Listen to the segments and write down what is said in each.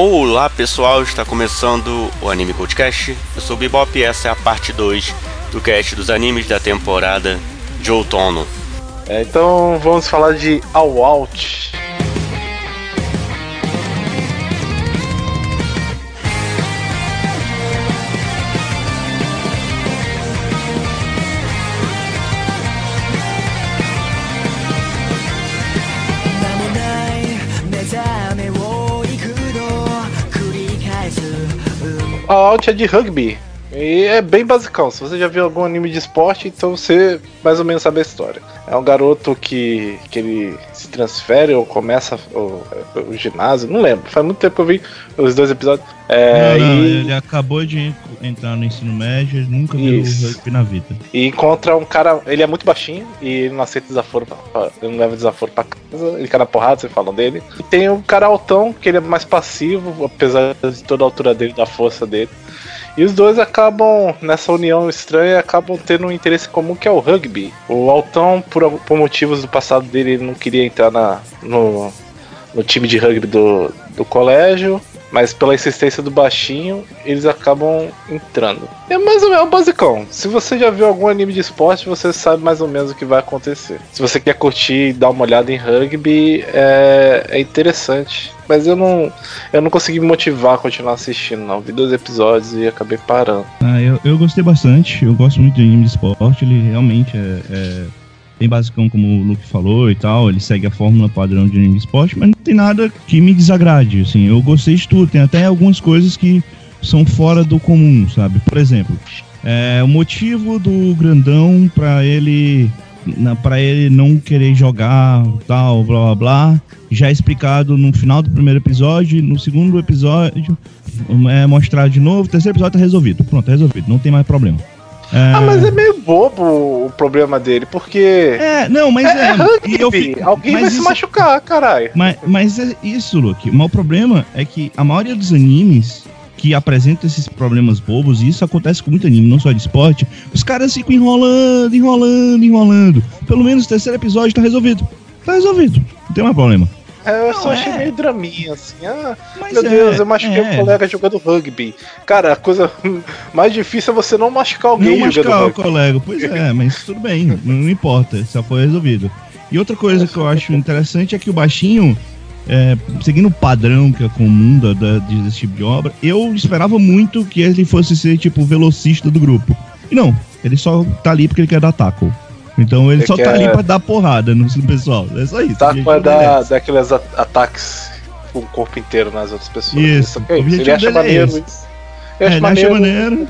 Olá pessoal, está começando o Anime Podcast. Eu sou o Bebop e essa é a parte 2 do cast dos animes da temporada de outono. É, então vamos falar de All Out. All Out é de rugby. E é bem basicão. Se você já viu algum anime de esporte, então você mais ou menos sabe a história. É um garoto que, que ele se transfere ou começa o, o ginásio, não lembro. Faz muito tempo que eu vi os dois episódios. É, não, não, e, ele acabou de entrar no ensino médio, ele nunca viu Isso. rugby na vida. e encontra um cara. Ele é muito baixinho e ele não aceita desaforo. Pra, ele não leva desaforo pra casa. Ele cai na porrada, vocês falam dele. E tem um cara altão, que ele é mais passivo, apesar de toda a altura dele, da força dele. E os dois acabam, nessa união estranha, acabam tendo um interesse comum que é o rugby. O Altão, por, por motivos do passado dele, ele não queria entrar na, no, no time de rugby do, do colégio. Mas pela insistência do baixinho, eles acabam entrando. É mais ou menos o basicão. Se você já viu algum anime de esporte, você sabe mais ou menos o que vai acontecer. Se você quer curtir e dar uma olhada em rugby, é, é interessante. Mas eu não, eu não consegui me motivar a continuar assistindo, não. Vi dois episódios e acabei parando. Ah, eu, eu gostei bastante, eu gosto muito de anime de esporte, ele realmente é, é bem basicão, como o Luke falou e tal, ele segue a fórmula padrão de anime esporte, mas não tem nada que me desagrade, assim, eu gostei de tudo, tem até algumas coisas que são fora do comum, sabe? Por exemplo, é, o motivo do grandão pra ele na, pra ele não querer jogar, tal, blá blá blá, já é explicado no final do primeiro episódio, no segundo episódio é mostrado de novo, terceiro episódio tá resolvido. Pronto, tá resolvido, não tem mais problema. É, Ah, mas é meio bobo o problema dele, porque. é, não, mas É, é. é rugby. fico- Alguém mas vai se isso- machucar, caralho. Mas, mas é isso, Luke. Mas o problema é que a maioria dos animes que apresentam esses problemas bobos, e isso acontece com muito anime, não só de esporte, os caras ficam enrolando, enrolando, enrolando. Pelo menos o terceiro episódio tá resolvido. Tá resolvido. Não tem mais problema. É, eu só achei é. meio draminha, assim. Ah, Mas meu é, Deus, eu machuquei um colega jogando rugby. Cara, a coisa mais difícil é você não machucar alguém Não jogando machucar o rugby. colega. Pois é, mas tudo bem, não importa, só foi resolvido. E outra coisa que eu acho interessante é que o baixinho, é, seguindo o padrão que é comum da, da- desse tipo de obra, eu esperava muito que ele fosse ser tipo o velocista do grupo. E não, ele só tá ali porque ele quer dar tackle. Então ele Ele só tá ali pra dar porrada no pessoal. É só isso. Tá pra dar, dar aqueles ataques com o corpo inteiro nas outras pessoas. Isso, ok. o objetivo Ele acha é maneiro esse. isso. É, Ele ele acha maneiro.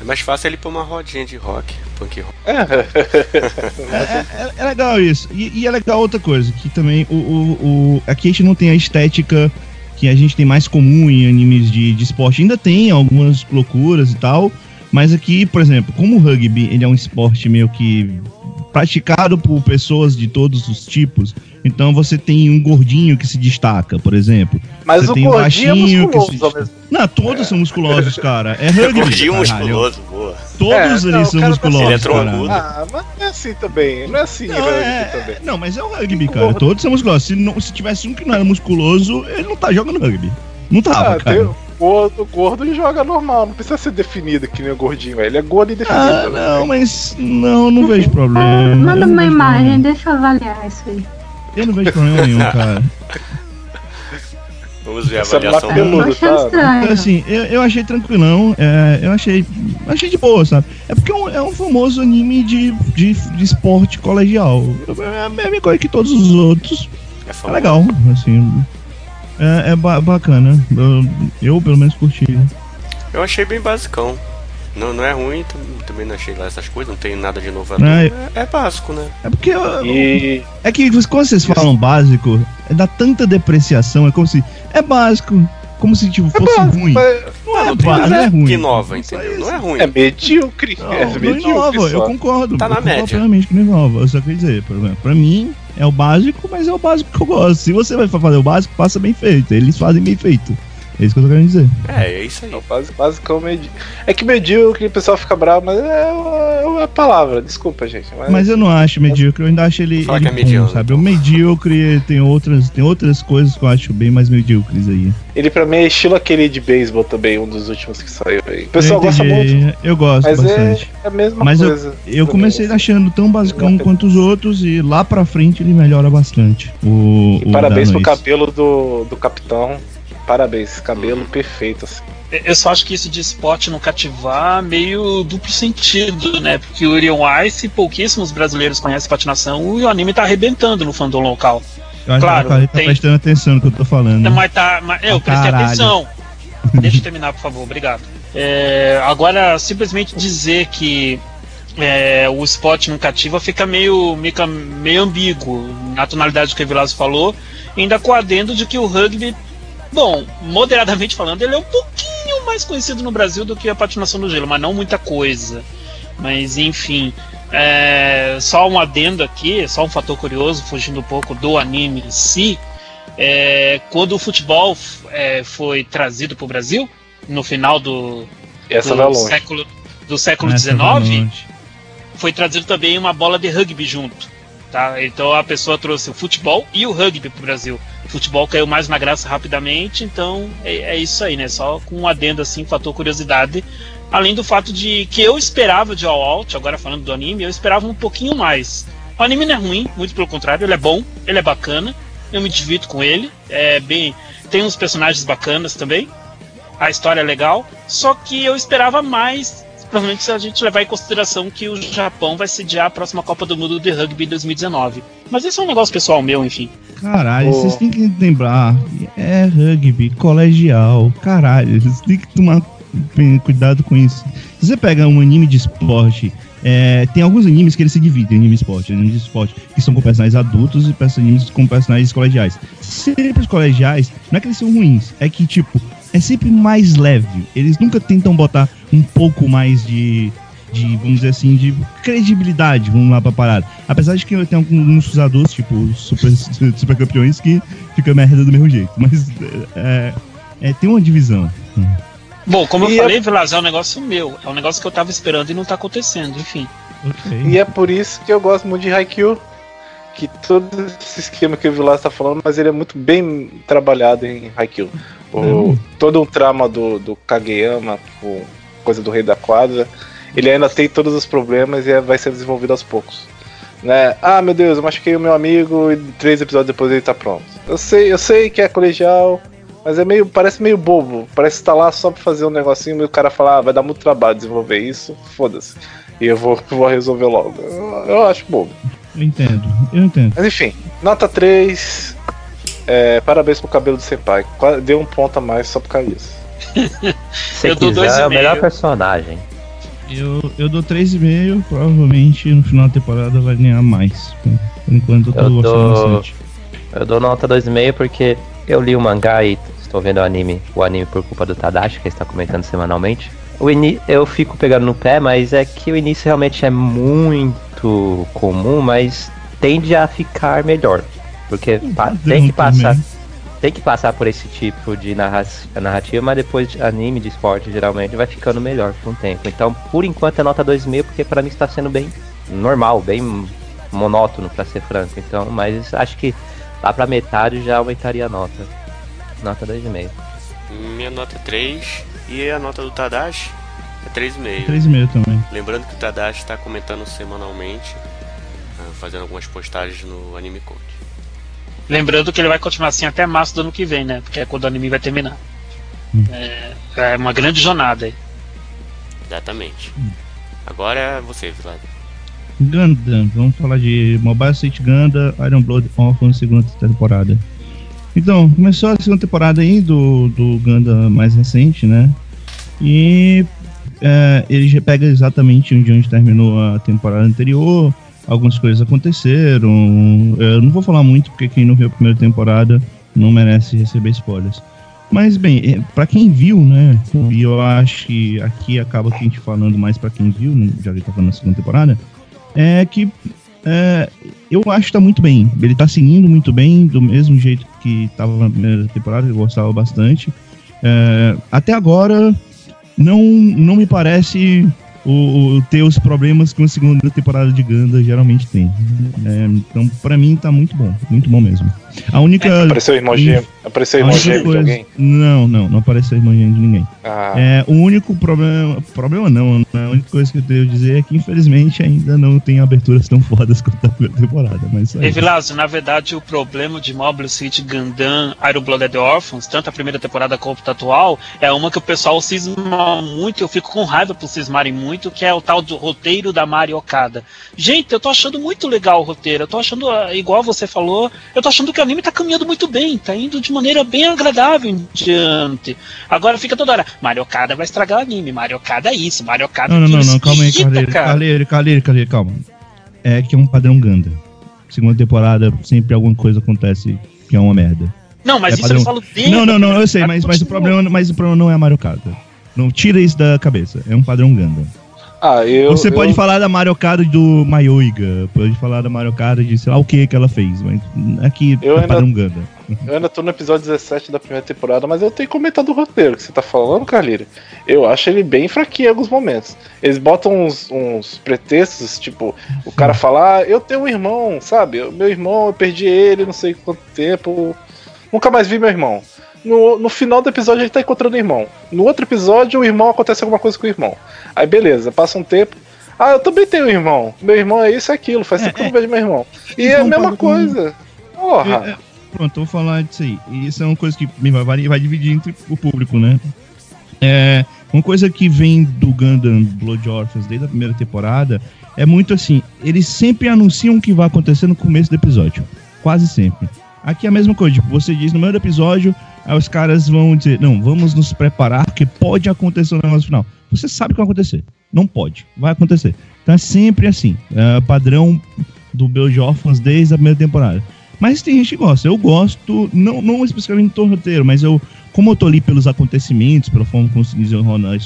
É mais fácil ele pôr uma rodinha de rock, punk rock. É, é- é legal isso. E, e é legal outra coisa, que também o, o, o- aqui a gente não tem a estética que a gente tem mais comum em animes de, de esporte. Ainda tem algumas loucuras e tal, mas aqui, por exemplo, como o rugby ele é um esporte meio que praticado por pessoas de todos os tipos, então você tem um gordinho que se destaca, por exemplo. Mas Você o tem um gordinho é baixinho que musculoso se- Não, todos são musculosos, cara. É rugby. Gordinho caralho. musculoso, boa. Todos É, eles não, são tá musculosos. Ele é troncudo. Ah, mas não é assim também. Não é assim Não, rugby é- também. não, mas é o rugby, cara. Todos são musculosos. Se, não- se tivesse um que não era musculoso, ele não tá jogando rugby. Não tava, Ah, cara. tem gordo, gordo ele joga normal, não precisa ser definido que nem o gordinho, ele é gordo e definido. Ah, né? não, mas não, não vejo problema. É, Eu manda uma imagem, problema. deixa eu avaliar isso aí. Eu não vejo problema nenhum, cara. Vamos ver a avaliação Tô Peludo, tá? estranho. Assim, eu, eu achei tranquilão. é, eu achei, achei de boa, sabe? É porque é um, é um famoso anime de, de, de esporte colegial. É a mesma coisa que todos os outros. É É legal, assim. É, é ba- bacana. Eu, eu, pelo menos, curti. Eu achei bem basicão. Não, não é ruim, tam- também não achei lá essas coisas, não tem nada de inovador. Não, É, é básico, né? É porque eu- E É que quando vocês falam básico, é dá tanta depreciação, é como se. É básico. Como se tipo, fosse ruim. mas Não é, não tem não é ruim. que inova, entendeu? Não é ruim. é medíocre. Não, é não medíocre. inova, eu concordo. Tá eu na concordo média. plenamente que não inova. Eu só quer dizer, por exemplo, pra mim é o básico, mas é o básico que eu gosto. Se você vai fazer o básico, faça bem feito. Eles fazem bem feito. É isso que eu tô querendo dizer. É, é isso aí. É o basi- basicão medíocre. É que medíocre, o pessoal fica bravo, mas é, é a palavra, desculpa, gente. Mas, Mas eu não acho medíocre, eu ainda acho ele, Fala ele que é bom, mediano, sabe? O medíocre tem outras, tem outras coisas que eu acho bem mais medíocres aí. ele pra mim é estilo aquele de beisebol também, um dos últimos que saiu aí. O pessoal eu gosta muito, Eu gosto mas é, bastante. é a mesma Mas eu- coisa. Eu também. comecei achando tão basicão quanto os outros e lá pra frente ele melhora bastante. O, E o parabéns pro cabelo do, do capitão. Parabéns, cabelo perfeito, assim. Eu só acho que isso de esporte não cativar meio duplo sentido, né? Porque o Irion Ice, pouquíssimos brasileiros conhecem patinação e o anime tá arrebentando no fandom local. Eu acho claro, que tá tem- prestando atenção no que eu tô falando. Mas tá. Mas, eu Ah, prestei caralho. atenção. Deixa eu terminar, por favor, obrigado. É, agora, simplesmente dizer que é, o esporte não cativa fica meio, meio, meio ambíguo na tonalidade que o Vilazo falou, ainda com o adendo de que o rugby, bom, moderadamente falando, ele é um pouquinho mais conhecido no Brasil do que a patinação no gelo, mas não muita coisa. Mas enfim, é, só um adendo aqui, só um fator curioso, fugindo um pouco do anime em si. É, quando o futebol é, foi trazido para o Brasil, no final do, Essa do século do século XIX, foi trazido também uma bola de rugby junto. Tá? Então a pessoa trouxe o futebol e o rugby para o Brasil. Futebol caiu mais na graça rapidamente, então é, é isso aí, né? Só com um adendo assim, fator curiosidade. Além do fato de que eu esperava de All Out, agora falando do anime, eu esperava um pouquinho mais. O anime não é ruim, muito pelo contrário, ele é bom, ele é bacana, eu me divirto com ele, é bem, tem uns personagens bacanas também, a história é legal, só que eu esperava mais, provavelmente se a gente levar em consideração que o Japão vai sediar a próxima Copa do Mundo de Rugby em 2019. Mas isso é um negócio pessoal meu, enfim. Caralho, vocês têm que lembrar. É rugby, colegial. Caralho, vocês têm que tomar bem cuidado com isso. Se você pega um anime de esporte, é, tem alguns animes que eles se dividem, anime de esporte, anime de esporte, que são com personagens adultos e perso- animes com personagens colegiais. Sempre os colegiais, não é que eles são ruins, é que, tipo, é sempre mais leve. Eles nunca tentam botar um pouco mais de, de vamos dizer assim, de credibilidade, vamos lá pra parada. Apesar de que tem alguns adultos, tipo, super, super campeões, que fica merda do mesmo jeito. Mas é, é, tem uma divisão. Bom, como E eu a- falei, Vilas, é um negócio meu. É um negócio que eu tava esperando e não tá acontecendo, enfim. Ok. E é por isso que eu gosto muito de Haikyuu. Que todo esse esquema que o Vilas está falando, mas ele é muito bem trabalhado em Haikyuu. O. Todo o trama do, do Kageyama, com coisa do Rei da Quadra, ele ainda tem todos os problemas e é- vai ser desenvolvido aos poucos. Né? Ah, meu Deus, eu machuquei o meu amigo e três episódios depois ele tá pronto. Eu sei, eu sei que é colegial, mas é meio, parece meio bobo. Parece que tá lá só pra fazer um negocinho e o cara fala, ah, vai dar muito trabalho desenvolver isso, foda-se. E eu vou, vou resolver logo. Eu, eu acho bobo. Eu entendo, eu entendo. Mas enfim, nota 3. É, parabéns pro cabelo do Senpai. Deu um ponto a mais só por causa disso. Se Eu dou dois quiser, e é o melhor personagem. Eu, eu dou 3,5, provavelmente no final da temporada vai ganhar mais. Por enquanto eu tô Eu gostando dou- bastante. Eu dou nota 2,5 porque eu li o mangá e estou vendo o anime, o anime por culpa do Tadashi, que ele está comentando semanalmente. O ini eu fico pegando no pé, mas é que o início realmente é muito comum, mas tende a ficar melhor. Porque pa- tem que passar. Tem que passar por esse tipo de narra- narrativa, mas depois de anime de esporte geralmente vai ficando melhor com o tempo. Então, por enquanto é nota 2,5 porque pra mim está sendo bem normal, bem monótono pra ser franco. Então, mas acho que lá pra metade já aumentaria a nota. Nota 2,5. Minha nota é 3 e a nota do Tadashi é 3,5. 3,5 também. Lembrando que o Tadashi está comentando semanalmente, ah, fazendo algumas postagens no Anime Code. Lembrando que ele vai continuar assim até março do ano que vem, né? Porque é quando o anime vai terminar. Hum. É, é uma grande jornada aí. Exatamente. Agora é você, Vlad. Gundam, vamos falar de Mobile Suit Gundam, Iron Blood Orphan, segunda temporada. Então, começou a segunda temporada aí do, do Gundam mais recente, né? E é, ele já pega exatamente onde, onde terminou a temporada anterior. Algumas coisas aconteceram. Eu não vou falar muito porque quem não viu a primeira temporada não merece receber spoilers. Mas bem, é, pra quem viu, né? E eu acho que aqui acaba a gente falando mais pra quem viu, né, já que tá falando na segunda temporada é que é, eu acho que tá muito bem. Ele tá seguindo muito bem, do mesmo jeito que tava na primeira temporada, eu gostava bastante. É, até agora, não, não me parece o, o ter os problemas que uma segunda temporada de Ganda geralmente tem. É, então, pra mim, tá muito bom. Muito bom mesmo. A única. Apareceu irmão gêmeo. Apareceu a irmão gêmeo de alguém. Não, não, não apareceu irmão gêmeo de ninguém. Ah, É, o único problema. Problema não, né? A única coisa que eu tenho a dizer é que, infelizmente, ainda não tem aberturas tão fodas quanto a primeira temporada. Mas. Evilásio, na verdade, o problema de Mobile Suit Gundam Iron Blooded Orphans, tanto a primeira temporada quanto a atual, é uma que o pessoal cisma muito, eu fico com raiva por cismarem muito, que é o tal do roteiro da Mari Okada. Gente, eu tô achando muito legal o roteiro, eu tô achando, ah, igual você falou, eu tô achando que o anime tá caminhando muito bem, tá indo de maneira bem agradável em diante. Agora fica toda hora, Mario Okada vai estragar o anime, Mario Okada é isso, Mario Okada Não, não, não, não, calma aí, Carleiro, Carleiro, calma. É que é um padrão Ganda. Segunda temporada, sempre alguma coisa acontece que é uma merda. Não, mas É isso padrão. eu falo dele. Não, não, não, eu sei, mas, mas, o problema, mas o problema não é a Mario Kart. Não tira isso da cabeça. É um padrão Ganda. Ah eu. Você eu- pode falar da Mario Kart do Mayoiga, pode falar da Mario Kart de sei lá o que que ela fez, mas aqui Eu é ainda- Ganda. Eu ainda tô no episódio 17 da primeira temporada, mas eu tenho comentado o roteiro que você tá falando, Carlírio. Eu acho ele bem fraquinho em alguns momentos. Eles botam uns, uns pretextos, tipo, o cara fala, ah, eu tenho um irmão, sabe? Meu irmão, eu perdi ele, não sei quanto tempo. Nunca mais vi meu irmão. No, no final do episódio ele tá encontrando o irmão. No outro episódio, o irmão acontece alguma coisa com o irmão. Aí beleza, passa um tempo. Ah, eu também tenho um irmão. Meu irmão é isso e aquilo. Faz É, tempo que eu é. não vejo meu irmão. E é é a mesma coisa. Porra. É, é, pronto, vou falar disso aí. E Isso é uma coisa que vai, vai dividir entre o público, né? É, uma coisa que vem do Gundam Blood Orphans desde a primeira temporada é muito assim, eles sempre anunciam o que vai acontecer no começo do episódio. Quase sempre. Aqui é a mesma coisa, tipo, você diz no meio do episódio, aí os caras vão dizer, não, vamos nos preparar, porque pode acontecer o negócio final. Você sabe o que vai acontecer. Não pode. Vai acontecer. Então é sempre assim. É, padrão do Blood Orphans desde a primeira temporada. Mas tem gente que gosta. Eu gosto, não, não especificamente do roteiro, mas eu, como eu tô ali pelos acontecimentos, pela forma como se desenrola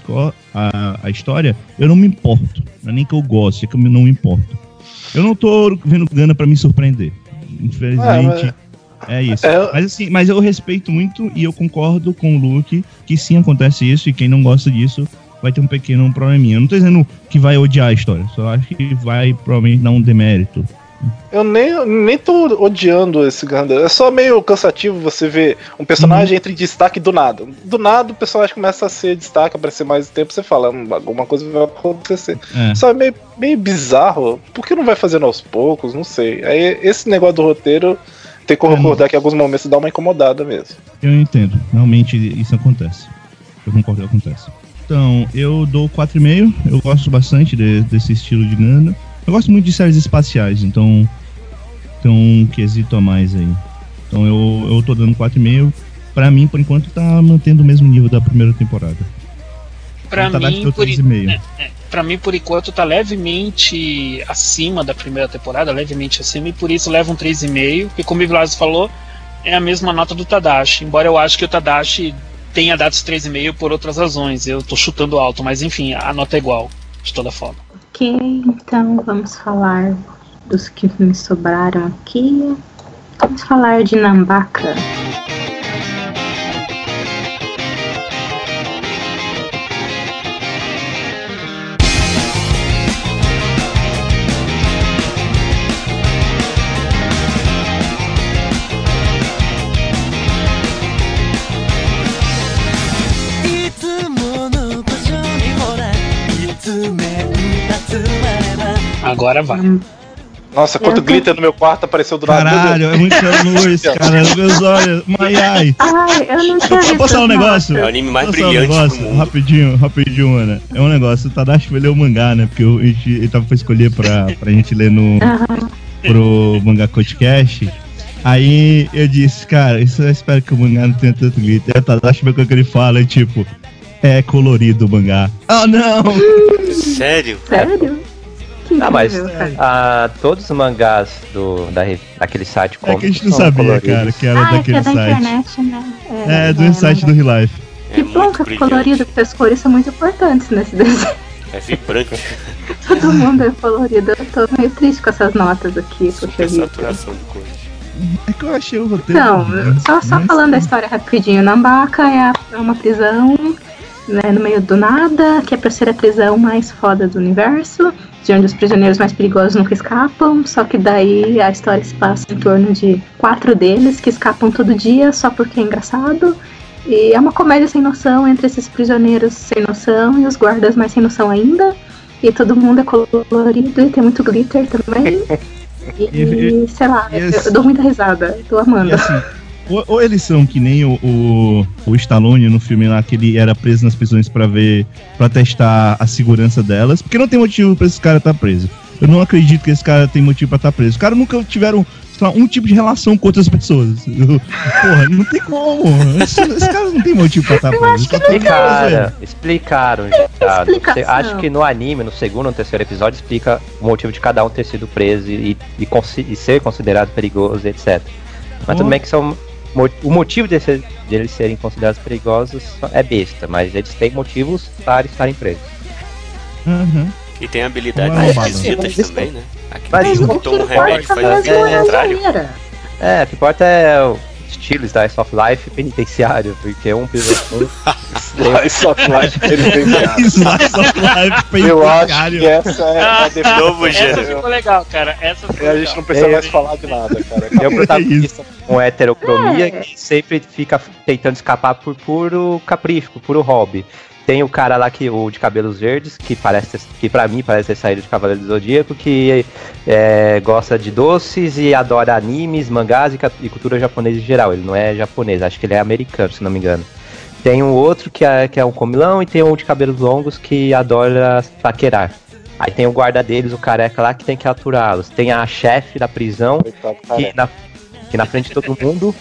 a, a, história, eu não me importo. Não é nem que eu goste, é que eu não me importo. Eu não tô vendo Gana pra me surpreender. Infelizmente. É isso. É- Mas assim, mas eu respeito muito e eu concordo com o Luke que sim acontece isso e quem não gosta disso vai ter um pequeno probleminha. Eu não tô dizendo que vai odiar a história, só acho que vai provavelmente dar um demérito. Eu nem, nem tô odiando esse Gundam. É só meio cansativo você ver um personagem Uhum. entre destaque do nada. Do nada o personagem começa a ser destaque, aparecer mais tempo, você fala, "Hum, alguma coisa vai acontecer. É. Só é meio, meio bizarro. Por que não vai fazendo aos poucos? Não sei. Aí esse negócio do roteiro tem que É, concordar que em alguns momentos dá uma incomodada mesmo. Eu entendo, realmente isso acontece. Eu concordo que acontece. Então, eu dou 4,5. Eu gosto bastante de- desse estilo de Gundam. Eu gosto muito de séries espaciais, então tem um quesito a mais aí. Então eu, eu tô dando 4,5. Pra mim, por enquanto, tá mantendo o mesmo nível da primeira temporada. Pra O Tadashi mim, deu por, 3,5. Pra mim, por enquanto, tá levemente acima da primeira temporada, levemente acima, e por isso leva um 3,5, porque como o Vilas falou, é a mesma nota do Tadashi. Embora eu acho que o Tadashi tenha dado esse 3,5 por outras razões. Eu tô chutando alto, mas enfim, a nota é igual, de toda forma. Ok, então vamos falar dos que me sobraram aqui. Vamos falar de Nambaka. Agora vai. Nossa, quanto glitter no meu quarto apareceu do nada. Meu Caralho, é muita luz, cara. Nos meus olhos. Ai, ai. Ai, eu não tinha Eu visto. posso falar um negócio? É o anime mais falar um brilhante negócio? do mundo. Rapidinho, rapidinho, mano. É um negócio. O Tadashi foi ler o mangá, né? Porque eu- a gente, ele tava pra escolher pra, pra gente ler no. Pro mangá podcast. Aí eu disse, cara, isso eu espero que o mangá não tenha tanto glitter. Aí o Tadashi vê o que ele fala, tipo, é colorido o mangá. Oh não! Sério? Sério? Que Ah, mas cara. ah, todos os mangás do, da, daquele site É que a gente não sabia, coloridos. cara, que era Ah, é que daquele é da site. internet, né? É, do site do Real Life. Que É bom muito que é brilhante. colorido, porque as cores são muito importantes nesse desenho. É vibrante. Todo mundo é colorido. Eu tô meio triste com essas notas aqui, poxa vida. saturação de cores. É que eu achei o roteiro. Então, só, só Mas- falando a história rapidinho. Nambaka é, a- é uma prisão né, no meio do nada, que é pra ser a prisão mais foda do universo, de onde os prisioneiros mais perigosos nunca escapam. Só que daí a história se passa em torno de quatro deles que escapam todo dia só porque é engraçado. E é uma comédia sem noção entre esses prisioneiros sem noção e os guardas mais sem noção ainda. E todo mundo é colorido e tem muito glitter também. E, E- sei lá, eu, eu dou muita risada, tô amando. E assim, ou, ou eles são que nem o, o, o Stallone no filme lá, que ele era preso nas prisões pra ver, pra testar a segurança delas, porque não tem motivo pra esse cara estar preso. Eu não acredito que esse cara tem motivo pra estar preso. Os caras nunca tiveram, sei lá, um tipo de relação com outras pessoas. Porra, não tem como. Esse, esse cara não tem motivo pra estar preso. Só tem Explicaram, explicaram já. Acho que no anime, no segundo ou terceiro episódio, explica o motivo de cada um ter sido preso e, e, consi- e ser considerado perigoso, etc. Mas Oh. tudo bem que são. O motivo de, ser- de eles serem considerados perigosos é besta, mas eles têm motivos para estarem presos. Uhum. E tem habilidades roubada. esquisitas Mas também, né? Aqui Mas tem o Tom importa Remédio faz o é contrário. É, o que importa é o estilo Slice of Life penitenciário, porque um pisou Slice of Life penitenciário. Slice of Life Eu acho penitenciário. que essa é a definição. Novo Essa gênero. ficou legal, cara. Essa ficou A legal. gente não precisa É, mais falar de nada, cara. É o protagonista com heterocromia É. que sempre fica tentando escapar por puro capricho, por puro hobby. Tem o cara lá que o de cabelos verdes, que parece que para mim parece ter saído de Cavaleiro do Zodíaco, que é, gosta de doces e adora animes, mangás e, e cultura japonesa em geral. Ele não é japonês, acho que ele é americano, se não me engano. Tem um outro que é, que é um comilão e tem um de cabelos longos que adora paquerar. Aí tem o guarda deles, o careca lá, que tem que aturá-los. Tem a chefe da prisão, que na, que na frente de todo mundo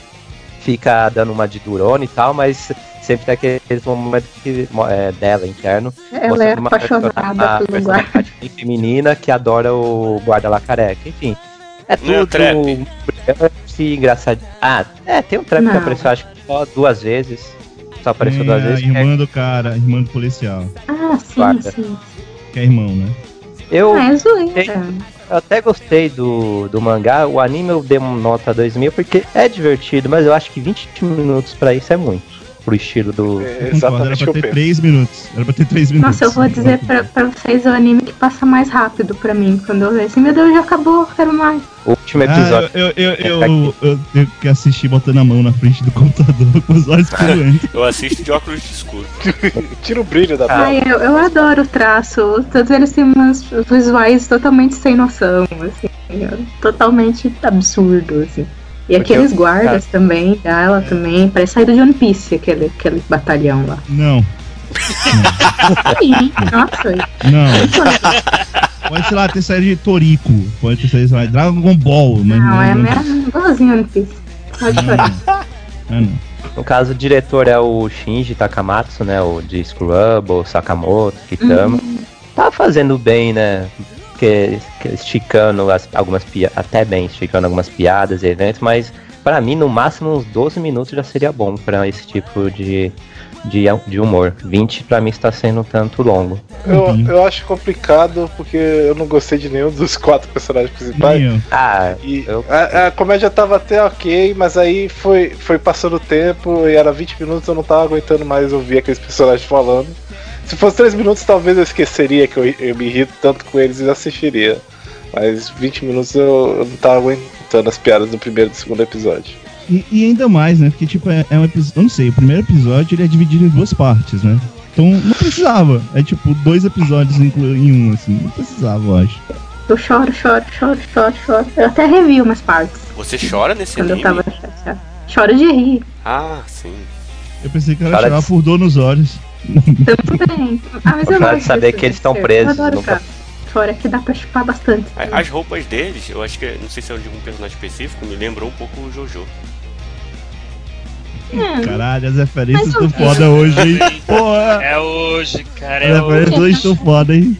fica dando uma de durona e tal, mas sempre tem aqueles momentos que, é, dela interno. Ela é mostrando uma apaixonada pelo guarda. feminina que adora o guarda lá careca. Enfim, é Não é o tudo trap? se engraçado. Ah, é, tem um trap que Não. apareceu acho que só duas vezes. Só apareceu duas É, a vezes. que é- irmã do cara, a irmã do policial. Ah, sim, Guarda. sim. Que é irmão, né? Eu, Ah, é zoeira. eu até gostei do, do mangá. O anime eu dei uma nota 2000 porque é divertido, mas eu acho que 20 minutos pra isso é muito. Pro estilo do. É concordo, era exatamente que pra ter. 3 minutos. Era pra ter 3 minutos. Nossa, eu vou dizer pra, pra vocês o anime que passa mais rápido pra mim quando eu ver assim, meu Deus, já acabou, quero mais. O último Ah, episódio. eu, eu, eu, eu, eu tenho que assistir botando a mão na frente do computador com os olhos pulentos. Eu assisto de óculos escuros. Tira o brilho da Ah. tela. Ai, eu, eu adoro o traço. Todos eles têm umas visuais totalmente sem noção, assim. é Totalmente absurdo, assim. E Porque aqueles eu- guardas também, dela também, parece sair do One Piece, aquele, aquele batalhão lá. Não, Sim, nossa, não. Pode, sei lá, ter saído de Toriko. Pode ter saído, sei lá, de Dragon Ball. Mas não, é não, mesmo igualzinho One Piece. Pode não, chorar. não. Ah, não. No caso, o diretor é o Shinji Takamatsu, né? O de Scrubble, Sakamoto, Kitama. Tá fazendo bem, né? Porque que esticando as- algumas piadas, até bem esticando algumas piadas e eventos, mas pra mim, no máximo uns 12 minutos já seria bom pra esse tipo de, de, de humor. 20 pra mim está sendo um tanto longo. Eu, eu acho complicado porque eu não gostei de nenhum dos quatro personagens principais. Ah, E Eu- a, a comédia tava até ok, mas aí foi, foi passando o tempo e era 20 minutos, eu não tava aguentando mais ouvir aqueles personagens falando. Se fosse 3 minutos, talvez eu esqueceria que eu, eu me irrito tanto com eles e assistiria. Mas 20 minutos eu, eu não tava aguentando as piadas do primeiro e do segundo episódio. E, e ainda mais, né? Porque, tipo, é, é um episódio. Eu não sei, o primeiro episódio ele é dividido em duas partes, né? Então não precisava. É tipo dois episódios inclu- em um, assim. Não precisava, eu acho. Eu choro, choro, choro, choro, choro. Eu até revi umas partes Você chora nesse quando eu anime? tava chateada. Choro de rir. Ah, sim. Eu pensei que ela chorava por dor nos olhos. Também. Ah, mas eu de saber disso, que eles estão eu presos, adoro nunca-. Fora que dá pra chupar bastante. As roupas deles, eu acho que, não sei se é de um personagem específico, me lembrou um pouco o Jojo. Hum, Caralho, as referências estão foda hoje, hein? Porra! É hoje, cara. As É referências hoje estão foda, hein?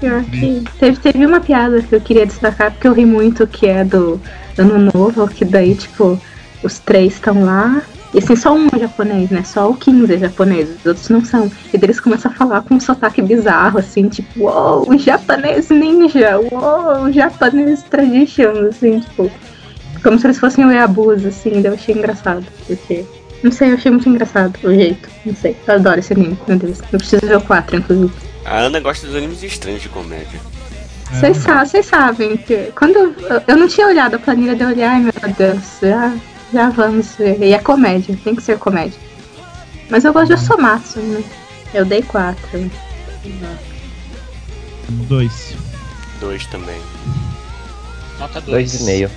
Pior que teve, teve uma piada que eu queria destacar, porque eu ri muito, que é do Ano Novo, que daí, tipo, os três estão lá E assim, só um é japonês, né? Só o 15 é japonês, os outros não são. E daí eles começam a falar com um sotaque bizarro, assim, tipo, uou, japonês ninja, uou, japonês tradition, assim, tipo. Como se eles fossem o Eabus, assim, daí eu achei engraçado. Porque. Não sei, eu achei muito engraçado o jeito. Não sei. Eu adoro esse anime, meu Deus. Eu preciso ver o 4, inclusive. A Ana gosta dos animes estranhos de comédia. Vocês sa vocês sabem que quando eu, eu não tinha olhado a planilha de olhar, ai meu Deus, já, já vamos ver. E é comédia, tem que ser comédia. Mas eu gosto de Somatsu, né? Eu dei 4. Dois. Dois também. Nota 2. 2,5.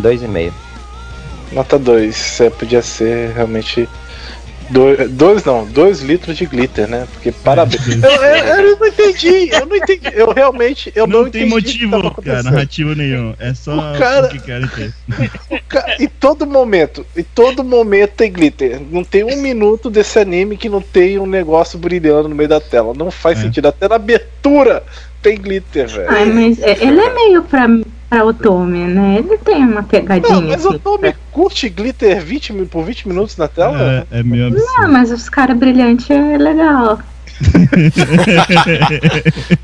2,5. Nota 2. É, podia ser realmente. Dois, dois não, dois litros de glitter, né? Porque parabéns. Eu, eu- eu não entendi, eu não entendi. Eu realmente eu não, Não, tem entendi o que motivo, cara, narrativo nenhum. É só O cara- o que querem ter. Ca- Em todo momento, em todo momento tem glitter. Não tem um minuto desse anime que não tem um negócio brilhando no meio da tela. Não faz É. sentido. Até na abertura tem glitter, velho. Ai, mas é- ele é meio pra, pra Otome, né? Ele tem uma pegadinha. Não, mas assim, o Tommy curte glitter 20, mi- por 20 minutos na tela? É, é meio absurdo. mas os caras brilhantes é legal.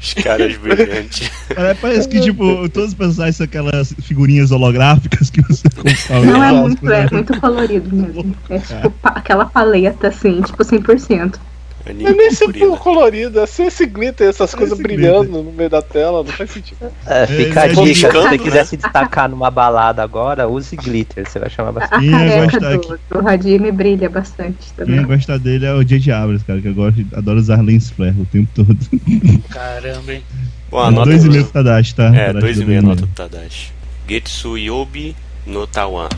Os caras brilhantes. Parece, que, tipo, todos os personagens são aquelas figurinhas holográficas que você compra. Não é muito, é muito colorido mesmo. É tipo pa- aquela paleta, assim, tipo 100%. Anime é nem ser colorido. por colorido, é ser esse glitter, essas coisas brilhando no meio da tela, não faz sentido. É, fica a é dica, se você né? quiser se destacar numa balada agora, use glitter, você vai chamar A, bastante. a Quem ia careca gostar do, do Hajime brilha bastante Quem também. gostar dele é o J.J. Abrams, cara, que eu gosto, adoro usar lens flare o tempo todo. Caramba, hein? Bom, a nota dois e meio pro Tadashi, tá? É, Tadashi dois e meio a nota do Tadashi. Getsu Yobi no Tawan.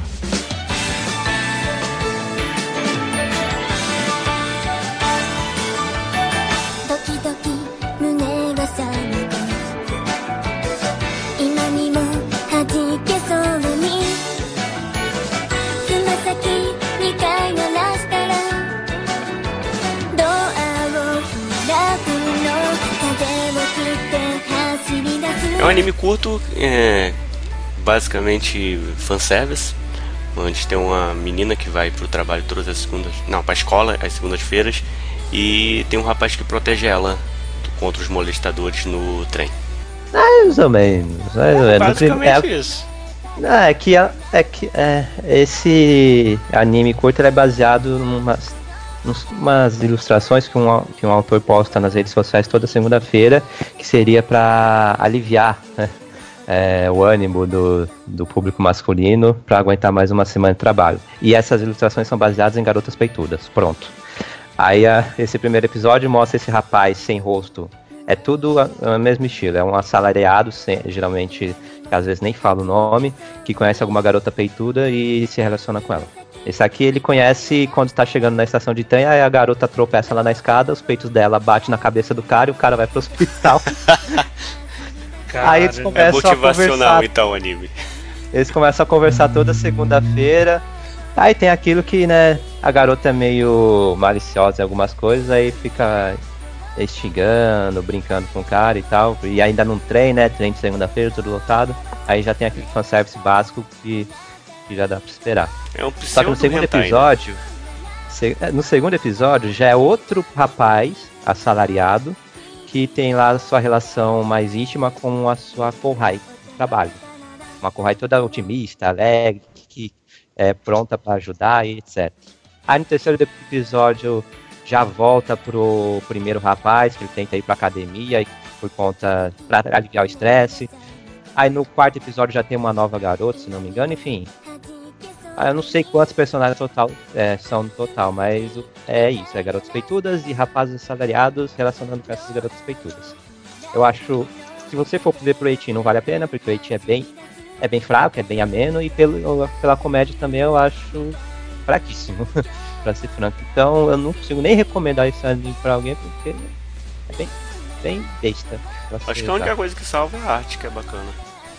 Anime curto, é basicamente fanservice, onde tem uma menina que vai pro trabalho todas as segundas, não, pra escola às segundas-feiras, e tem um rapaz que protege ela contra os molestadores no trem. Mais ou menos. Mais ou menos. Basicamente É, isso. Não, é que, é que é, esse anime curto é baseado numas, nos- umas ilustrações que um, que um autor posta nas redes sociais toda segunda-feira, que seria para aliviar né, é, o ânimo do, do público masculino para aguentar mais uma semana de trabalho. E essas ilustrações são baseadas em garotas peitudas. Pronto. Aí a- esse primeiro episódio mostra esse rapaz sem rosto. É tudo o mesmo estilo. É um assalariado, sem- geralmente, que às vezes nem fala o nome, que conhece alguma garota peituda e se relaciona com ela. Esse aqui ele conhece quando está chegando na estação de trem, aí a garota tropeça lá na escada, os peitos dela batem na cabeça do cara e o cara vai pro hospital. Aí eles Cara, É começam a motivacional conversar então o anime. eles começam a conversar toda segunda-feira. Aí tem aquilo que, né, a garota é meio maliciosa em algumas coisas, aí fica instigando, brincando com o cara e tal. E ainda não trem, né? Trem de segunda-feira, tudo lotado. Aí já tem aquele fanservice básico que, que já dá pra esperar. É um Só que no segundo né? episódio. se- no segundo episódio já é outro rapaz assalariado que tem lá a sua relação mais íntima com a sua Kohai de trabalho. Uma Kohai toda otimista, alegre, que é pronta para ajudar e etc. Aí no terceiro episódio já volta pro primeiro rapaz, que ele tenta ir pra academia e por conta pra aliviar o estresse. Aí no quarto episódio já tem uma nova garota, se não me engano, enfim. Ah, eu não sei quantos personagens total é, são no total, mas é isso, é garotas peitudas e rapazes assalariados relacionando com essas garotas peitudas. Eu acho, se você for ver pro Eitin não vale a pena, porque o Eitin é bem, é bem fraco, é bem ameno, e pelo, pela comédia também eu acho fraquíssimo, pra ser franco. Então eu não consigo nem recomendar esse anime pra alguém, porque é bem, bem besta. Acho que a única coisa que salva é a arte, que é bacana.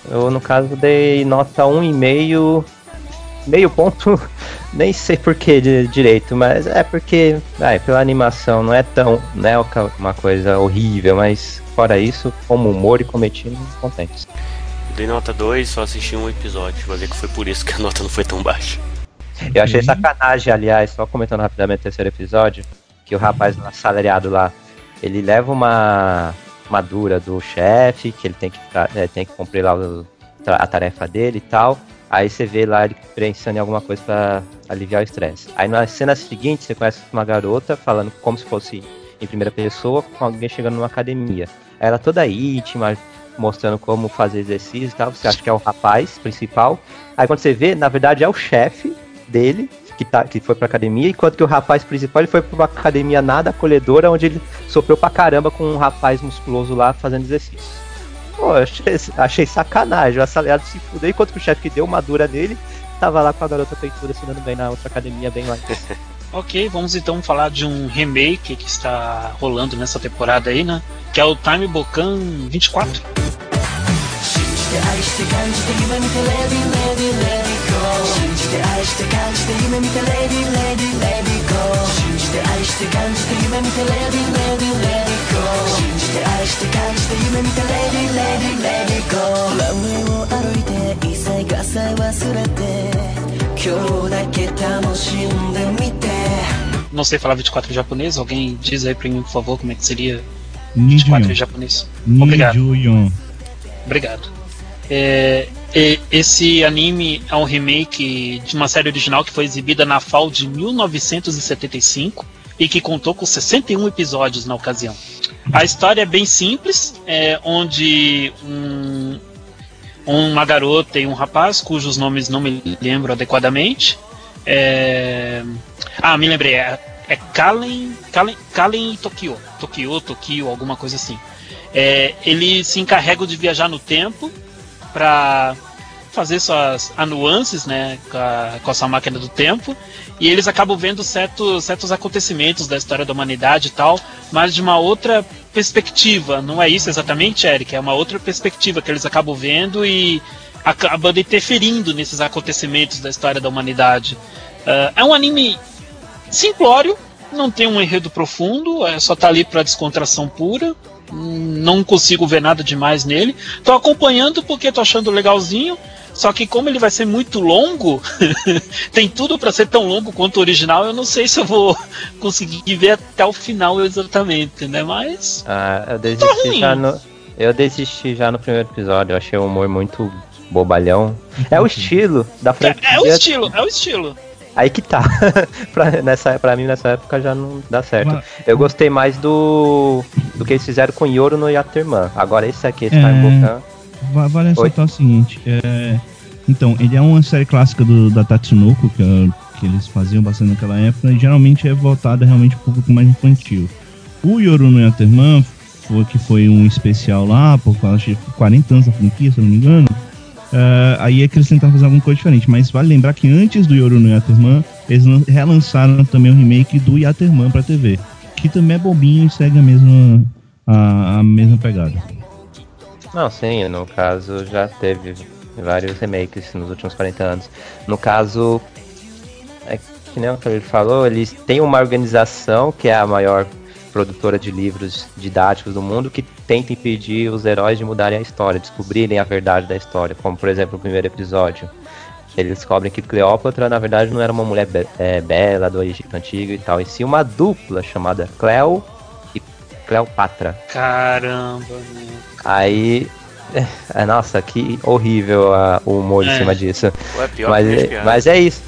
Eu, no caso, dei nota 1,5. Meio ponto, nem sei por que de, direito, mas é porque, ai, pela animação, não é tão, não é uma coisa horrível, mas fora isso, como humor e cometido, contentes. Dei nota 2, só assisti um episódio. Vai ver que foi por isso que a nota não foi tão baixa. Eu achei Ok. sacanagem, aliás, só comentando rapidamente o terceiro episódio, que o rapaz assalariado lá, ele leva uma, uma dura do chefe, que ele tem que, é, tem que cumprir lá a tarefa dele e tal. Aí você vê lá ele pensando em alguma coisa pra aliviar o estresse. Aí na cena seguinte você conhece uma garota falando como se fosse em primeira pessoa com alguém chegando numa academia. Ela toda íntima, mostrando como fazer exercício e tal. Você acha que é o rapaz principal. Aí quando você vê, na verdade é o chefe dele que, tá, que foi pra academia, enquanto que o rapaz principal ele foi pra uma academia nada acolhedora, onde ele sofreu pra caramba com um rapaz musculoso lá fazendo exercício. Pô, achei, achei sacanagem, o assalariado se fudeu, enquanto que o chefe que deu uma dura nele tava lá com a garota peituda se dando bem na outra academia, bem lá. Ok, vamos então falar de um remake que está rolando nessa temporada aí, né? Que é o Time Bokan 24. Não sei falar 24 em japonês, alguém diz aí pra mim, por favor, como é que seria 24 em japonês. Obrigado. Obrigado. É, esse anime é um remake de uma série original que foi exibida na FAO de 1975 e que contou com 61 episódios na ocasião. A história é bem simples, é, onde um- uma garota e um rapaz, cujos nomes não me lembro adequadamente. é, Ah, me lembrei, é, é Kalen, Kalen, Kalen e Tokyo. Tokyo, Tokyo, alguma coisa assim. É, eles se encarregam de viajar no tempo para fazer suas anuances né, com, a, com máquina do tempo. E eles acabam vendo certos, certos acontecimentos da história da humanidade e tal, mas de uma outra perspectiva. Não é isso exatamente, Eric? É uma outra perspectiva que eles acabam vendo e acabando interferindo nesses acontecimentos da história da humanidade. Ah, é um anime simplório, não tem um enredo profundo, é só tá ali pra descontração pura. Não consigo ver nada demais nele. Tô acompanhando porque tô achando legalzinho. Só que como ele vai ser muito longo, tem tudo pra ser tão longo quanto o original, eu não sei se eu vou conseguir ver até o final exatamente, né? Mas Ah, eu Tá desisti ruim. já no. Eu desisti já no primeiro episódio, eu achei o humor muito bobalhão. É o estilo da é, franquia. é o estilo, é o estilo. Aí que tá. pra, nessa, pra mim, nessa época já não dá certo. Eu gostei mais do. do que eles fizeram com Yoro no Yaterman. Agora esse aqui, esse É. Time Vale ressaltar o seguinte, é, então, ele é uma série clássica do, da Tatsunoko, que, é- que eles faziam bastante naquela época, e geralmente é voltada realmente para público mais infantil. O Yoru no Yaterman, foi, que foi um especial lá, por causa de 40 anos da franquia, se eu não me engano, é, aí é que eles tentaram fazer alguma coisa diferente, mas vale lembrar que antes do Yoru no Yaterman, eles lan- relançaram também o remake do Yaterman pra TV, que também é bobinho e segue a mesma, a, a mesma pegada. Não, sim, no caso já teve vários remakes nos últimos 40 anos. No caso, é que nem o que ele falou, eles têm uma organização que é a maior produtora de livros didáticos do mundo que tenta impedir os heróis de mudarem a história, descobrirem a verdade da história, como por exemplo o primeiro episódio. Eles descobrem que Cleópatra, na verdade, não era uma mulher be- é, bela do Egito Antigo e tal, e sim uma dupla chamada Cleo e Cleopatra. Caramba, meu. Aí. É, nossa, que horrível ah, o humor É. em cima disso. Pô, é pior Mas, é- mas é isso.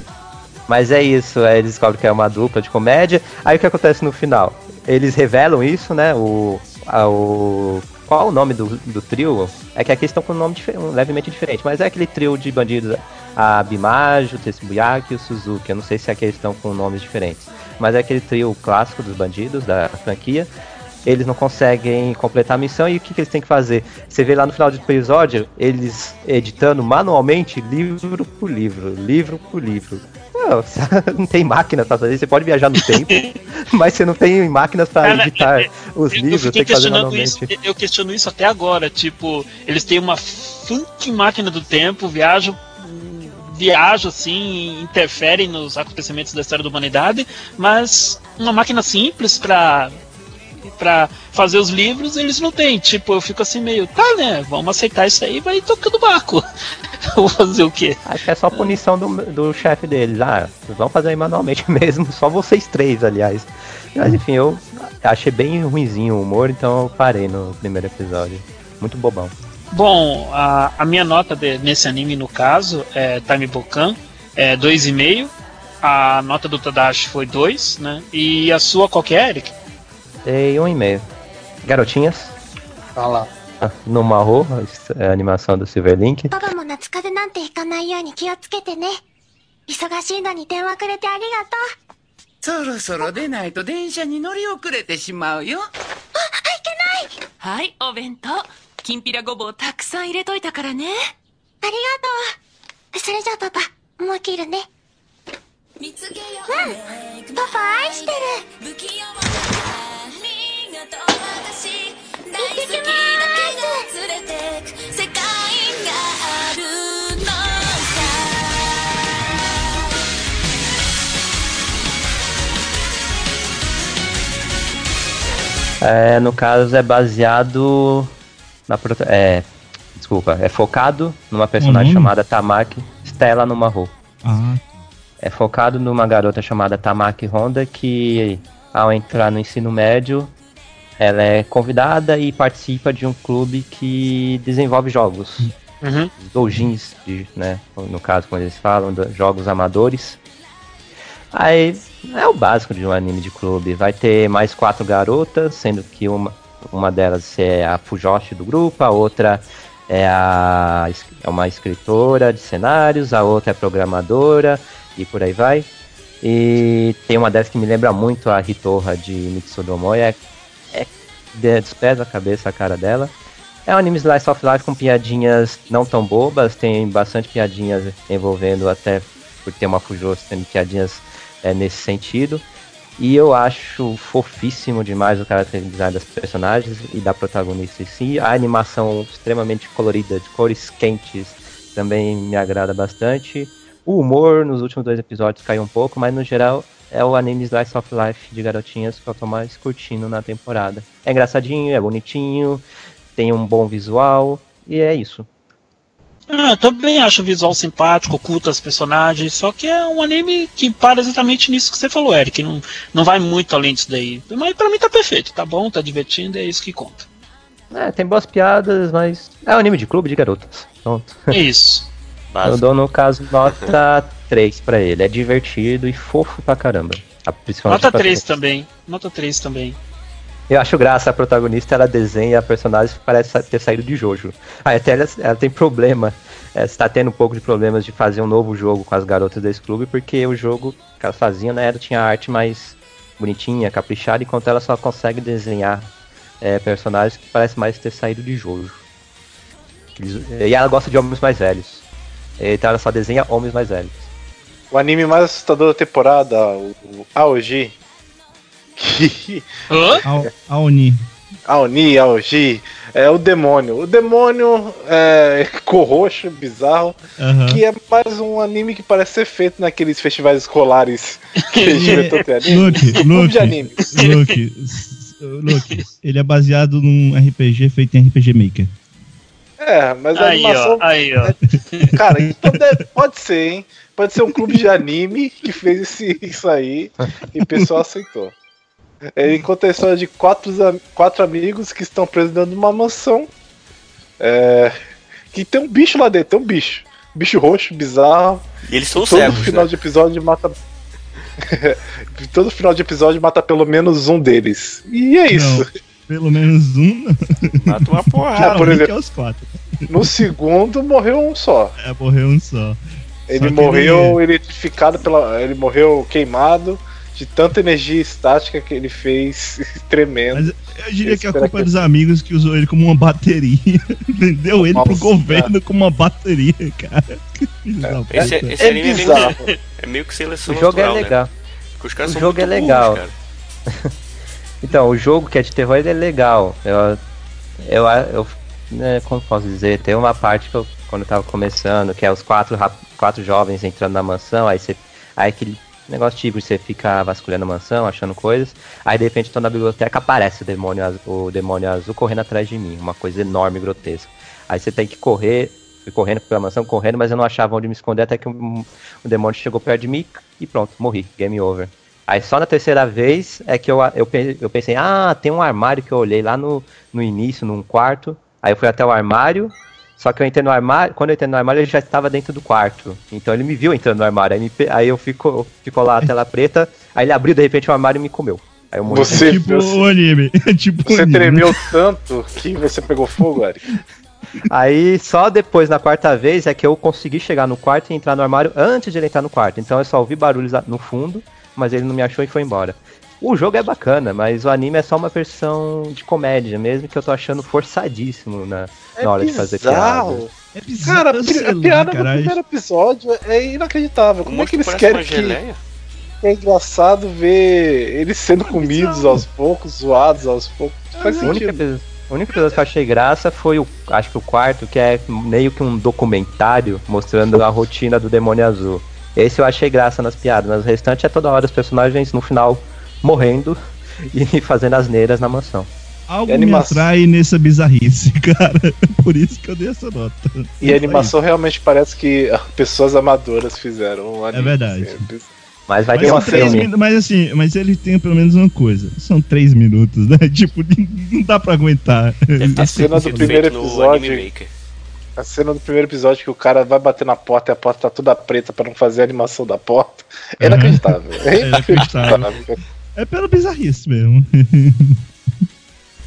Mas é isso, aí eles descobrem que é uma dupla de comédia. Aí o que acontece no final? Eles revelam isso, né? O. a- o qual o nome do, do trio? É que aqui estão com um nome levemente diferente, mas é aquele trio de bandidos, a Bimajo, o Tetsubuyaki e o Suzuki. Eu não sei se aqui estão com nomes diferentes. Mas é aquele trio clássico dos bandidos da franquia. Eles não conseguem completar a missão e o que, que eles têm que fazer? Você vê lá no final do episódio, eles editando manualmente livro por livro, livro por livro. Não, tem máquina pra fazer, você pode viajar no tempo, mas você não tem máquinas pra Cara, editar os Eu- eu livros, fiquei tem que fazer questionando isso. manualmente. Eu questiono isso até agora. Tipo, eles têm uma funk máquina do tempo, viajam, viajam assim, interferem nos acontecimentos da história da humanidade, mas uma máquina simples pra pra fazer os livros, eles não têm. Tipo, eu fico assim meio, tá, né? Vamos aceitar isso aí vai tocando barco. Vou fazer o quê? Acho que é só punição do, do chefe deles. Ah, vocês vão fazer aí manualmente mesmo, só vocês três, aliás. Mas enfim, eu achei bem ruinzinho o humor, então eu parei no primeiro episódio. Muito bobão. Bom, a, a minha nota de- nesse anime, no caso, é Time Bokan, é 2,5. A nota do Tadashi foi 2, né? E a sua qual que é, Eric? Tem um e-mail. Garotinhas? Fala. Ah, no Marro, a animação do Silverlink. そろそろ出ないと電車に乗り遅れてしまうよ。あ、いけないはい、お弁当。きんぴらごぼうたくさん入れといたからね。ありがとう。それじゃあパパ、もう切るね。うん、パパ愛してる。É, no caso é baseado na é, desculpa, é focado numa personagem nome? chamada Tamaki Stella no Marro. Ah, É focado numa garota chamada Tamaki Honda que, ao entrar no ensino médio, ela é convidada e participa de um clube que desenvolve jogos. Uhum. Doujins, de- né? No caso, quando eles falam, jogos amadores. Aí é o básico de um anime de clube. Vai ter mais quatro garotas, sendo que uma, uma delas é a Fujoshi do grupo, a outra é, a, é uma escritora de cenários, a outra é programadora e por aí vai. E tem uma delas que me lembra muito a Hitorra de Mitsudomoe, é, de- despesa a cabeça a cara dela. É um anime slice of life com piadinhas não tão bobas, tem bastante piadinhas envolvendo até por ter uma Fujoshi, tem piadinhas é, nesse sentido. E eu acho fofíssimo demais o character design das personagens e da protagonista em si. A animação extremamente colorida, de cores quentes, também me agrada bastante. O humor nos últimos dois episódios caiu um pouco, mas no geral é o anime Slice of Life de garotinhas que eu tô mais curtindo na temporada. É engraçadinho, é bonitinho, tem um bom visual e é isso. Ah, eu também acho o visual simpático, oculta as personagens, só que é um anime que para exatamente nisso que você falou, Eric. Não, não vai muito além disso daí. Mas pra mim tá perfeito, tá bom, tá divertindo, é isso que conta. É, tem boas piadas, mas é um anime de clube de garotas. Pronto. É Eu dou, no caso, nota 3 pra ele. É divertido e fofo pra caramba. Nota a 3 protagonista. também. Nota 3 também. Eu acho graça, a protagonista ela desenha a personagem que parece ter saído de Jojo. Aí até ela, ela tem problema, é, está tendo um pouco de problemas de fazer um novo jogo com as garotas desse clube, porque o jogo que elas faziam, né, ela tinha a arte mais bonitinha, caprichada, enquanto ela só consegue desenhar é, personagens que parecem mais ter saído de Jojo. E ela gosta de homens mais velhos. Então ela só desenha homens mais velhos. O anime mais assustador da temporada, o, o Aoji. Que. Hã? Ao- Aoni. Aoni, Aoji. É o demônio. O demônio é corroxo, bizarro. Aham. Que é mais um anime que parece ser feito naqueles festivais escolares que a gente anime. Luke, de anime. Luke, Luke, ele é baseado num RPG feito em RPG Maker. É, mas a Aí, animação. ó, aí, ó. Cara, então deve- pode ser, hein? Pode ser um clube de anime que fez esse, isso aí e o pessoal aceitou. Ele conta a história de quatro, quatro amigos que estão presos dentro de uma mansão. É, que tem um bicho lá dentro, tem um bicho. Bicho roxo, bizarro. E eles são Todo cegos, final né? de episódio mata. Todo final de episódio mata pelo menos um deles. E é isso. Pelo menos um. Mata uma porrada. Por Geralmente exemplo. é os quatro. No segundo morreu um só. É, morreu um só. Ele Só morreu eletrificado pela. Ele morreu queimado de tanta energia estática que ele fez tremendo. Mas eu diria que a Espera culpa é que- dos amigos que usou ele como uma bateria. Vendeu ele pro Nossa. governo como uma bateria, cara. Puta. Esse, esse É anime é meio, bizarro. é meio que O seleção jogo é natural, né? legal. Porque os caras O são jogo muito é burros, legal. cara. Então, o jogo que é de terror ele é legal. Eu, eu, eu né, como posso dizer, tem uma parte que eu, quando eu tava começando, que é os quatro, quatro jovens entrando na mansão, aí você. Aí aquele Negócio típico, você fica vasculhando a mansão, achando coisas. Aí de repente tô na biblioteca, aparece o demônio, azul, o demônio azul correndo atrás de mim. Uma coisa enorme, grotesca. Aí você tem que correr, fui correndo pela mansão, correndo, mas eu não achava onde me esconder até que um, o demônio chegou perto de mim e pronto, morri. Game over. Aí só na terceira vez é que eu, eu, eu pensei, ah, tem um armário que eu olhei lá no, no início, num quarto. Aí eu fui até o armário, só que eu entrei no armário, quando eu entrei no armário ele já estava dentro do quarto. Então ele me viu entrando no armário, aí, me aí eu fico, ficou lá a tela preta, aí ele abriu de repente o armário e me comeu. Aí eu morri. Você, tipo você, o anime. É tipo você anime. tremeu tanto que você pegou fogo, Eric. Aí só depois, na quarta vez, é que eu consegui chegar no quarto e entrar no armário antes de ele entrar no quarto. Então eu só ouvi barulhos lá no fundo, mas ele não me achou e foi embora. O jogo é bacana, mas o anime é só uma versão de comédia mesmo, que eu tô achando forçadíssimo na, na hora de fazer piada. bizarro. É bizarro, Cara, a piada do primeiro episódio é inacreditável. Como é que eles querem que é engraçado ver eles sendo comidos bizarro. aos poucos, zoados aos poucos? Faz O único, sentido. episódio, o único episódio que eu achei graça foi o, acho que o quarto, que é meio que um documentário mostrando a rotina do demônio azul. Esse eu achei graça nas piadas, mas o restante é toda hora os personagens no final morrendo e fazendo asneiras na mansão. Algo me atrai nessa bizarrice, cara. Por isso que eu dei essa nota. E a animação realmente parece que pessoas amadoras fizeram. um anime, verdade. assim, é. Mas vai Mas, ter um três filme. minu- mas assim, mas ele tem pelo menos uma coisa. São três minutos, né? Tipo, não dá pra aguentar. Deve ter A cena do primeiro episódio- Anime Maker. A cena do primeiro episódio que o cara vai bater na porta e a porta tá toda preta pra não fazer a animação da porta. É Uhum. inacreditável. É É inacreditável. É pela bizarrice mesmo.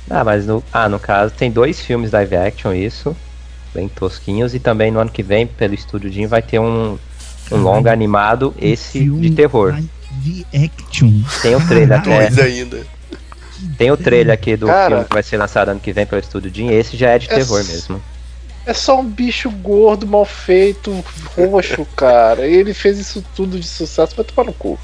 Ah, mas no, ah, no caso tem dois filmes live action, isso. Bem tosquinhos. E também no ano que vem, pelo Estúdio Jim, vai ter um, um longa animado, esse de terror. live action. Tem o trailer até. Dois ainda. Tem o trailer aqui do Cara. filme que vai ser lançado ano que vem pelo Estúdio Jim. Esse já é de É terror mesmo. É só um bicho gordo, mal feito, roxo, cara. E ele fez isso tudo de sucesso, vai tomar no cu.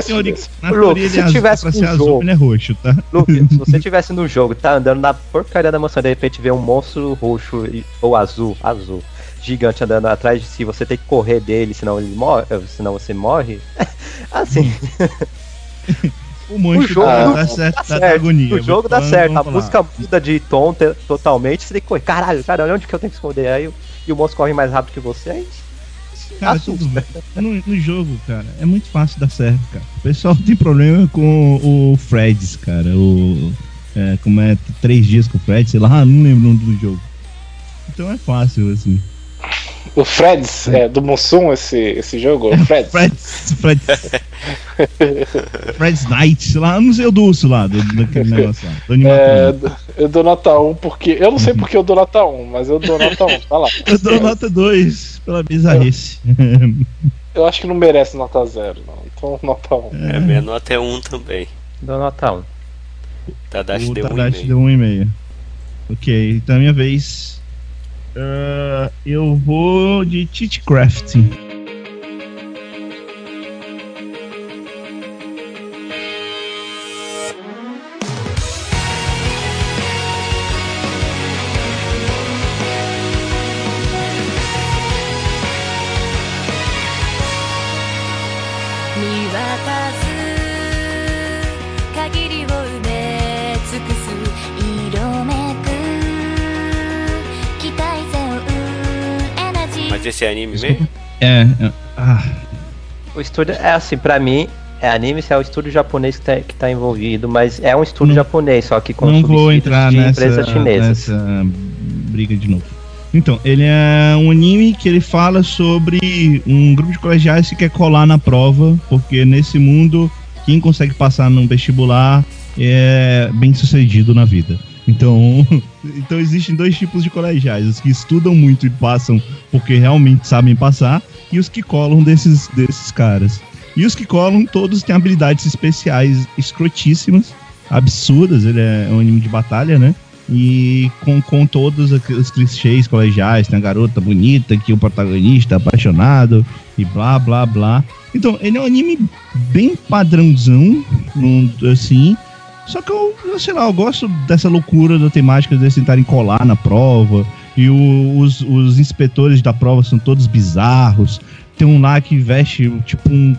Se teoria, na teoria se é azul, tivesse azul, jogo- ele é roxo, tá? Luke, se você tivesse no jogo, tá andando na porcaria da mansão, de repente vê um monstro roxo e- ou azul, azul, gigante andando atrás de si, você tem que correr dele, senão ele morre, senão você morre. assim, O O jogo dá, não- dá certo, dá certo. agonia. o jogo dá certo, a música muda de tom te- totalmente, você tem que correr. Caralho, cara, onde que eu tenho que esconder. Aí e o monstro corre mais rápido que você, aí Cara, tudo. No, no jogo, cara, é muito fácil dar certo, cara. O pessoal tem problema com o Freds, cara. O. é, como é, três dias com o Fred, sei lá, não lembro o nome do jogo. Então é fácil, assim. O Freds, é, do Mussum, esse, esse jogo, o Freds. Freds. Freds. Fred's Night, sei lá, não sei o doce lá, do, daquele negócio lá. Do É, eu dou nota 1 porque. Eu não sei porque eu dou nota 1, mas eu dou nota 1, tá lá. Eu dou nota 2 pela bizarrice. Eu acho que não merece nota 0, não. Então, nota 1. É, minha nota é um também. dou nota 1. Tadashi o deu um Tadashi e-mail. deu um e-mail. Ok, então é minha vez. Ah, eu vou de Titcraft.「é anime mesmo? É, é, ah, O estúdio é assim, pra mim, é anime, se é o estúdio japonês que tá, que tá envolvido, mas é um estúdio Não- japonês, só que com não vou subsídios entrar de nessa, empresas chinesas. nessa briga de novo. Então, ele é um anime que ele fala sobre um grupo de colegiais que quer colar na prova, porque nesse mundo, quem consegue passar num vestibular é bem sucedido na vida. Então, então existem dois tipos de colegiais, os que estudam muito e passam porque realmente sabem passar, e os que colam desses, desses caras. E os que colam, todos têm habilidades especiais escrotíssimas, absurdas, ele é um anime de batalha, né? E com, com todos aqueles clichês colegiais, tem a garota bonita, que o protagonista é apaixonado, e blá blá blá. Então, ele é um anime bem padrãozão, assim. Só que eu, eu sei lá, eu gosto dessa loucura da temática deles tentarem colar na prova. E o- os, os inspetores da prova são todos bizarros. Tem um lá que veste tipo um.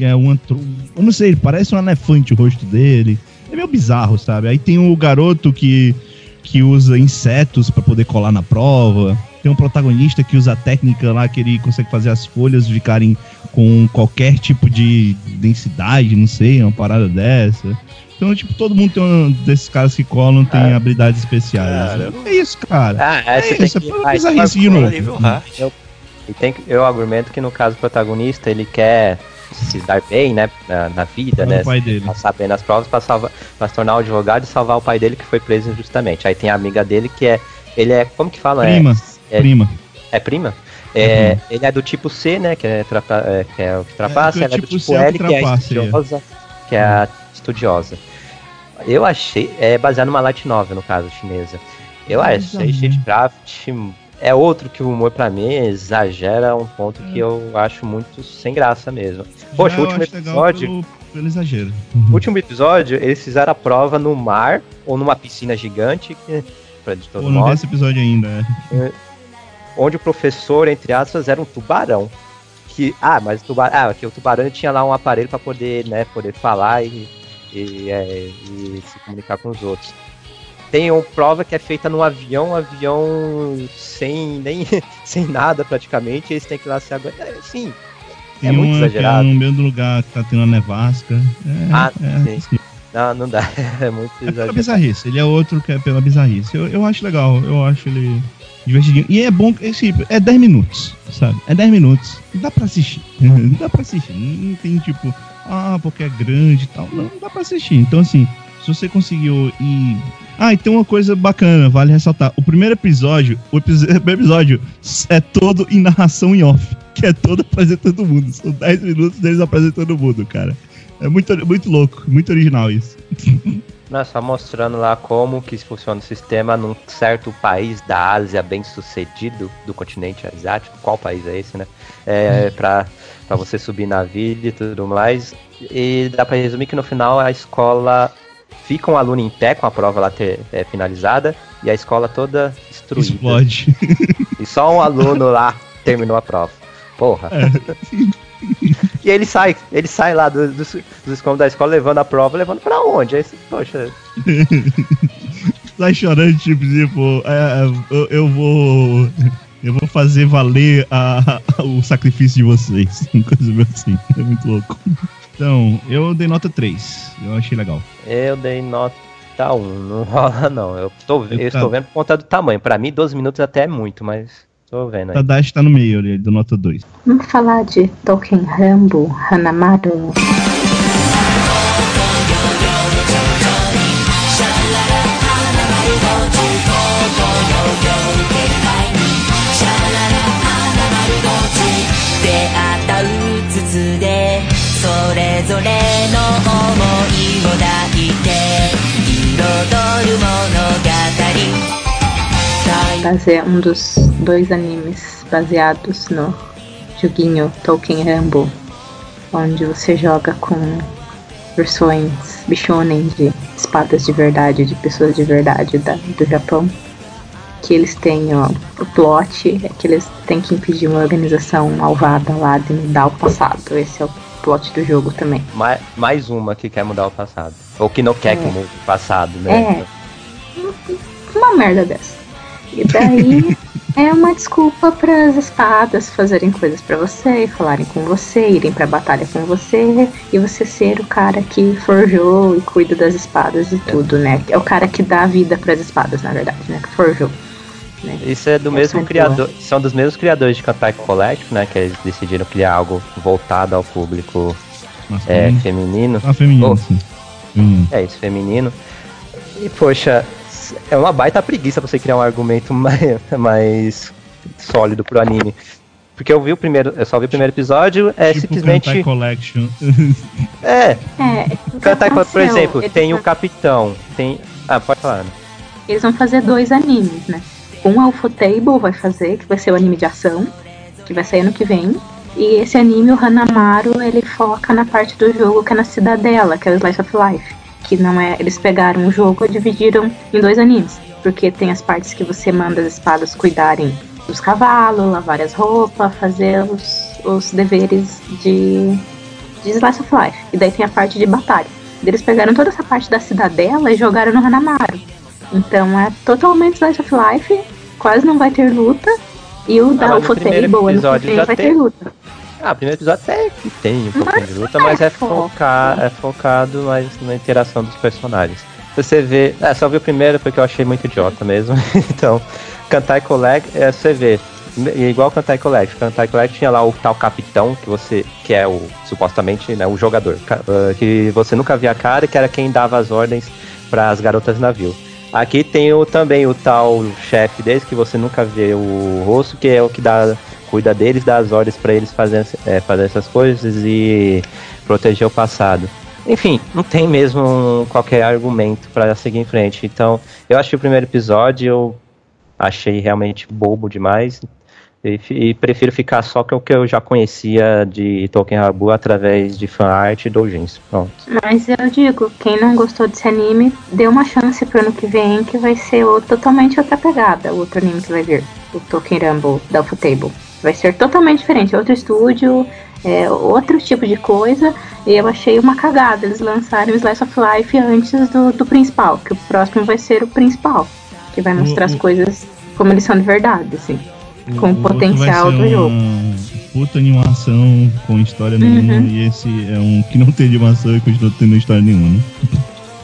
é um antro... Eu não sei, parece um elefante o rosto dele. É meio bizarro, sabe? Aí tem o garoto que, que usa insetos pra poder colar na prova. Tem um protagonista que usa a técnica lá que ele consegue fazer as folhas ficarem com qualquer tipo de densidade, não sei, uma parada dessa. Então, tipo, todo mundo tem um desses caras que colam tem habilidades especiais. é isso, cara. Ah, é, você tem isso, que- é uma ah, bizarrice de novo. hard. Eu, e tem, que- eu argumento que no caso do protagonista, ele quer se dar bem, né, na, na vida, né, o pai dele. passar bem nas provas pra, salvar, pra se tornar um advogado e salvar o pai dele que foi preso injustamente. Aí tem a amiga dele que é, ele é, como que fala? É- Prima, é, prima. É prima? É, ele é do tipo C, né? Que é, trapa, é, que é o que trapaça, do ela é do tipo tipo C é o L, que que é estudiosa, que é a estudiosa. Eu achei. É baseado numa light novel, no caso, chinesa. Eu achei Shadecraft. É outro que o humor, pra mim, exagera um ponto que eu acho muito sem graça mesmo. Poxa, Já o eu último episódio. Pelo, pelo exagero. O último episódio, eles fizeram a prova no mar ou numa piscina gigante. Que, pra de todo Pô, não vi modo esse episódio ainda. é. onde o professor, entre aspas, era um tubarão. Que, ah, mas o tubarão, ah, que o tubarão tinha lá um aparelho para poder, né, poder falar e, e, é, e se comunicar com os outros. Tem uma prova que é feita num avião, um avião sem nem sem nada praticamente, e eles têm que ir lá se aguentar. É, Sim, Tem é muito é exagerado. no meio do lugar que tá tendo uma nevasca. É, Ah, é, sim. Não, não dá. É muito É pela exagerado. bizarrice. Ele é outro que é pela bizarrice. Eu, eu acho legal. Eu acho ele divertidinho. E é bom, é, tipo, é 10 minutos, sabe? É 10 minutos. Dá pra assistir. Dá pra assistir. Não tem tipo, ah, porque é grande e tal. Não, dá pra assistir. Então, assim, se você conseguiu ir. Ah, e tem uma coisa bacana, vale ressaltar. O primeiro episódio, o episódio é todo em narração em off, que é todo apresentando o mundo. São 10 minutos deles apresentando o mundo, cara. É muito, muito louco, muito original isso. Não, só mostrando lá como que funciona o sistema num certo país da Ásia bem sucedido, do continente asiático, qual país é esse, né? É, pra, pra você subir na vida e tudo mais. E dá pra resumir que no final a escola fica um aluno em pé com a prova lá ter, é, finalizada e a escola toda destruída. Explode. E só um aluno lá terminou a prova. Porra. E ele sai, ele sai lá do- dos, dos escombros da escola levando a prova, levando pra onde? Aí, você, poxa, Sai chorando, tipo, tipo, é, é, eu, eu vou. Eu vou fazer valer a- a- o sacrifício de vocês. Coisa meio assim. É muito louco. Então, eu dei nota 3. Eu achei legal. Eu dei nota 1, não rola não. Eu, tô, eu Eu estou tá- vendo por conta do tamanho. Pra mim, 12 minutos até é muito, mas tô vendo aí. Tadashi tá no meio ali, do nota 2. Vamos falar de Tolkien Rambo, Hanamaru.「出会 Basea, um dos dois animes baseados no joguinho Tolkien Rambo, onde você joga com versões bichonem de espadas de verdade, de pessoas de verdade da, do Japão. Que eles têm, ó, o plot é que eles têm que impedir uma organização malvada lá de mudar o passado. Esse é o plot do jogo também. Mais, mais uma que quer mudar o passado. Ou que não quer é. que mude o passado, né? É. Uma merda dessa. E daí é uma desculpa para as espadas fazerem coisas pra você, falarem com você, irem pra batalha com você e você ser o cara que forjou e cuida das espadas e tudo, né? É o cara que dá a vida pras espadas, na verdade, né? Que forjou. né? Isso é do Essa mesmo é criador. São dos mesmos criadores de Kantai Collective, né? Que eles decidiram criar algo voltado ao público é, feminino. feminino. Ah, feminino, Oh. sim. Feminino. É isso, feminino. E poxa, é uma baita preguiça você criar um argumento mais, mais sólido pro anime. Porque eu vi o primeiro, eu só vi o primeiro episódio, é tipo simplesmente. Kantai Collection. É, É, o que Kantai, por exemplo, tem o vão- capitão, tem. Ah, pode falar. Eles vão fazer dois animes, né? Um é o Futable vai fazer, que vai ser o anime de ação, que vai sair ano que vem. E esse anime, o Hanamaru, ele foca na parte do jogo que é na Cidadela, que é o Slice of Life. Que não é. Eles pegaram o jogo e dividiram em dois animes. Porque tem as partes que você manda as espadas cuidarem dos cavalos, lavar as roupas, fazer os, os deveres de de Slice of Life. E daí tem a parte de batalha. Eles pegaram toda essa parte da cidadela e jogaram no Hanamaru. Então é totalmente Slice of Life, quase não vai ter luta. E o Ah, da mas no primeiro Ufotable, episódio vai tem. ter luta. Ah, o primeiro episódio até que tem um pouquinho de luta, Mas mas é é, foca, é focado mais na interação dos personagens. Você vê. É, só vi o primeiro porque eu achei muito idiota mesmo. então, Cantai Collect, é, você vê. é Igual Cantai Collect. Cantai Collect tinha lá o tal capitão, que você. que é o supostamente né, o jogador. ah, Que você nunca via a cara, que era quem dava as ordens para as garotas navio. Aqui tem o, também o tal chefe deles, que você nunca vê o rosto, que é o que dá, cuida deles, dá as ordens para eles fazerem é, fazer essas coisas e proteger o passado. Enfim, não tem mesmo qualquer argumento para seguir em frente. Então, eu achei o primeiro episódio, eu achei realmente bobo demais. E, e prefiro ficar só com o que eu já conhecia de Tolkien Rabu através de fanart e doujins. Pronto. Mas eu digo, quem não gostou desse anime, dê uma chance pro ano que vem, que vai ser o- totalmente outra pegada, o outro anime que vai vir. O Tolkien Rumble da Ufotable. Vai ser totalmente diferente, outro estúdio, é, outro tipo de coisa. E eu achei uma cagada eles lançarem o Slice of Life antes do, do principal, que o próximo vai ser o principal. Que vai mostrar as o- coisas como eles são de verdade, assim. Com o vai potencial do jogo. uma Puta animação com história nenhuma. Uhum. E esse é um que não tem animação e continua tendo história nenhuma, né?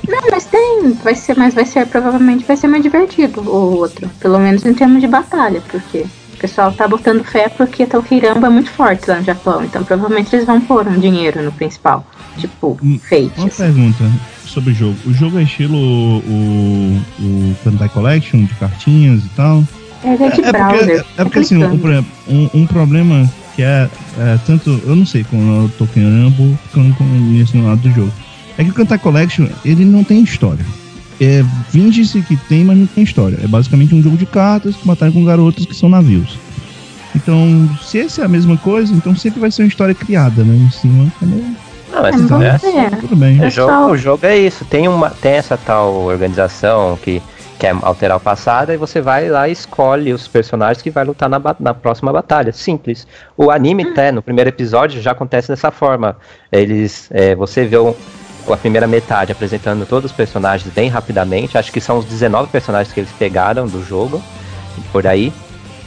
Não, mas tem, vai ser, mas vai ser, provavelmente vai ser mais divertido o outro. Pelo menos em termos de batalha, porque o pessoal tá botando fé porque Tokiramba é muito forte lá no Japão. Então provavelmente eles vão pôr um dinheiro no principal. Tipo, Hum, Fate. Uma assim. pergunta sobre o jogo. O jogo é estilo o, o Bandai Collection, de cartinhas e tal? Ele é de É browser. porque, é porque assim, um, um, um problema que é, é tanto, eu não sei como eu tô querendo, ficando com nesse lado do jogo, é que o Cantar Collection, ele não tem história. É, finge-se que tem, mas não tem história. É basicamente um jogo de cartas que batalha com garotos que são navios. Então, se essa é a mesma coisa, então sempre vai ser uma história criada, né? Em cima. entendeu? Não, mas É, vamos é, ver. Tudo bem. O jogo, o jogo é isso, tem, uma, tem essa tal organização que quer alterar o passado e você vai lá e escolhe os personagens que vai lutar na, na próxima batalha. Simples. O anime, até, no primeiro episódio, já acontece dessa forma. Eles. é, você vê o- a primeira metade apresentando todos os personagens bem rapidamente. Acho que são os 19 personagens que eles pegaram do jogo. Por aí.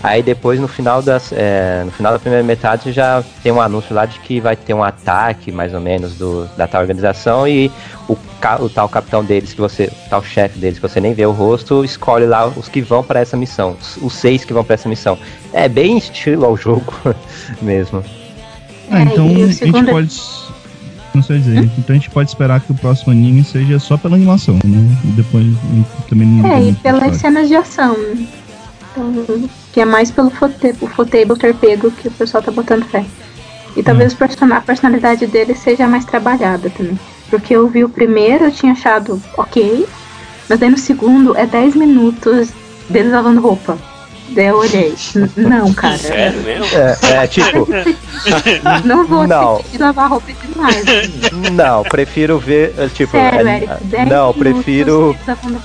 Aí depois no final das é, no final da primeira metade já tem um anúncio lá de que vai ter um ataque mais ou menos do, da tal organização e o, o tal capitão deles que você o tal chefe deles que você nem vê o rosto escolhe lá os que vão para essa missão os, os seis que vão para essa missão é bem estilo ao jogo mesmo Ah, É, então o a gente pode. Não sei dizer. Então a gente pode esperar que o próximo anime seja só pela animação, né? E depois também não É, e pelas cenas de ação. né? Então, que é mais pelo Fotable ter pego que o pessoal tá botando fé. E talvez person- a personalidade dele seja mais trabalhada também. Porque eu vi o primeiro, eu tinha achado ok, mas daí no segundo é 10 minutos deles lavando roupa. Daí eu olhei. "N- Não, cara. Sério mesmo? é, é, tipo Não vou Não. assistir lavar roupa demais. não prefiro ver é, tipo Sério, é- Eric. 10 não prefiro lavando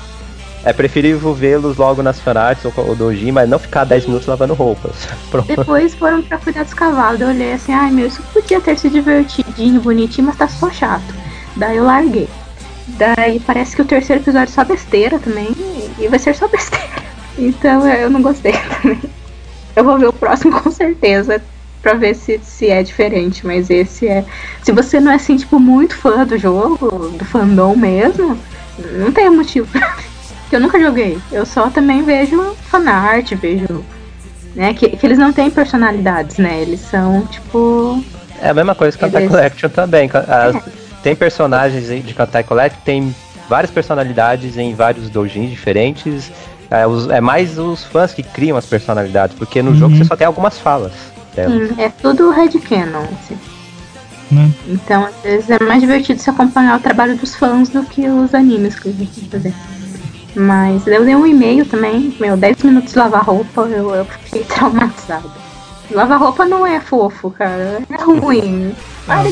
é preferível vê-los logo nas fanarts ou, ou doji mas não ficar 10 minutos lavando roupas Pronto. Depois foram pra cuidar dos cavalos. Eu olhei assim, ai meu, isso podia ter sido divertidinho, bonitinho, mas tá só chato. Daí eu larguei. Daí parece que o terceiro episódio é só besteira também. E vai ser só besteira. Então eu não gostei também. Eu vou ver o próximo com certeza. Pra ver se, se é diferente. Mas esse é. Se você não é assim, tipo, muito fã do jogo, do fandom mesmo, não tem motivo pra. Porque eu nunca joguei. Eu só também vejo fanart, vejo né? Que, que eles não têm personalidades, né? Eles são, tipo. É a mesma coisa que Kantai Eles- Collection também. As- Tem personagens de Kantai Collection, tem várias personalidades em vários doujins diferentes. É, os- é mais os fãs que criam as personalidades, porque no Uhum. jogo você só tem algumas falas. delas. hum, é tudo headcanon, assim. Né? Então, às vezes é mais divertido se acompanhar o trabalho dos fãs do que os animes que eles vão fazer. Mas eu dei um e-mail também, meu, 10 minutos de lavar roupa, eu, eu fiquei traumatizada. Lavar roupa não é fofo, cara. É ruim.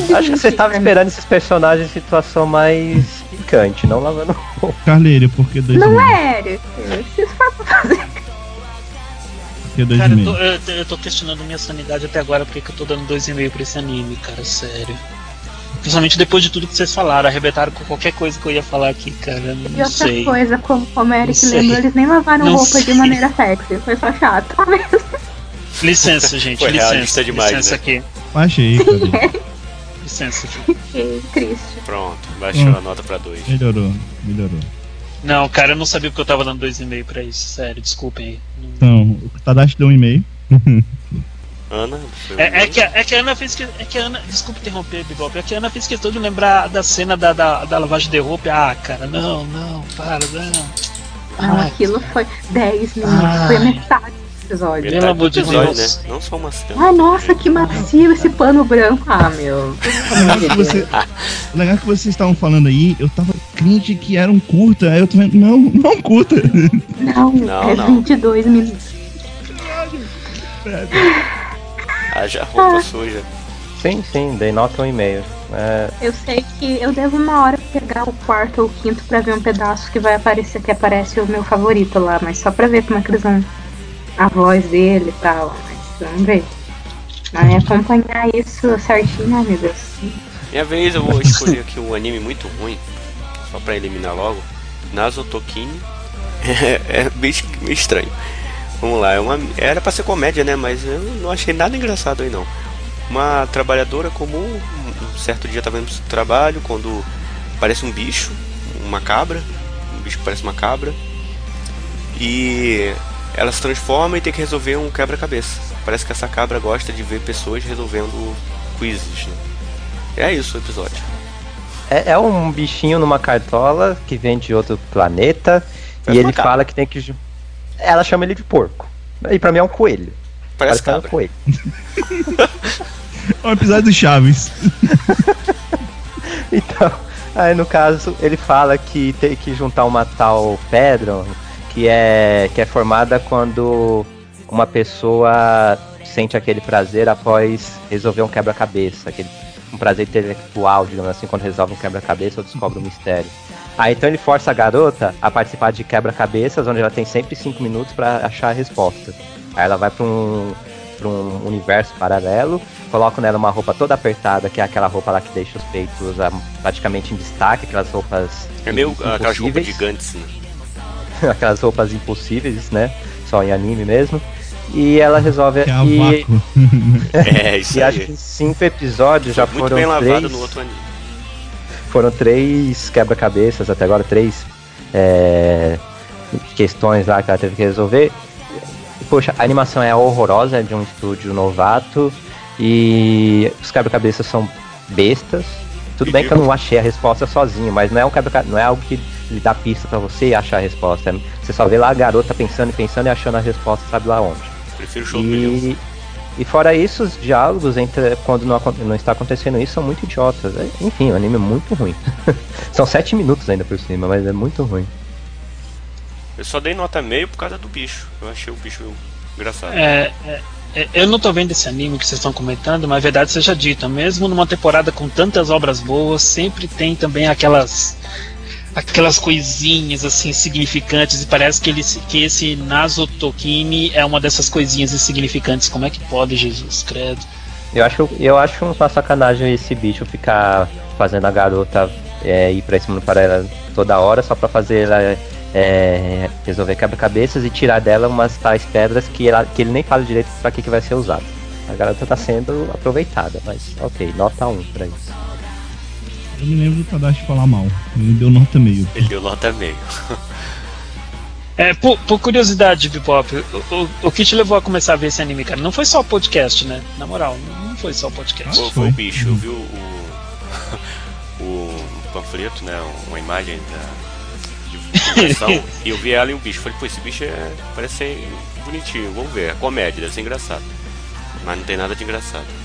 De Acho que você estava esperando esses personagens em situação mais picante, não lavando roupa. Carleiro, por que dois e Não meio? é, Eric. Se for pra fazer. Por que dois Cara, e eu tô, meio? eu, eu tô questionando minha sanidade até agora porque que eu tô dando 2,5 pra esse anime, cara, sério. Principalmente depois de tudo que vocês falaram, arrebentaram com qualquer coisa que eu ia falar aqui, cara. eu E Não outra sei. coisa, como, como Eric Não lembrou, eles nem lavaram Não roupa sei. de maneira sexy. Foi só chato mesmo. Licença, gente, Foi licença. realista demais, licença né? aqui. Cadê? Licença aqui. Fiquei triste. Pronto, baixou Hum. a nota pra 2. Melhorou, melhorou. Não, cara, eu não sabia porque eu tava dando 2,5 pra isso. Sério, desculpem aí. Então, o Tadashi deu um e-mail. Ana, foi o É, é que, a- é que a Ana fez que. É que a Ana. Desculpa interromper, Bibop. É que a Ana fez questão de lembrar da cena da, da, da lavagem de roupa. Ah, cara, não, não, para, não. Não, Ai, aquilo foi 10 minutos. Ai. Foi metade episódio. Pelo amor de Deus. né? Não só uma cena. Ai, nossa, que macio esse pano branco. Ah, meu. De que você, o legal é que vocês estavam falando aí, eu tava crente que era um curta, aí eu tô vendo, não, não curta. Não, Não, é não. 22 minutos. Haja roupa suja. Sim, sim, dei nota um e-mail. É, Eu sei que eu devo uma hora pegar o quarto ou o quinto pra ver um pedaço que vai aparecer, que aparece o meu favorito lá, mas só pra ver como é que eles vão. A voz dele e tal, mas vamos ver. Aí acompanhar isso certinho, meu Deus. Minha vez, eu vou escolher aqui um anime muito ruim, só pra eliminar logo. Nazotokini. É, meio, meio estranho. Vamos lá, é uma, era pra ser comédia, né? Mas eu não achei nada engraçado aí não. Uma trabalhadora comum, um certo dia tava indo pro trabalho, quando aparece um bicho, uma cabra, um bicho que parece uma cabra, e ela se transforma e tem que resolver um quebra-cabeça. Parece que essa cabra gosta de ver pessoas resolvendo quizzes, né? É isso o episódio. é, é um bichinho numa cartola que vem de outro planeta Parece e ele cabra. fala que tem que. Ela chama ele de porco. E pra mim é um coelho. Parece que é um cabra. coelho. É um episódio do Chaves. Então, aí no caso, ele fala que tem que juntar uma tal pedra que é, que é formada quando uma pessoa sente aquele prazer após resolver um quebra-cabeça, aquele um prazer intelectual, digamos assim, quando resolve um quebra-cabeça ou descobre um mistério. Aí então ele força a garota a participar de quebra-cabeças, onde ela tem sempre 5 minutos pra achar a resposta. Aí ela vai pra um, pra um universo paralelo, coloca nela uma roupa toda apertada, que é aquela roupa lá que deixa os peitos ah, praticamente em destaque, aquelas roupas É meio aquelas roupas gigantes, né? aquelas roupas impossíveis, né? Só em anime mesmo. E ela resolve Que é e. É, isso e acho aí. que em cinco episódios já Muito foram bem lavado três, no outro anime. foram três quebra-cabeças até agora, três é, questões lá que ela teve que resolver. Poxa, a animação é horrorosa, é de um estúdio novato e os quebra-cabeças são bestas. Tudo bem que eu não achei a resposta sozinho, mas não é um quebra não é algo que lhe dá pista pra você achar a resposta. É- Você só vê lá a garota pensando e pensando e achando a resposta, sabe lá onde. Prefiro o show. E, e fora isso, os diálogos entre quando não, não está acontecendo isso são muito idiotas. É, Enfim, o anime é muito ruim. são sete minutos ainda por cima, mas é muito ruim. Eu só dei nota meio por causa do bicho. Eu achei o bicho engraçado. É, é, é, eu não tô vendo esse anime que vocês estão comentando, mas a verdade seja dita, mesmo numa temporada com tantas obras boas, sempre tem também aquelas aquelas coisinhas assim insignificantes e parece que, ele, que esse Nazotokini é uma dessas coisinhas insignificantes. Como é que pode, Jesus, credo? Eu acho, eu acho uma sacanagem esse bicho ficar fazendo a garota é, ir pra esse mundo paralelo toda hora só pra fazer ela é, resolver quebra-cabeças e tirar dela umas tais pedras que, ela, que ele nem fala direito pra que, que vai ser usado. A garota tá sendo aproveitada, mas ok, nota 1 pra isso. Eu me lembro do Tadashi falar mal. Ele deu nota meio. Ele deu nota meio. É, por, por curiosidade, Bebop, o, o, o que te levou a começar a ver esse anime, cara? Não foi só o podcast, né? Na moral, não, foi só o podcast. Foi, o bicho, eu vi o, o, panfleto, né? Uma imagem da divulgação e eu vi ela e o bicho. Falei, pô, esse bicho é, parece ser bonitinho, vamos ver. É comédia, deve ser engraçado. Mas não tem nada de engraçado.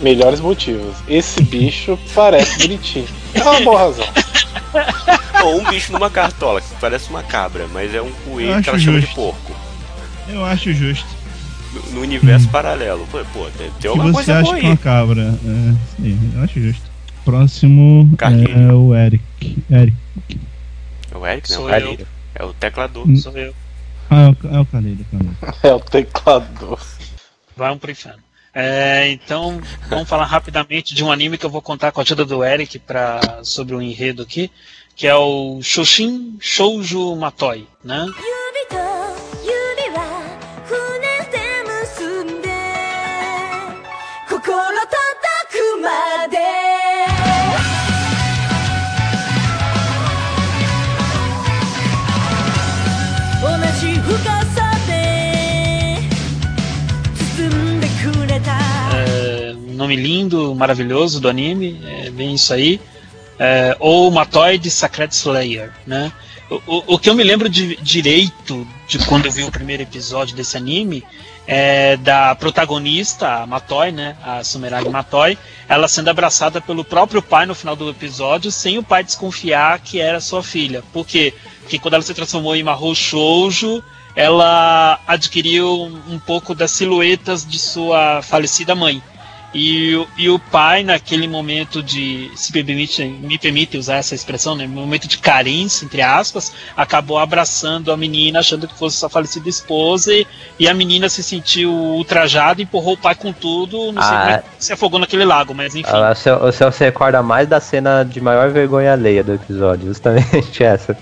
Melhores motivos. Esse bicho parece bonitinho. É uma boa razão. Ou um bicho numa cartola, que parece uma cabra, mas é um coelho Eu que ela acho chama de justo. porco. Eu acho justo. No, no universo paralelo. Pô, pô, tem, tem alguma você coisa acha boa que é uma aí. cabra, é, sim, eu acho justo. Próximo Carlinho. é o Eric. Eric. É o Eric, Sou não? eu. É o teclador. Hum. Sou eu. Ah, é o, é o Kaleida. É o teclador. Vamos pro inferno. É, então, vamos falar rapidamente de um anime que eu vou contar com a ajuda do Eric pra, sobre o enredo aqui, que é o Shoshin Shoujo Matoi, né? Nome lindo, maravilhoso do anime, é bem isso aí. É, ou Matoi de Sacred Slayer, né? O, o, o que eu me lembro de direito de quando eu vi o primeiro episódio desse anime é da protagonista, a Matoi, né? A Sumeragi Matoi, ela sendo abraçada pelo próprio pai no final do episódio, sem o pai desconfiar que era sua filha. Por quê? Porque quando ela se transformou em Mahou Shoujo, ela adquiriu um pouco das silhuetas de sua falecida mãe. E, o- e o pai, naquele momento de. Se me permite, me permite usar essa expressão, né? Momento de carência, entre aspas, acabou abraçando a menina, achando que fosse sua falecida esposa, e, e a menina se sentiu ultrajada e empurrou o pai com tudo, não sei Ah, como é que se afogou naquele lago, mas enfim. Ah, o seu se recorda mais da cena de maior vergonha alheia do episódio, justamente essa.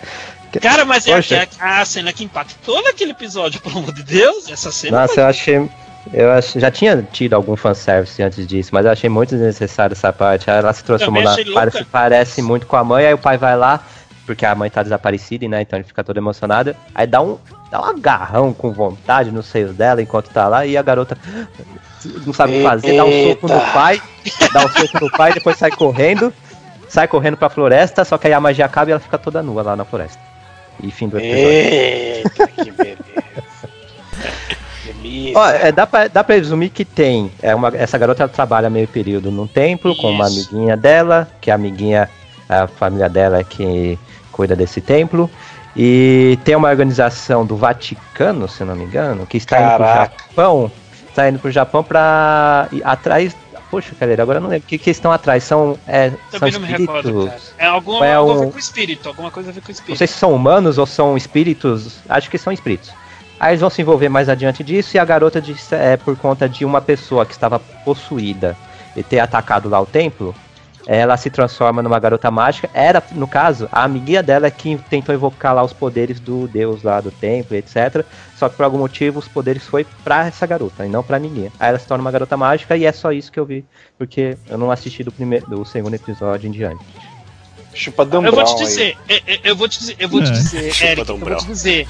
Cara, mas é, Poxa. é a cena que impactou naquele episódio, pelo amor de Deus, essa cena. Nossa, eu achei. Eu ach- já tinha tido algum fanservice antes disso, mas eu achei muito desnecessário essa parte. Ela se transformou na. Parece, parece muito com a mãe, aí o pai vai lá, porque a mãe tá desaparecida, né? Então ele fica todo emocionado. Aí dá um, dá um agarrão com vontade nos seios dela enquanto tá lá, e a garota não sabe o que fazer, dá um soco no pai, dá um soco no pai, depois sai correndo, sai correndo pra floresta, só que aí a magia acaba e ela fica toda nua lá na floresta. E fim do episódio. Eita, que beleza. Delícia. Ó, é, dá, pra, dá pra resumir que tem. É uma, essa garota ela trabalha meio período num templo com uma Isso. amiguinha dela, que a amiguinha, a família dela é que cuida desse templo. E tem uma organização do Vaticano, se eu não me engano, que está indo Caraca. pro Japão. Está indo pro Japão pra ir atrás. Poxa, cara, agora eu não lembro. O que, que eles estão atrás? São, é, são Também não me recordo, espíritos. cara. É alguma é algo a ver um- com espírito, alguma coisa a ver com espírito. Não sei se são humanos ou são espíritos. Acho que são espíritos. Aí eles vão se envolver mais adiante disso e a garota disse, é por conta de uma pessoa que estava possuída e ter atacado lá o templo, ela se transforma numa garota mágica. Era, no caso, a amiguinha dela que tentou invocar lá os poderes do deus lá do templo, etc. Só que por algum motivo os poderes foi pra essa garota e não pra ninguém. Aí ela se torna uma garota mágica e é só isso que eu vi, porque eu não assisti do primeiro, do segundo episódio em diante. Chupa Dan Eu vou Brown te dizer, é, é, eu vou te dizer, eu vou te É. dizer, Chupa Eric, eu vou te dizer,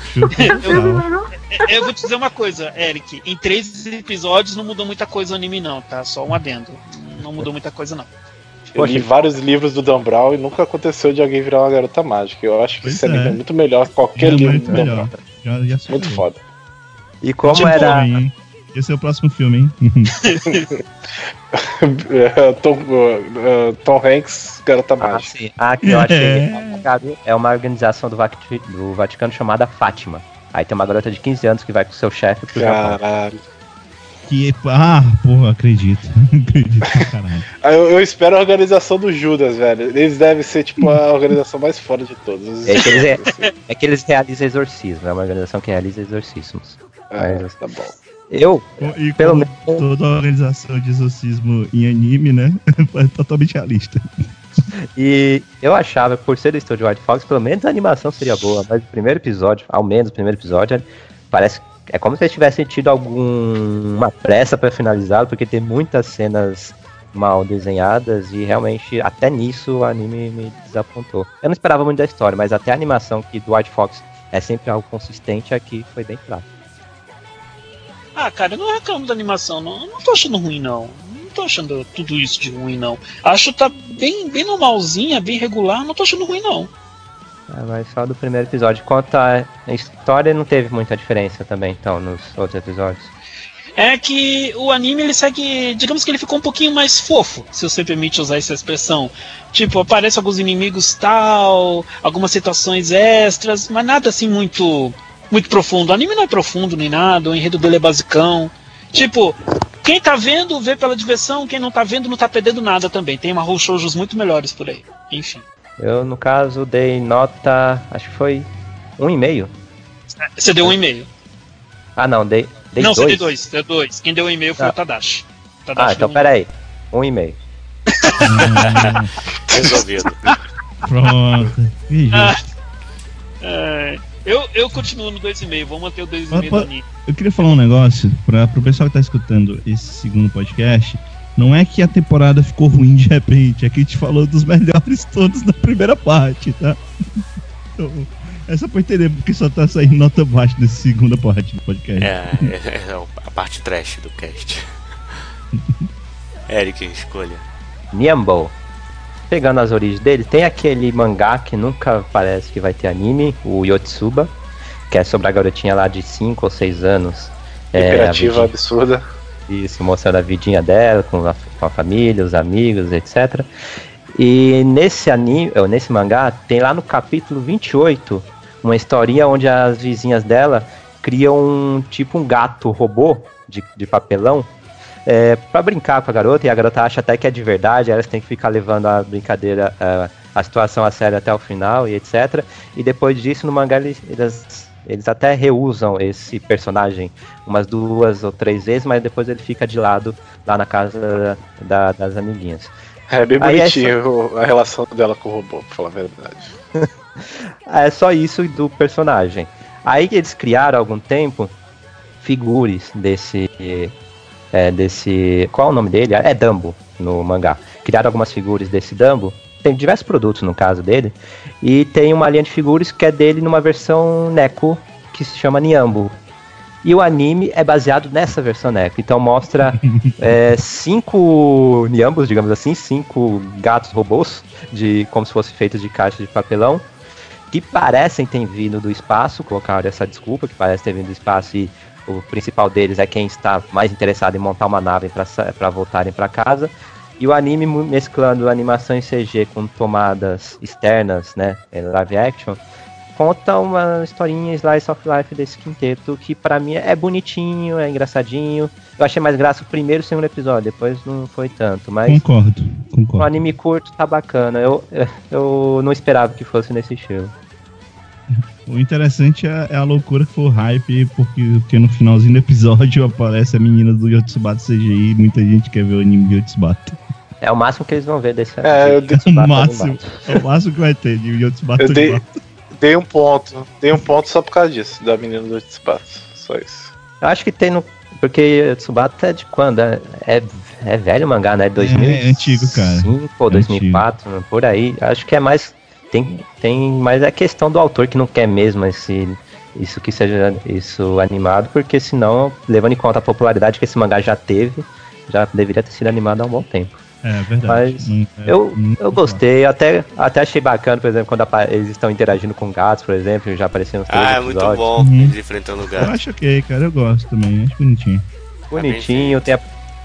é, eu vou te dizer uma coisa, Eric. Em três episódios não mudou muita coisa o anime, não, tá? Só um adendo. Não mudou muita coisa, não. Eu li vários livros do Dan Brown e nunca aconteceu de alguém virar uma garota mágica. Eu acho que Pois esse anime é. é muito melhor que qualquer É livro do Dan. Brown. Já, já Muito foda. E como Tipo, era. hein? Esse é o próximo filme, hein? É, Tom, uh, uh, Tom Hanks, garota Ah, mágica. sim. Ah, que eu achei. É. É uma organização do, do Vaticano chamada Fátima. Aí tem uma garota de 15 anos que vai com seu chefe pro Japão. Caralho. Que. Ah, porra, acredito. acredito pra caralho. Ah, Eu, eu espero a organização do Judas, velho. Eles devem ser, tipo, a organização mais foda de todas. É que, eles, é que eles realizam exorcismo, é uma organização que realiza exorcismos. É, tá bom. Eu, E Pelo menos- toda organização de exorcismo em anime, né? É totalmente realista. e eu achava, por ser do estúdio White Fox, pelo menos a animação seria boa, mas o primeiro episódio, ao menos o primeiro episódio, parece é como se eles tivessem tido alguma pressa pra finalizar, porque tem muitas cenas mal desenhadas e realmente até nisso o anime me desapontou. Eu não esperava muito da história, mas até a animação que do White Fox é sempre algo consistente aqui foi bem fraco. Ah, cara, eu não reclamo da animação, não. Eu não tô achando ruim, não. Não tô achando tudo isso de ruim, não. Acho que tá bem, bem normalzinha, bem regular, não tô achando ruim, não. Ah, mas só do primeiro episódio. Quanto à história, não teve muita diferença também, então, nos outros episódios. É que o anime ele segue, digamos que ele ficou um pouquinho mais fofo, se você permite usar essa expressão. Tipo, aparecem alguns inimigos tal, algumas situações extras, mas nada assim muito muito profundo. O anime não é profundo nem nada, o enredo dele é basicão. Tipo, quem tá vendo vê pela diversão, quem não tá vendo não tá perdendo nada também. Tem uma shoujos muito melhores por aí. Enfim. Eu, no caso, dei nota. Acho que foi um e meio. Você deu um e-mail. Ah, não, dei, dei não, dois. você deu dois, deu dois. Quem deu um e-mail foi Ah. o Tadashi. Ah, então peraí. Um e meio. Resolvido. Pronto. Ah, é, eu, eu continuo no 2,5, vou manter o 2,5 Mas, do anime. Eu queria falar um negócio para pro pessoal que tá escutando esse segundo podcast. Não é que a temporada ficou ruim de repente, é que a gente falou dos melhores todos na primeira parte, tá? Então, é só pra entender porque só tá saindo nota baixa dessa segunda parte do podcast. É, é, é a parte trash do cast. Eric, escolha. Nyambo. Pegando as origens dele, tem aquele mangá que nunca parece que vai ter anime, o Yotsuba, que é sobre a garotinha lá de 5 ou 6 anos. É, Imperativa vidinha- absurda. Isso, mostrando a vidinha dela com a, com a família, os amigos, etc. E nesse anime, nesse mangá, tem lá no capítulo 28 uma historinha onde as vizinhas dela criam um tipo um gato robô de, de papelão é, para brincar com a garota, e a garota acha até que é de verdade, elas têm que ficar levando a brincadeira, a, a situação a sério até o final e etc. E depois disso, no mangá, eles, eles, eles até reusam esse personagem umas duas ou três vezes, mas depois ele fica de lado lá na casa da- das amiguinhas. É bem Aí bonitinho a relação dela com o robô, pra falar a verdade. É só isso do personagem. Aí eles criaram há algum tempo figuras desse. É, desse. Qual é o nome dele? É Dumbo no mangá. Criaram algumas figuras desse Dumbo. Tem diversos produtos no caso dele. E tem uma linha de figuras que é dele numa versão Neko que se chama Nyambo. E o anime é baseado nessa versão Neko. Então mostra é, cinco Nyambos, digamos assim, cinco gatos robôs, de como se fossem feitos de caixa de papelão que parecem ter vindo do espaço, colocaram essa desculpa, que parece ter vindo do espaço e o principal deles é quem está mais interessado em montar uma nave para voltarem para casa. E o anime mesclando animação em CG com tomadas externas, né, em live action, conta uma historinha slice of life desse quinteto que pra mim é bonitinho, é engraçadinho. Eu achei mais graça o primeiro e o segundo episódio, depois não foi tanto, mas Concordo, o concordo. anime curto tá bacana. Eu, eu não esperava que fosse nesse estilo. O interessante é, é a loucura que foi o hype, porque, porque no finalzinho do episódio aparece a menina do Yotsubato CGI e muita gente quer ver o anime de Yotsubato. É o máximo que eles vão ver desse É, eu desse É o máximo, é o máximo que vai ter de Yotsubato Eu dei, dei um ponto. Dei um ponto só por causa disso, da menina do espaço. Só isso. Eu acho que tem no. Porque Tsubata é de quando? É, é, é velho o mangá, né? 2000 É, é antigo, cara. 2005 ou É 2004, por aí. Acho que é mais. Tem, tem mais a questão do autor que não quer mesmo esse, isso que seja isso animado, porque senão, levando em conta a popularidade que esse mangá já teve, já deveria ter sido animado há um bom tempo. É verdade. Mas Não- é, Eu, eu gostei, até, até achei bacana, por exemplo, quando apa- eles estão interagindo com gatos, por exemplo, já apareceram uns três Ah, é muito bom Uhum. eles enfrentando o Eu acho ok, cara, eu gosto também, acho bonitinho. Bonitinho, tem a,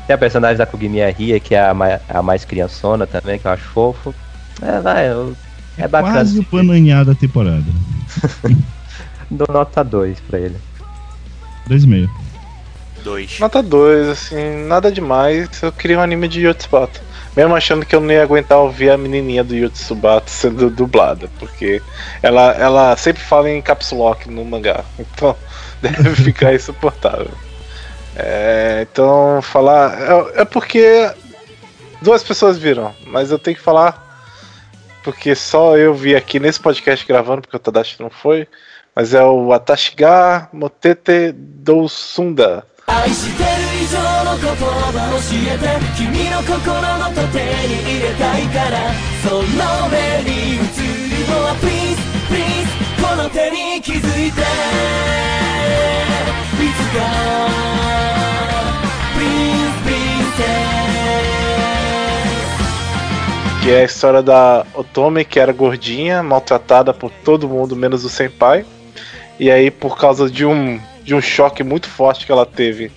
tem a personagem da Kugimiya Ria, que é a mais, a mais criançona também, que eu acho fofo. É, vai, eu- é bacana. Quase o pananear da temporada. Dou nota 2 pra ele. 2,5. Dois. Nota 2, assim, nada demais. Eu queria um anime de Yotsubato. Mesmo achando que eu não ia aguentar ouvir a menininha do Yotsubato sendo dublada, porque ela, ela sempre fala em caps lock no mangá, então deve ficar insuportável. É, então, falar. É, é porque duas pessoas viram, mas eu tenho que falar porque só eu vi aqui nesse podcast gravando, porque o Tadashi não foi. Mas é o Atashiga Motete Dousunda. 愛 é a história da Otome, que era gordinha, maltratada por todo mundo, menos o senpai. E aí, por causa de um, de um choque muito forte que ela teve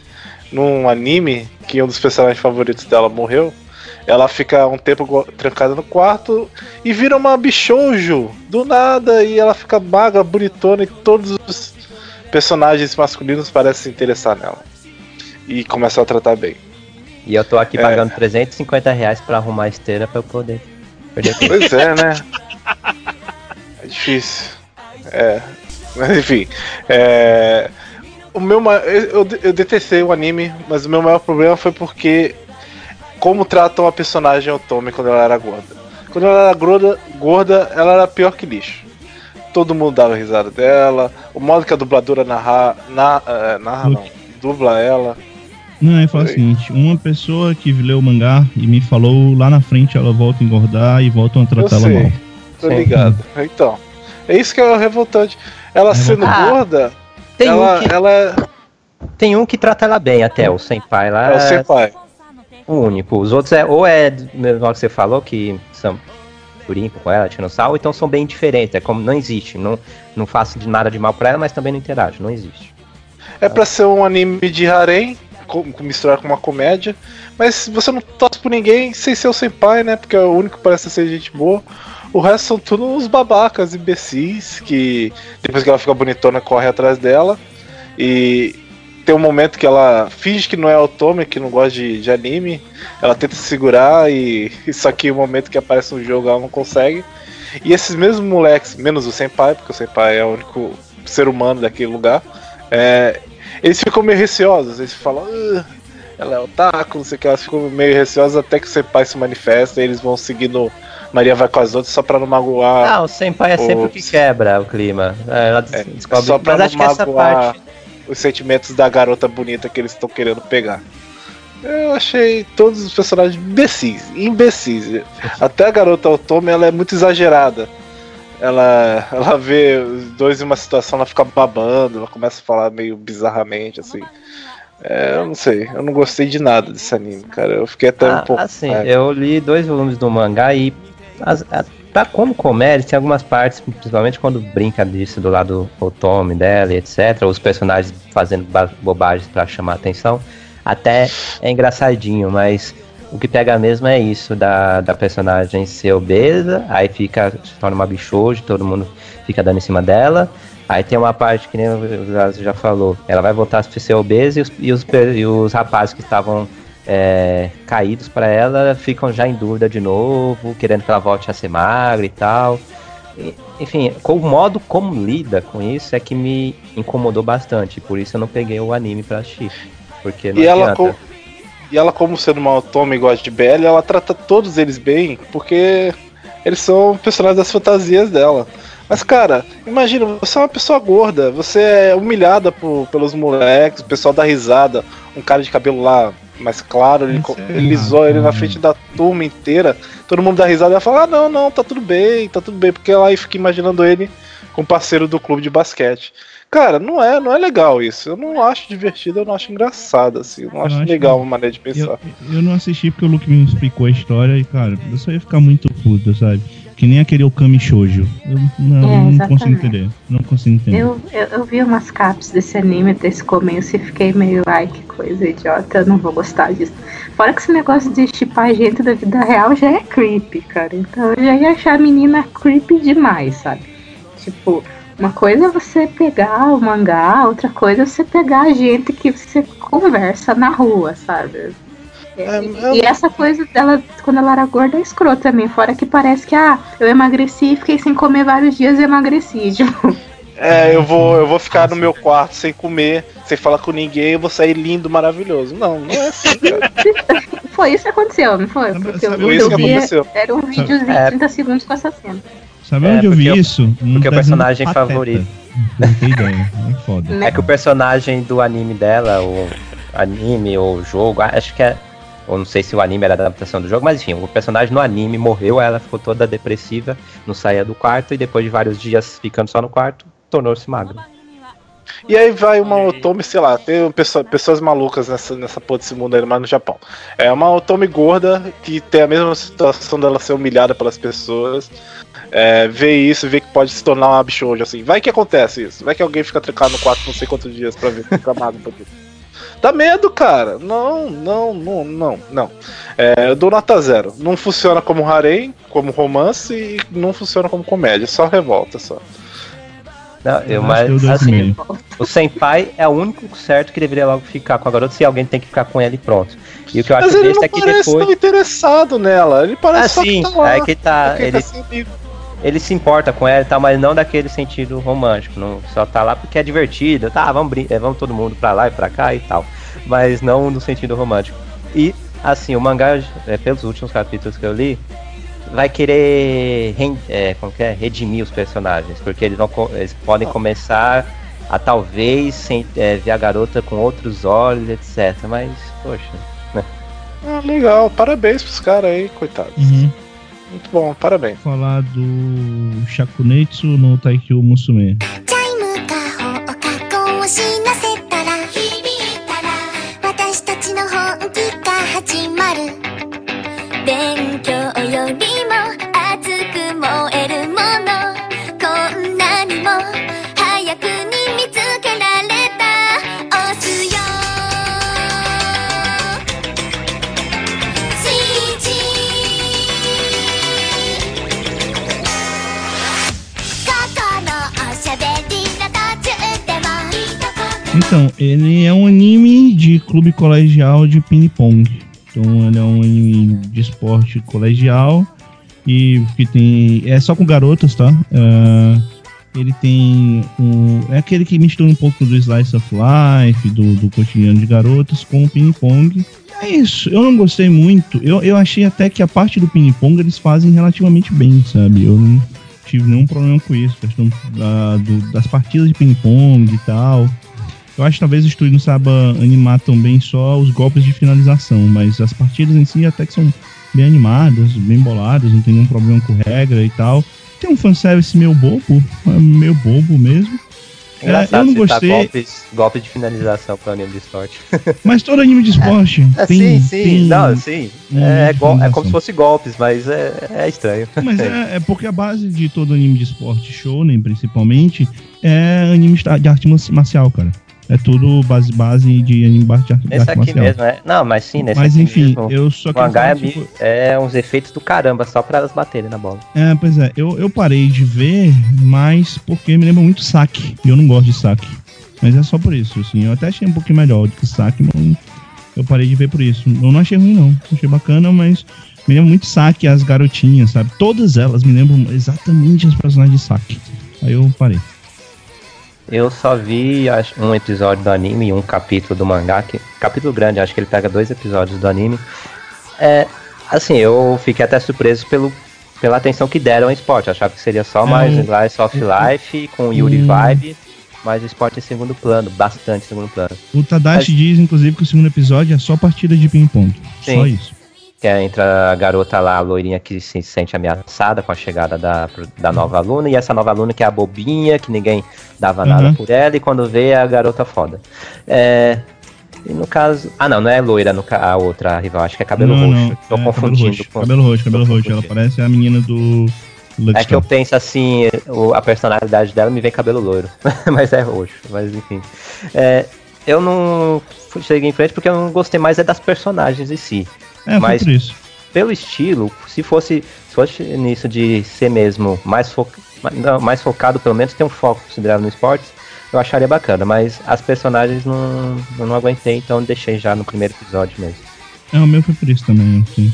num anime, que um dos personagens favoritos dela morreu, ela fica um tempo trancada no quarto e vira uma bichoujo do nada. E ela fica magra, bonitona, e todos os personagens masculinos parecem se interessar nela. E começam a tratar bem. E eu tô aqui É. pagando 350 reais pra arrumar a esteira pra eu poder perder tempo. Pois é, né? É difícil. É. Mas enfim. É. O meu ma- eu, eu detestei o anime, mas o meu maior problema foi porque como tratam a personagem Otome quando ela era gorda. Quando ela era gorda, gorda ela era pior que lixo. Todo mundo dava risada dela. O modo que a dubladora narra, na, eh, narra não, dubla ela. Não, é fala o seguinte, uma pessoa que leu o mangá e me falou lá na frente ela volta a engordar e voltam a tratar ela mal. Tô Sim. ligado. Então, é isso que é revoltante. Ela sendo Ah, gorda, Tem, ela, um que, ela é, tem um que trata ela bem até, o Senpai lá. é o senpai. o único. Os outros é ou é modo que você falou, que são Turimpo com ela, Tiranossauro, então são bem diferentes. É como não existe. Não, não faço de nada de mal pra ela, mas também não interajo. Não existe. É pra ser um anime de harem, misturar com uma comédia, mas você não torce por ninguém sem ser o senpai, né? Porque é o único que parece ser gente boa. O resto são tudo uns babacas, imbecis, que depois que ela fica bonitona, corre atrás dela. E tem um momento que ela finge que não é Otome, que não gosta de, de anime. Ela tenta se segurar e só que o momento que aparece um jogo ela não consegue. E esses mesmos moleques, menos o Senpai, porque o Senpai é o único ser humano daquele lugar, é, eles ficam meio receosos. Eles falam, "Ah, ela é otaku, não sei o que, elas ficam meio receosas até que o Senpai se manifesta e eles vão seguindo Maria vai com as outras só pra não magoar. Ah, o Senpai é sempre o que quebra o clima. É, Ela É, descobre. só pra mas não magoar parte. os sentimentos da garota bonita que eles estão querendo pegar. Eu achei todos os personagens imbecis, imbecis. Até a garota Otome, ela é muito exagerada. Ela, ela vê os dois em uma situação, ela fica babando, ela começa a falar meio bizarramente, assim. É, eu não sei, eu não gostei de nada desse anime, cara. Eu fiquei até Ah, um pouco. assim, é, eu li dois volumes do mangá e as, a, pra, como comédia, tem algumas partes, principalmente quando brinca disso do lado Otome dela e etc. Os personagens fazendo ba- bobagens pra chamar atenção. Até é engraçadinho, mas o que pega mesmo é isso, da, da personagem ser obesa, aí fica, se torna uma bichojo, todo mundo fica dando em cima dela. Aí tem uma parte que nem o Zazu já falou, ela vai voltar a ser obesa e os, e os, e os rapazes que estavam é, caídos pra ela ficam já em dúvida de novo, querendo que ela volte a ser magra e tal. E, Enfim, com o modo como lida com isso é que me incomodou bastante, por isso eu não peguei o anime pra assistir. Porque não E ela, adianta. co- e ela, como sendo uma Otome igual de BL, ela trata todos eles bem, porque eles são personagens das fantasias dela. Mas, cara, imagina, você é uma pessoa gorda, você é humilhada por, pelos moleques, o pessoal dá risada, um cara de cabelo lá mais claro, ele, ele zoa ele na né? frente da turma inteira, todo mundo dá risada e ela fala, ah, não, não, tá tudo bem, tá tudo bem, porque ela aí fica imaginando ele com parceiro do clube de basquete. Cara, não é, não é legal isso. Eu não acho divertido, eu não acho engraçado, assim. Eu não Eu acho acho legal que- uma maneira de pensar. Eu, eu não assisti porque o Luke me explicou a história e, cara, eu só ia ficar muito puto, sabe? Que nem aquele Okami Shoujo. Eu não, É, não consigo entender. Não consigo entender. Eu, eu, eu vi umas caps desse anime, desse começo, e fiquei meio, ai, que coisa idiota, eu não vou gostar disso. Fora que esse negócio de chipar gente da vida real já é creepy, cara. Então eu já ia achar a menina creepy demais, sabe? Tipo, uma coisa é você pegar o mangá, outra coisa é você pegar a gente que você conversa na rua, sabe? É, E- eu- essa coisa dela, quando ela era gorda, é escrota também. Fora que parece que, ah, eu emagreci, fiquei sem comer vários dias e emagreci. Tipo, É, eu vou, eu vou ficar no meu quarto sem comer, sem falar com ninguém, eu vou sair lindo, maravilhoso. Não, não é assim, cara. foi isso que aconteceu, não foi? Porque o Foi isso eu que vi aconteceu. era um videozinho É. de 30 segundos com essa cena. Sabe É, onde eu vi o- isso? Porque o personagem Pateta. favorito. Não tem ideia. É foda. Né? É que o personagem do anime dela, o anime ou jogo, acho que é. Ou não sei se o anime era a adaptação do jogo, mas enfim, o personagem no anime morreu, ela ficou toda depressiva, não saía do quarto e depois de vários dias ficando só no quarto, tornou-se magra. E aí vai uma Otome, sei lá, tem pessoa- pessoas malucas nessa, nessa porra desse mundo aí, mas no Japão. É uma Otome gorda que tem a mesma situação dela ser humilhada pelas pessoas. É, vê isso, vê que pode se tornar uma bichoja, assim. Vai que acontece isso. Vai que alguém fica trancado no quarto não sei quantos dias pra ver fica magro um pouquinho. Dá medo, cara. Não, não, não, não, não. É, eu dou nota zero. Não funciona como harem, como romance e não funciona como comédia. Só revolta, só. Não, eu, mas, eu esse assim, o senpai é o único certo que deveria logo ficar com a garota se alguém tem que ficar com ele e pronto. E o que eu acho Mas ele besta não é que parece depois. tão interessado nela. Ele Ah, parece só sim, que tá lá. é que tá. Porque Ele, tá sem amigo. ele se importa com ela e tal, mas não daquele sentido romântico. Não, só tá lá porque é divertido. Tá, vamos, brin- eh, vamos todo mundo pra lá e pra cá e tal. Mas não no sentido romântico. E assim, o mangá, é, pelos últimos capítulos que eu li, vai querer é, como que é? redimir os personagens, porque eles, vão, eles podem começar a talvez sem, é, ver a garota com outros olhos, etc. Mas, poxa, Ah, legal, parabéns pros caras aí, coitados. Uhum. Muito bom, parabéns. Falar do Shakunetsu no Taikyo Musume. Então, ele é um anime de clube colegial de ping-pong. Então, ele é um anime de esporte colegial e que tem. É só com garotas, tá? Ah, ele tem um. É aquele que mistura um pouco do Slice of Life, do, do cotidiano de garotas, com o ping-pong. É isso, eu não gostei muito. Eu, eu achei até que a parte do ping-pong eles fazem relativamente bem, sabe? Eu não tive nenhum problema com isso. Questão da- do- das partidas de ping-pong e tal. Eu acho que talvez o estúdio não saiba animar tão bem só os golpes de finalização, mas as partidas em si até que são bem animadas, bem boladas, não tem nenhum problema com regra e tal. Tem um fanservice meio bobo, é meio bobo mesmo. É, engraçado eu não gostei, golpes, golpes de finalização para anime de esporte. mas todo anime de esporte É, tem, sim, sim, tem não, sim. É, é como se fosse golpes, mas é, é estranho. Mas é, é porque a base de todo anime de esporte, shonen principalmente, é anime de arte marcial, cara. É tudo base, base de anime de arte, Esse aqui marcial. mesmo, é. Não, mas sim, nesse Mas enfim, mesmo, eu só o quero mangá é, falar, tipo, é uns efeitos do caramba, só pra elas baterem na bola. É, pois é, eu, eu parei de ver, mas porque me lembra muito saque. E eu não gosto de saque. Mas é só por isso, assim. Eu até achei um pouquinho melhor do que saque, mas eu parei de ver por isso. Eu não achei ruim, não. Achei bacana, mas me lembra muito saque as garotinhas, sabe? Todas elas me lembram exatamente as personagens de saque. Aí eu parei. Eu só vi acho, um episódio do anime e um capítulo do mangá, que, capítulo grande, acho que ele pega dois episódios do anime. É, assim, eu fiquei até surpreso pelo, pela atenção que deram ao esporte. Achava que seria só É, mais o- Slice of Life com Yuri o- Vibe, mas o esporte em segundo plano, bastante segundo plano. O Tadashi diz, inclusive, que o segundo episódio é só partida de ping-pong. Só isso. Que é entre a garota lá, a loirinha que se sente ameaçada com a chegada da, da nova aluna, e essa nova aluna que é a bobinha, que ninguém dava nada Uhum. por ela, e quando vê é a garota foda. É, e no caso. Ah, não, não é loira no, a outra rival, acho que é cabelo não, roxo. não. Tô é, cabelo confundindo. roxo, com- cabelo roxo, cabelo roxo. Ela parece a menina do. É Lucky que eu penso assim, o- a personalidade dela me vem cabelo loiro, mas é roxo, mas enfim. É, eu não cheguei em frente porque eu não gostei mais é das personagens em si. É, foi mas- por isso. pelo estilo, se fosse, se fosse nisso de ser mesmo mais, fo não, mais focado, pelo menos ter um foco considerável no esporte, eu acharia bacana, mas as personagens não, eu não aguentei, então deixei já no primeiro episódio mesmo. É, o meu foi por isso também, assim.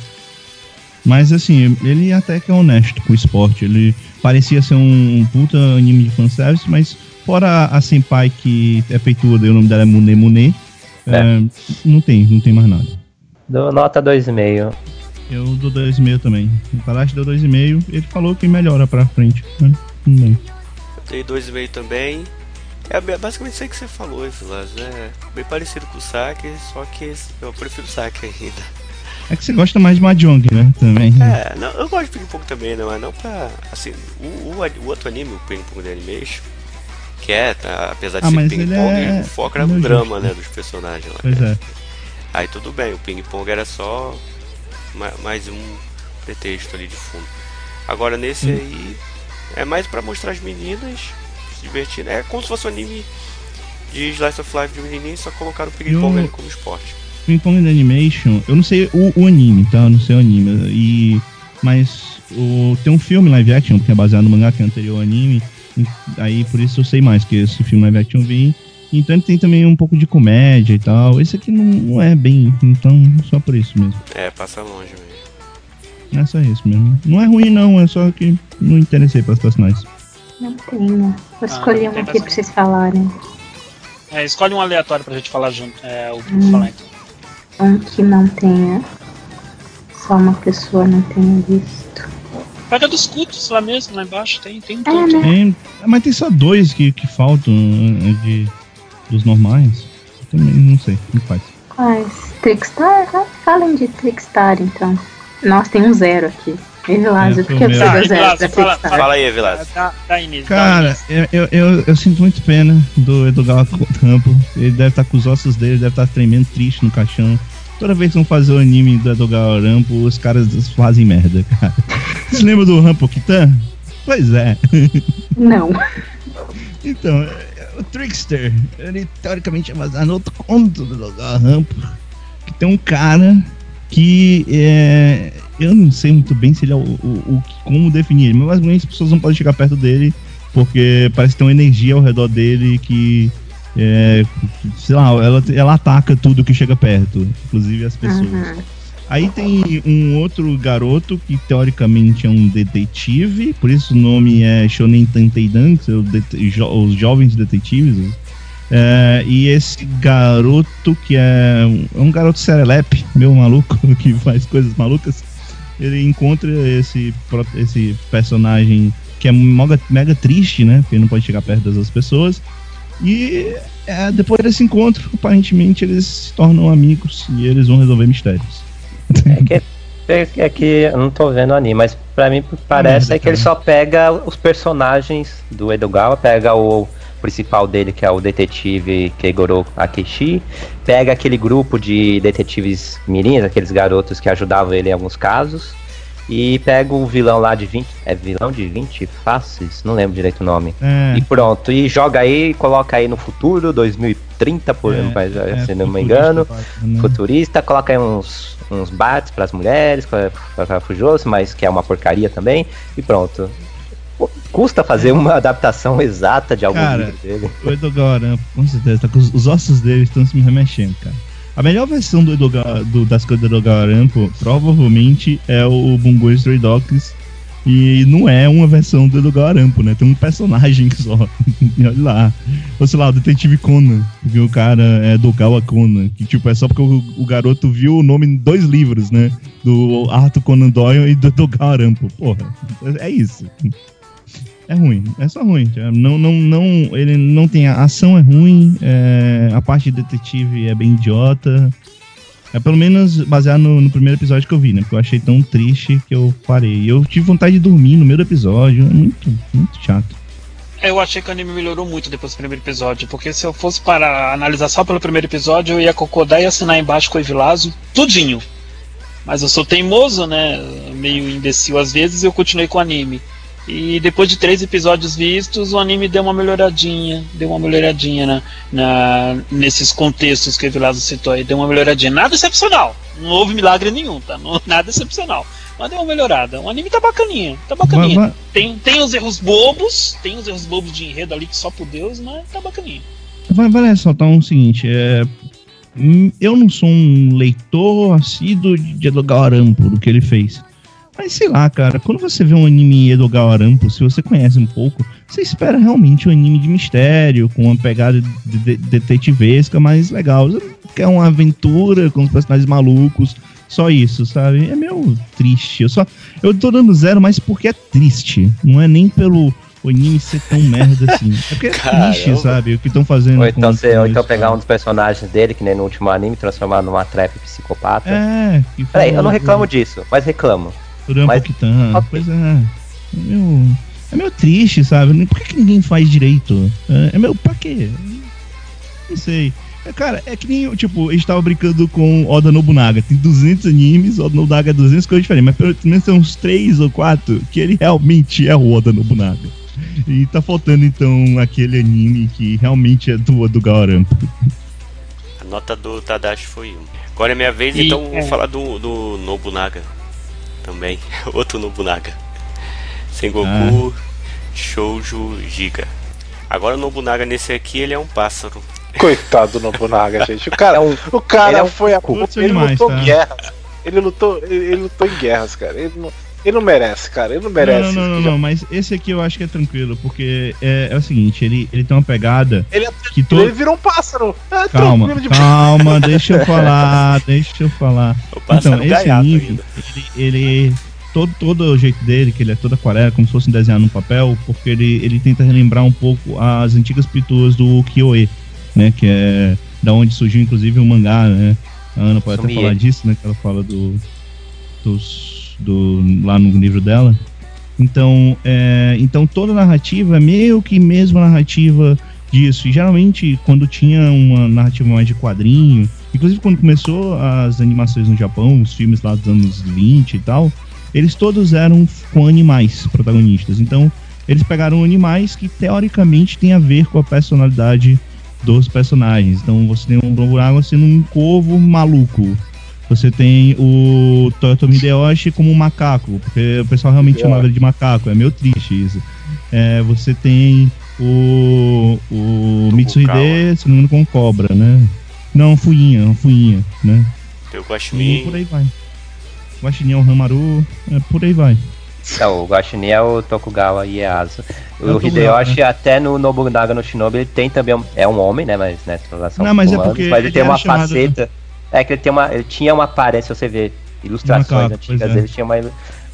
Mas assim, ele até que é honesto com o esporte. Ele parecia ser um, puta anime de fanservice, mas fora a Senpai que é peituda e o nome dela é Mune Mune, é, não tem, não tem mais nada. Dou nota 2,5. Eu dou 2,5 também. O Tadashi deu 2,5 ele falou que melhora pra frente. Mas tudo bem. Eu dei 2,5 também. É ba- basicamente isso aí que você falou, Vilas. É bem parecido com o saque, só que eu prefiro o saque ainda. É que você gosta mais de Mahjong, né? Também. É, não, eu gosto de Ping Pong também, não, mas não pra. Assim, o, o, o outro anime, o Ping Pong de Animation, que é, tá, apesar de Ah, ser Ping Pong, é- o foco era ele é no drama, justo. né, dos personagens lá. Pois é. Aí tudo bem, o Ping Pong era só ma- mais um pretexto ali de fundo. Agora nesse Hum. aí é mais pra mostrar as meninas se divertindo. É como se fosse um anime de Slice of Life de menininho, só colocaram o Ping Eu- Pong ali como esporte. Ping Pong de Animation, eu não sei o, o anime, tá? Eu não sei o anime. E, mas o, tem um filme live action, que é baseado no mangá, que é anterior ao anime. e aí por isso eu sei mais, que esse filme live action eu vi. Então ele tem também um pouco de comédia e tal. Esse aqui não, não é bem, então só por isso mesmo. É, passa longe mesmo. É só isso mesmo. Não é ruim não, é só que não interessei pelos personagens. Não tenho. Vou escolher não um aqui pra vocês falarem. É, escolhe um aleatório pra gente falar junto. É, o Hum. falar então. Um que não tenha só uma pessoa não tenha visto. Pega dos cultos lá mesmo, lá embaixo, tem, tem um É, né? Tem- mas tem só dois que, que faltam eh, de, dos normais. Também não sei, não faz. Quais? Trickstar? Ah, Falem de Trickstar, então. Nossa, tem um zero aqui. Evilásio, É, por que você deu Tá, zero pra fala- Trickstar? Fala aí, Evilásio. Dá, dá início, dá Cara, eu, eu, eu, sinto muito pena do Edgar Campo. Ele deve estar com os ossos dele, deve estar tremendo triste no caixão. Toda vez que vão fazer o anime do Edgar Rampo, os caras fazem merda, cara. Você lembra do Rampo Kitan? Pois é. Não. Então, é, o Trickster, ele teoricamente é baseado no outro conto do Edgar Rampo. Que tem um cara que é. Eu não sei muito bem se ele é o, o, o- como definir mas basicamente as pessoas não podem chegar perto dele porque parece ter uma energia ao redor dele que. É, sei lá, ela, ela ataca tudo que chega perto, inclusive as pessoas. Uhum. Aí tem um outro garoto que teoricamente é um detetive, por isso o nome é Shonen Tanteidan, que são det- jo- os jovens detetives. É, e esse garoto que é um, é garoto serelepe, meu maluco, que faz coisas malucas, ele encontra esse, esse personagem que é mega, mega triste, né? Porque não pode chegar perto das pessoas. E é, depois desse encontro, aparentemente eles se tornam amigos e eles vão resolver mistérios. É que, é, é que eu não tô vendo anime, mas pra mim parece é que ele cara. só pega os personagens do Edogawa, pega o principal dele, que é o detetive Keigoro Akeshi, pega aquele grupo de detetives mirins, aqueles garotos que ajudavam ele em alguns casos, e pega o vilão lá de 20. É vilão de 20 faces? Não lembro direito o nome. É, E pronto, e joga aí, coloca aí no futuro, 2030, por, É, mas, é, se não me engano né? futurista, coloca aí uns, uns bates pras mulheres, pra, pra Fujoso, mas que é uma porcaria também, e pronto. Custa fazer uma adaptação exata de algum Cara, livro dele. O Edogawa, com certeza, tá com os, os ossos dele estão se remexendo, cara. A melhor versão do Edogawa, do, das coisas do Edogawa Rampo, provavelmente é o Bungo Stray Dogs. E não é uma versão do Edogawa Rampo, né? Tem um personagem só. Olha lá. Ou sei lá, o Detetive Conan. Porque o cara é Dogawa Conan. Que tipo, é só porque o, o garoto viu o nome em dois livros, né? Do Arthur Conan Doyle e do Edogawa Rampo. Porra, é isso. É ruim, é só ruim. cara. Não, não, não, ele não tem a ação é ruim, é, a parte de detetive é bem idiota. É pelo menos baseado no, no primeiro episódio que eu vi, né? Porque eu achei tão triste que eu parei. Eu tive vontade de dormir no meio do episódio, é muito, muito chato. Eu achei que o anime melhorou muito depois do primeiro episódio, porque se eu fosse para analisar só pelo primeiro episódio, eu ia concordar e assinar embaixo com o Evilásio, tudinho. Mas eu sou teimoso, né? Meio imbecil às vezes, e eu continuei com o anime. E depois de três episódios vistos, o anime deu uma melhoradinha, deu uma melhoradinha na, na- nesses contextos que o Evilásio citou aí, deu uma melhoradinha. Nada excepcional, não houve milagre nenhum, tá? Não- nada excepcional. Mas deu uma melhorada. O anime tá bacaninha, tá bacaninha. Mas- mas- Tem, tem os erros bobos, tem os erros bobos de enredo ali que só por Deus, mas tá bacaninha. Vai, vale ressaltar um seguinte, é, hum, eu não sou um leitor assíduo de Edogawa Rampo, do que ele fez. Mas sei lá, cara, quando você vê um anime Edogawa Rampo, se você conhece um pouco, você espera realmente um anime de mistério, com uma pegada de, de- detetivesca mais legal. Você quer uma aventura com os personagens malucos, só isso, sabe? É meio triste. Eu só eu tô dando zero, mas porque é triste. Não é nem pelo o anime ser tão merda assim. É porque é Caramba. triste, sabe? O que estão fazendo. Ou então, com- você, com ou então isso, pegar um sabe? dos personagens dele, que nem no último anime, transformar numa trap psicopata. É, que Peraí, eu não reclamo disso, mas reclamo. Do Rampo mas- Kitan. ok. Pois é. É meio, é meio triste, sabe? Por que, que ninguém faz direito? É, é meio. Pra quê? Não sei. É, Cara, é que nem, tipo, a gente tava brincando com Oda Nobunaga. Tem 200 animes, Oda Nobunaga é 200 coisas diferentes, mas pelo menos tem uns 3 ou 4 que ele realmente é o Oda Nobunaga. E tá faltando, então, aquele anime que realmente é do, do Gaorampo. A nota do Tadashi foi 1. Agora é minha vez, E- então vou é. falar do, do Nobunaga também. Outro Nobunaga. Sengoku Shoujo Giga. Agora o Nobunaga nesse aqui, ele é um pássaro. Coitado do Nobunaga, gente. O cara, É um- o cara é um foi a Todos ele lutou tá? em guerras. Ele lutou, ele, ele lutou em guerras, cara. Ele não, Ele não merece, cara. Ele não merece. Não, não, não, não, Já- não, mas esse aqui eu acho que é tranquilo, porque é, é o seguinte, ele, ele tem uma pegada Ele, é que ele todo. virou um pássaro. É Calma, tranquilo de- calma, deixa eu falar, deixa eu falar. Então, esse gaiato anime, ele, ele todo, todo o jeito dele, que ele é todo aquarela, como se fosse desenhar no papel, porque ele, ele tenta relembrar um pouco as antigas pinturas do Kyoe, né, que é da onde surgiu inclusive o mangá, né? A Ana pode até Sumie. falar disso, né, que ela fala do dos do lá no livro dela. Então, é, então toda narrativa é meio que mesma narrativa disso. E geralmente quando tinha uma narrativa mais de quadrinho, inclusive quando começou as animações no Japão, os filmes lá dos anos 20 e tal, eles todos eram com animais protagonistas. Então, eles pegaram animais que teoricamente têm a ver com a personalidade dos personagens. Então, você tem um Burago sendo um corvo maluco. Você tem o Toyotomi Hideyoshi como um macaco, porque o pessoal realmente chamava ele de macaco, é meio triste isso. É, você tem o, o Mitsuhide, se não me engano, com cobra, né? Não, fuinha, fuinha, né? Tem o E por Guaxinim. aí vai. O Guaxinim é o Hamaru, é, por aí vai. Não, o Guaxinim é o Tokugawa Ieyasu. É o O Tokugawa, Hideyoshi, até no Nobunaga no Shinobi, ele tem também. um- É um homem, né? Mas né, Não, mas é porque mas ele ele tem uma chamado- faceta. É que ele tem uma. Ele tinha uma aparência, você vê ilustrações antigas é. dele, tinha uma,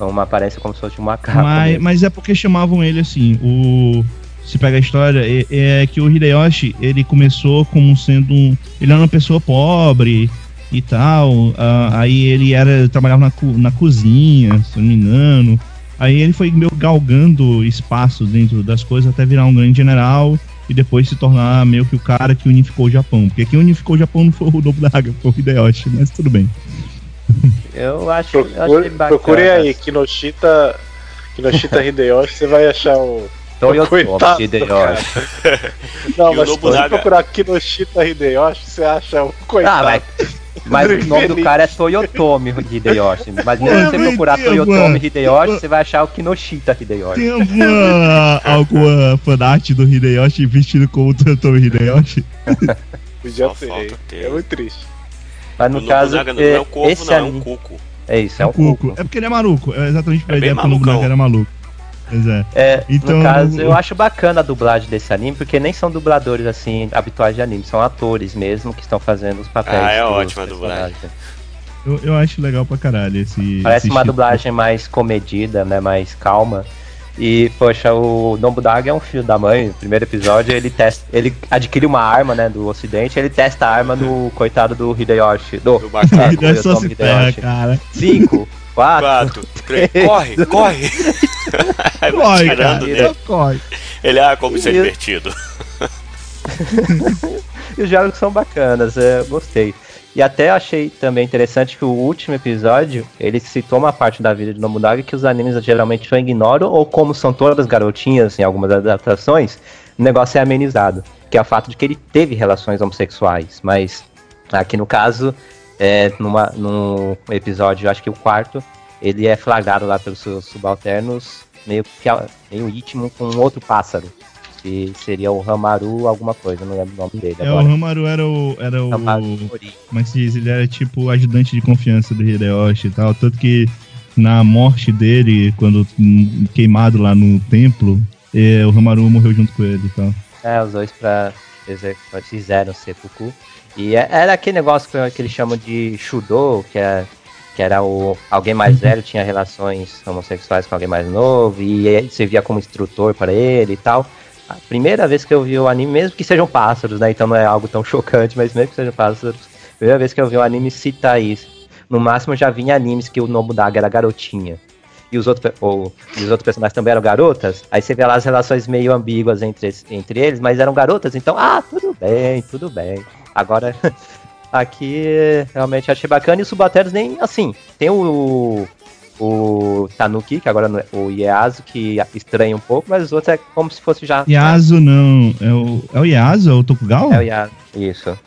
uma aparência como se fosse um macaco. Mas, mesmo. mas é porque chamavam ele assim, o se pega a história, é, é que o Hideyoshi, ele começou como sendo um, ele era uma pessoa pobre e tal, ah, aí ele era trabalhava na, co- na cozinha, se não me engano. Aí ele foi meio galgando espaço dentro das coisas até virar um grande general e depois se tornar meio que o cara que unificou o Japão. Porque quem unificou o Japão não foi o Nobunaga, foi o Hideyoshi, mas tudo bem. Eu acho. eu Procure, achei bacana. procure aí, Kinoshita, Kinoshita Hideyoshi, você vai achar o. Toyotomi Coitado, Hideyoshi. Não, E o mas se você procurar Kinoshita Hideyoshi, você acha o Ah, coitado. mas, mas o nome do cara é Toyotomi Hideyoshi. Mas se você procurar Toyotomi. Hideyoshi, você vai achar o Kinoshita Hideyoshi. Tem alguma, alguma fanart do Hideyoshi vestido como o Toyotomi Hideyoshi? Podia ser. É muito triste. Mas no o caso, Nobunaga não é o é, corvo, esse não, é anime- um cuco. É isso, é um Cuco. cuco. É porque ele é maluco. É exatamente pra É bem ideia que o malucão. Nobunaga era maluco. Pois é. É, Então, no caso, eu acho bacana a dublagem desse anime, porque nem são dubladores assim habituais de anime, são atores mesmo que estão fazendo os papéis. Ah, é ótima a dublagem. Eu, eu acho legal pra caralho esse. Parece esse uma estilo. dublagem mais comedida, né, mais calma. E, poxa, o Nobunaga é um filho da mãe. No primeiro episódio, ele testa, ele adquire uma arma, né, do ocidente, ele testa a arma no coitado do Hideyoshi. Do, Do só se ferra, cara. Cinco, quatro, Quatro, três, corre, corre! Corre, tirando cara. dele. Só corre. Ele, ah, como isso é divertido. E os diálogos são bacanas, é, eu gostei. E até achei também interessante que o último episódio, ele citou uma parte da vida de Nobunaga que os animes geralmente ou ignoram, ou como são todas garotinhas em algumas adaptações, o negócio é amenizado. Que é o fato de que ele teve relações homossexuais. Mas aqui no caso, é, numa, num episódio, acho que o quarto, ele é flagrado lá pelos seus subalternos, meio, que, meio íntimo com um outro pássaro. Que seria o Hamaru alguma coisa, não lembro o nome dele É, o agora. Hamaru era o. Era o como é que se diz? Ele era tipo o ajudante de confiança do Hideyoshi e tal. Tanto que na morte dele, quando queimado lá no templo, é, o Hamaru morreu junto com ele e tal. É, os dois pra fizeram seppuku. E é- era aquele negócio que, eles chamam de Shudo, que, é, que era o alguém mais velho tinha relações homossexuais com alguém mais novo e ele servia como instrutor para ele e tal. A primeira vez que eu vi o anime, mesmo que sejam pássaros, né? Então não é algo tão chocante, mas mesmo que sejam pássaros, a primeira vez que eu vi o anime cita isso. No máximo já vi animes que o Nobunaga era garotinha. E os, outros, ou, e os outros personagens também eram garotas, aí você vê lá as relações meio ambíguas entre, entre eles, mas eram garotas, então, ah, tudo bem, tudo bem. Agora, aqui realmente achei bacana, e os subalternos nem, assim, tem o, o Tanuki, que agora é, o Ieyasu, que estranha um pouco, mas os outros é como se fosse já... Yasu não. É o, é o Yasu? É o Tokugawa? É o Ieyasu, isso.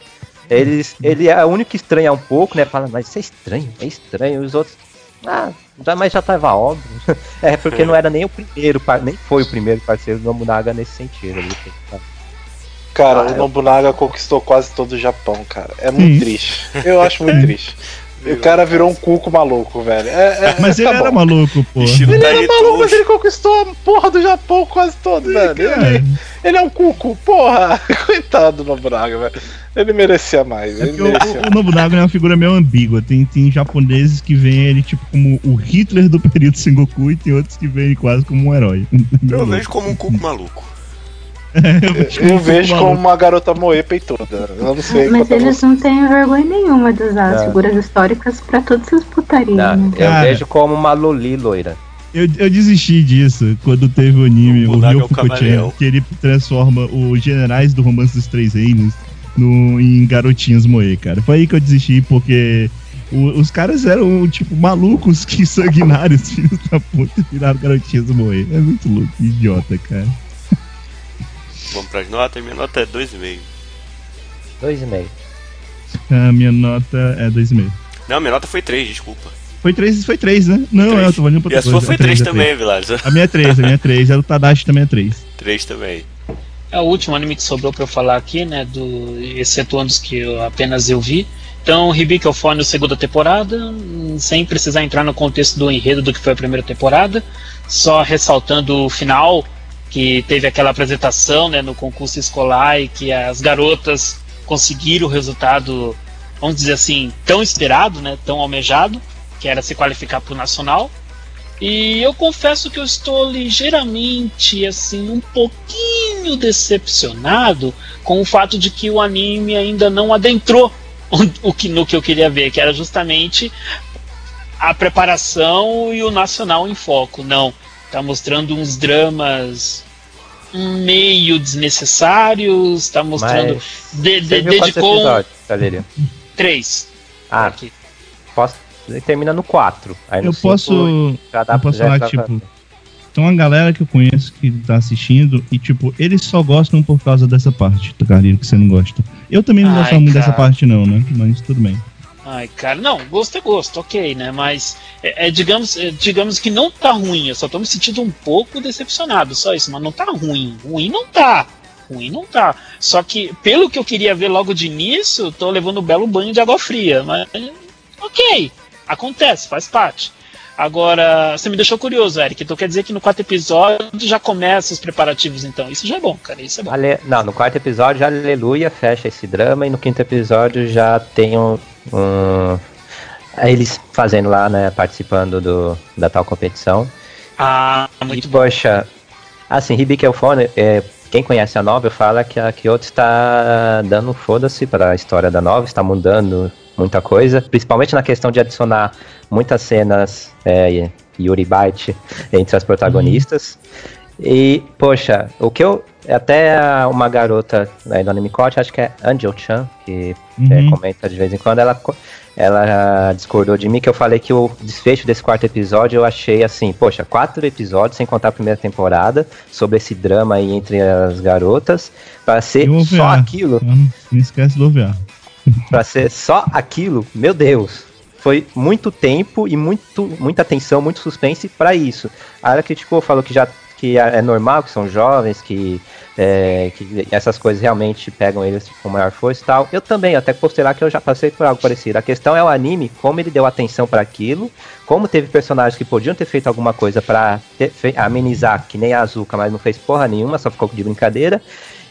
Eles, ele é o único que estranha um pouco, né? Fala, mas isso é estranho, é estranho. Os outros, ah, já, mas já tava óbvio. é porque não era nem o primeiro, nem foi o primeiro parceiro do Nobunaga nesse sentido. ali. Cara, Ah, o eu- Nobunaga conquistou quase todo o Japão, cara. É muito Sim. triste. Eu acho muito triste. O cara virou um cuco maluco, velho. É, é, Mas ele tá era bom. maluco, pô. Ele era Tiny maluco, mas ele conquistou a porra do Japão quase todo, velho. Ele, ele é um cuco, porra. Coitado do Nobunaga, velho. Ele merecia mais. É Ele porque o, merecia o Nobunaga é uma figura meio ambígua. Tem, tem japoneses que veem ele tipo como o Hitler do período Sengoku e tem outros que veem ele quase como um herói. Eu vejo como um cuco maluco. Eu vejo como uma garota moe peituda. Eu não sei Mas é eles não têm vergonha nenhuma de usar as Não. figuras históricas pra todas essas putarias. Né? eu Cara. vejo como uma Loli loira. Eu, eu desisti disso quando teve o anime, O o, Nobunaga é Ryo o Fukuchan, que ele transforma os generais do Romance dos Três Reinos no, em garotinhos moe, cara. Foi aí que eu desisti, porque o- os caras eram, tipo, malucos que sanguinários, filhos da puta, e viraram garotinhos moe. É muito louco, idiota, cara. Vamos pras notas. Minha nota é 2,5. 2,5. A minha nota é 2,5. Não, minha nota foi 3, desculpa. Foi 3, foi 3, né? Não, Três. é, eu tô valendo pra E a outra sua foi É três, 3 é também, Vilares. A minha é 3, a minha é 3. A do Tadashi também é 3. 3 também. É o último anime que sobrou pra eu falar aqui, né? Do, excetuando os que eu, apenas eu vi. Então, Hibiki Ofone, segunda temporada, sem precisar entrar no contexto do enredo do que foi a primeira temporada, só ressaltando o final, que teve aquela apresentação né, no concurso escolar e que as garotas conseguiram o resultado, vamos dizer assim, tão esperado, né, tão almejado, que era se qualificar para o Nacional. E eu confesso que eu estou ligeiramente, assim, um pouquinho decepcionado com o fato de que o anime ainda não adentrou o que, no que eu queria ver, que era justamente a preparação e o nacional em foco. Não, tá mostrando uns dramas meio desnecessários, tá mostrando. Mas. de- de- Você viu quantos dedicou episódios, três. Ah, Aqui. posso. Termina no 4. Aí no Eu cinco posso. já dá Eu posso já falar, dá tipo, tem uma galera que eu conheço que tá assistindo e, tipo, eles só gostam por causa dessa parte, Carlinho, que você não gosta. Eu também não Ai, gosto muito dessa parte, não, né? Mas tudo bem. Ai, cara, não, gosto é gosto, ok, né? Mas é, é, digamos, é, digamos que não tá ruim, eu só tô me sentindo um pouco decepcionado, só isso, mas não tá ruim. Ruim não tá. Ruim não tá. Só que, pelo que eu queria ver logo de início, tô levando um belo banho de água fria. Mas ok, acontece, faz parte. Agora, você me deixou curioso, Eric. Então quer dizer que no quarto episódio já começa os preparativos, então. Isso já é bom, cara. Isso é bom. Ale- Não, no quarto episódio, Aleluia fecha esse drama e no quinto episódio já tem um. Um- Eles fazendo lá, né? Participando do, da tal competição. Ah, muito e, poxa, assim, Hibiki Elfone, é, quem conhece a novel fala que a Kyoto está dando foda-se para a história da novel, está mudando muita coisa, principalmente na questão de adicionar muitas cenas é, Yuri Byte entre as protagonistas. E, poxa, o que eu. Até uma garota né, do Anime acho que é Angel Chan, que é, Uhum. comenta de vez em quando, ela, ela discordou de mim que eu falei que o desfecho desse quarto episódio eu achei assim, poxa, quatro episódios, sem contar a primeira temporada, sobre esse drama aí entre as garotas, para ser só aquilo, Não, não esquece do OVA. Pra ser só aquilo, meu Deus. Foi muito tempo e muito, muita atenção, muito suspense pra isso. A área criticou, falou que já que é normal, que são jovens, que, é, que essas coisas realmente pegam eles com maior força e tal. Eu também, até postei lá que eu já passei por algo parecido. A questão é o anime, como ele deu atenção pra aquilo, como teve personagens que podiam ter feito alguma coisa fe- amenizar, que nem a Azuka, mas não fez porra nenhuma, só ficou de brincadeira.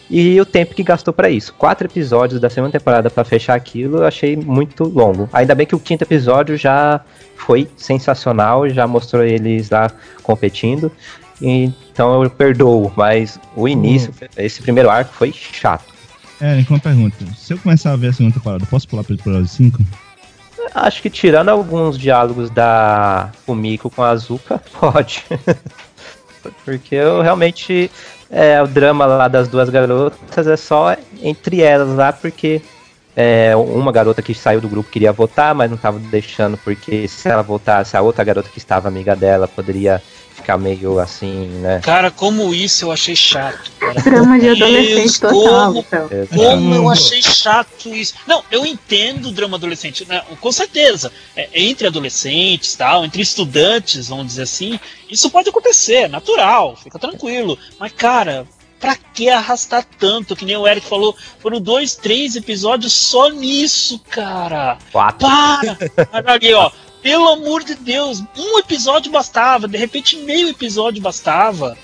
E o tempo que gastou pra isso. Quatro episódios da segunda temporada pra fechar aquilo, eu achei muito longo. Ainda bem que o quinto episódio já foi sensacional, já mostrou eles lá competindo. Então eu perdoo, mas o início, esse primeiro arco foi chato. É, uma pergunta. Se eu começar a ver a segunda temporada, posso pular pro episódio 5? Acho que tirando alguns diálogos da Kumiko com a Azuka, pode. Porque eu realmente. É, o drama lá das duas garotas é só entre elas lá, porque é, uma garota que saiu do grupo queria votar, mas não estava deixando, porque se ela votasse, a outra garota que estava amiga dela poderia ficar meio assim, né? Cara, como isso eu achei chato. Cara. Drama de adolescente total. Como, então. como eu achei chato isso. Não, eu entendo o drama adolescente, né? com certeza. É, entre adolescentes, tal, entre estudantes, vamos dizer assim, isso pode acontecer, é natural, fica tranquilo. Mas, cara, pra que arrastar tanto? Que nem o Eric falou, foram dois, três episódios só nisso, cara. Quatro. Para! Olha ali, ó. Pelo amor de Deus, um episódio bastava, de repente meio episódio bastava.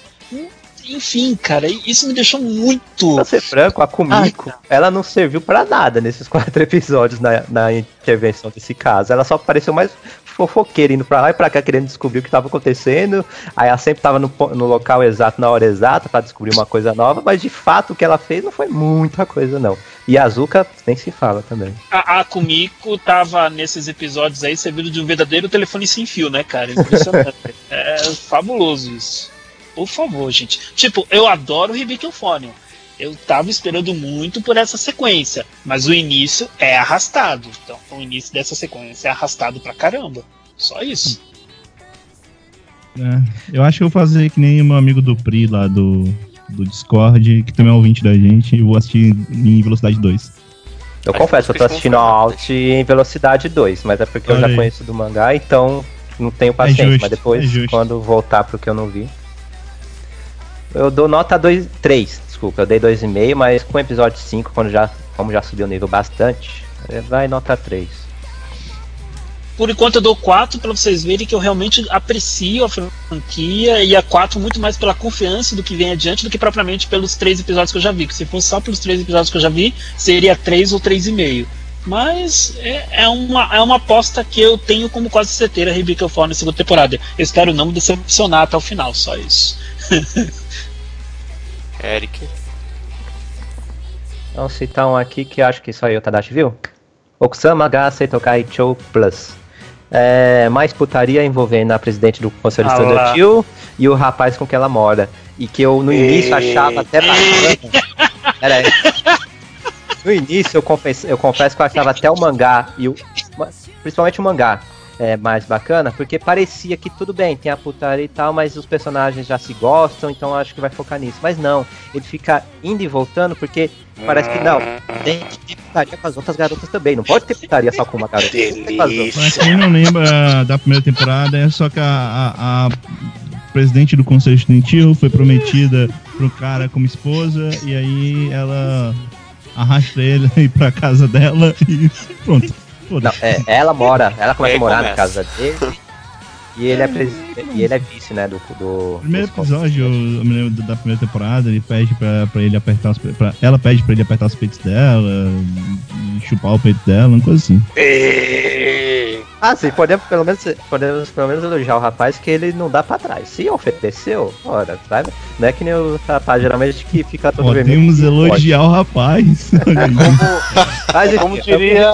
Enfim, cara, isso me deixou muito. Pra ser franco, a Kumiko, ela não serviu pra nada nesses quatro episódios na, na intervenção desse caso. Ela só pareceu mais fofoqueira, indo pra lá e pra cá, querendo descobrir o que tava acontecendo. Aí ela sempre tava no, no local exato, na hora exata, pra descobrir uma coisa nova, mas de fato o que ela fez não foi muita coisa, não. E a Azuka nem se fala também. A, a Kumiko tava nesses episódios aí servindo de um verdadeiro telefone sem fio, né, cara? Impressionante. é fabuloso isso. Por favor, gente. Tipo, eu adoro o Euphonium. Eu tava esperando muito por essa sequência, mas o início é arrastado. Então, o início dessa sequência é arrastado pra caramba. Só isso. É, eu acho que eu vou fazer que nem o meu amigo do Pri lá do, do Discord, que também é ouvinte da gente, e vou assistir em velocidade 2. Eu confesso, eu tô assistindo fodas. Alt em velocidade 2, mas é porque eu Olha já aí. conheço do mangá, então não tenho paciência. justo, mas depois, é quando voltar pro que eu não vi. Eu dou nota 2, 3, desculpa, eu dei 2,5, mas com o episódio 5, quando já, como já subiu o nível bastante, vai nota 3. Por enquanto eu dou 4 pra vocês verem que eu realmente aprecio a franquia e a 4 muito mais pela confiança do que vem adiante do que propriamente pelos três episódios que eu já vi. Que se fosse só pelos três episódios que eu já vi, seria 3 ou 3,5. Mas é, é uma, é uma aposta que eu tenho como quase certeira a Rebecca Fall na segunda temporada. Eu espero não me decepcionar até o final, só isso. Eric. Vamos citar um aqui que acho que só eu, Tadashi, viu? Okusama ga Seitokai Chou Plus. É, mais putaria envolvendo a presidente do Conselho Ah. Estudantil e o rapaz com que ela mora. E que eu no início achava até bacana. Pera aí. No início eu confesso, eu confesso que eu achava até o mangá, e o, principalmente o mangá, é, mais bacana, porque parecia que tudo bem, tem a putaria e tal, mas os personagens já se gostam, então acho que vai focar nisso. Mas não, ele fica indo e voltando porque parece que não, tem que ter putaria com as outras garotas também, não pode ter putaria só com uma garota. Pra quem não lembra da primeira temporada, é só que a, a- a presidente do Conselho Estudantil foi prometida pro cara como esposa, e aí ela arrasta ele pra casa dela e pronto. Não, é, ela mora, ela começa a morar na começa. casa dele. E ele é, presi- e ele é vice, né, do... do Primeiro episódio, eu me lembro da primeira temporada, ele pede pra, pra ele apertar os pra, Ela pede pra ele apertar os peitos dela, e chupar o peito dela, uma coisa assim. Ah, sim, podemos pelo menos, podemos pelo menos elogiar o rapaz que ele não dá pra trás. Se ofereceu, ora, sabe? Não é que nem o rapaz geralmente que fica todo Podemos vermelho. elogiar o rapaz. Aí. Mas, É como diria,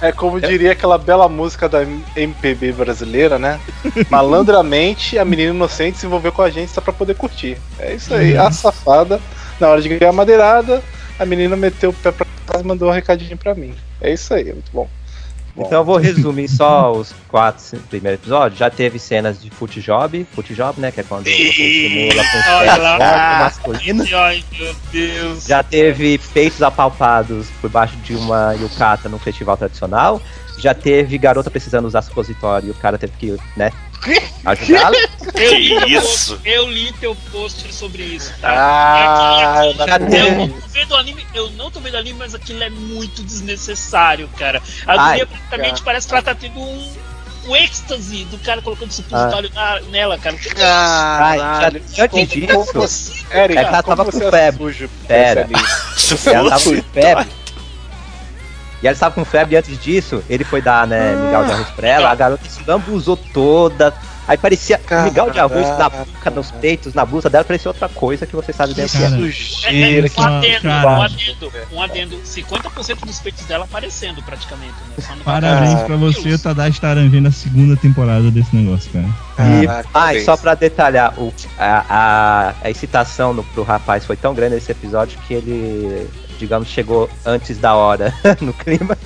é como diria aquela bela música da MPB brasileira, né? Malandramente, a menina inocente se envolveu com a gente só pra poder curtir. É isso aí, a safada, na hora de ganhar a madeirada, a menina meteu o pé pra trás e mandou um recadinho pra mim. É isso aí, muito bom. Então eu vou resumir só os quatro primeiros episódios. Já teve cenas de foot job, foot job, né? Que é quando você simula com lá. masculino. Ai, meu Deus. Já teve peitos apalpados por baixo de uma yukata no festival tradicional. Já teve garota precisando usar supositório e o cara teve que, né, li, Que teu isso? post- eu li teu post sobre isso, tá? Ah, que- já eu não tô vendo anime, eu não tô vendo anime, mas aquilo é muito desnecessário, cara. A guria praticamente parece que ela tá tendo um, um êxtase do cara colocando Ah. supositório na- nela, cara. Que Ai, já, antes como disso, Eric, É que ela tava com febre. Pera. ela tava com febre. E ela estava com febre e antes disso, ele foi dar, né, migal de arroz pra ela, a garota se lambuzou toda. Aí parecia migal de arroz na boca, nos peitos, na blusa dela, parecia outra coisa que você sabe bem o que é. É, é, um adendo, um adendo, um adendo. 50% dos peitos dela aparecendo praticamente, né? Tá Parabéns pra você, Tadashi Taran, a segunda temporada desse negócio, cara. E, Caraca, ah, e só pra detalhar, o, a, a, a excitação no, pro rapaz foi tão grande nesse episódio que ele, digamos, chegou antes da hora no clima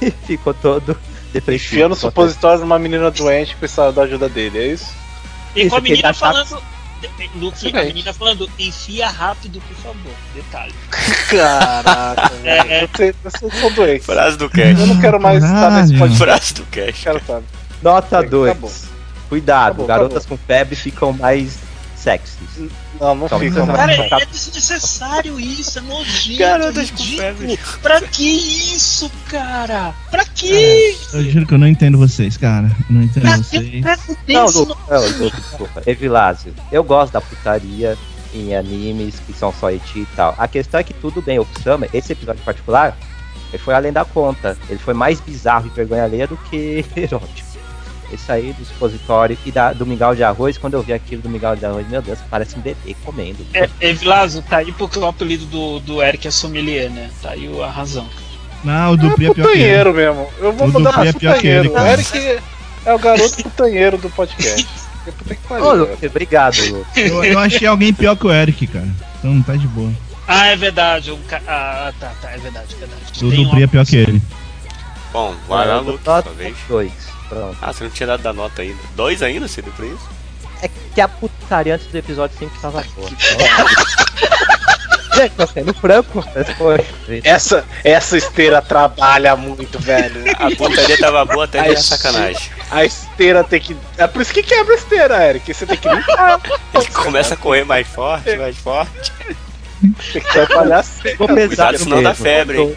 e ficou todo depressivo. Enfiando supositório numa menina doente que precisava da ajuda dele, é isso? E com a menina achava- falando. Luke, a menina falando, enfia rápido, por favor. Detalhe. Caraca, É, velho. Você, vocês são doentes. Frase do cast. Eu não quero mais estar nesse Caralho. podcast. Frase do cast. Quero estar. Nota Acabou. 2. Cuidado, Acabou, garotas com febre ficam mais sexys. Não, não Então, fica. não. Cara, não. é desnecessário isso, é nojento, é com ridículo. Pra que isso, cara? Pra que? Eu juro que eu não entendo vocês, cara. Eu não entendo Pra vocês. que? Pra que Não? Lu, não, Lu, desculpa. Evilásio, eu gosto da putaria em animes que são só eti e tal. A questão é que tudo bem, o Kusama, esse episódio em particular, ele foi além da conta. Ele foi mais bizarro e vergonha alheia do que erótico. Esse aí do supositório e da, do mingau de arroz, quando eu vi aquilo do mingau de arroz, meu Deus, parece um bebê comendo. É, é, Vilazo, tá aí porque o apelido do, do Eric é sommelier, né? Tá aí a razão. Não, o Dupri é É pior que mesmo. Eu vou O Dupri pro é pior que ele. O. Eric é o garoto putanheiro do podcast. Puta que pariu, Ô, obrigado. Eu, eu achei alguém pior que o Eric, cara. Então tá de boa. Ah, é verdade. Um ca... Ah, tá, tá, é verdade, é verdade. O Dupri é pior que ele. Bom, vai lá, Luke, sua vez. Dois. Pronto. Ah, você não tinha dado da nota ainda. Dois ainda, deu pra isso? É que a putaria antes do episódio sempre tava boa. Gente, tá sendo franco. poxa, Essa, essa esteira trabalha muito, velho. A putaria tava boa até virar sacanagem. A esteira tem que. É por isso que quebra a esteira, Eric. Você tem que limpar. Ele começa a correr mais forte, mais forte. Tem que trabalhar sempre. Cuidado, pesado senão dá febre, hein?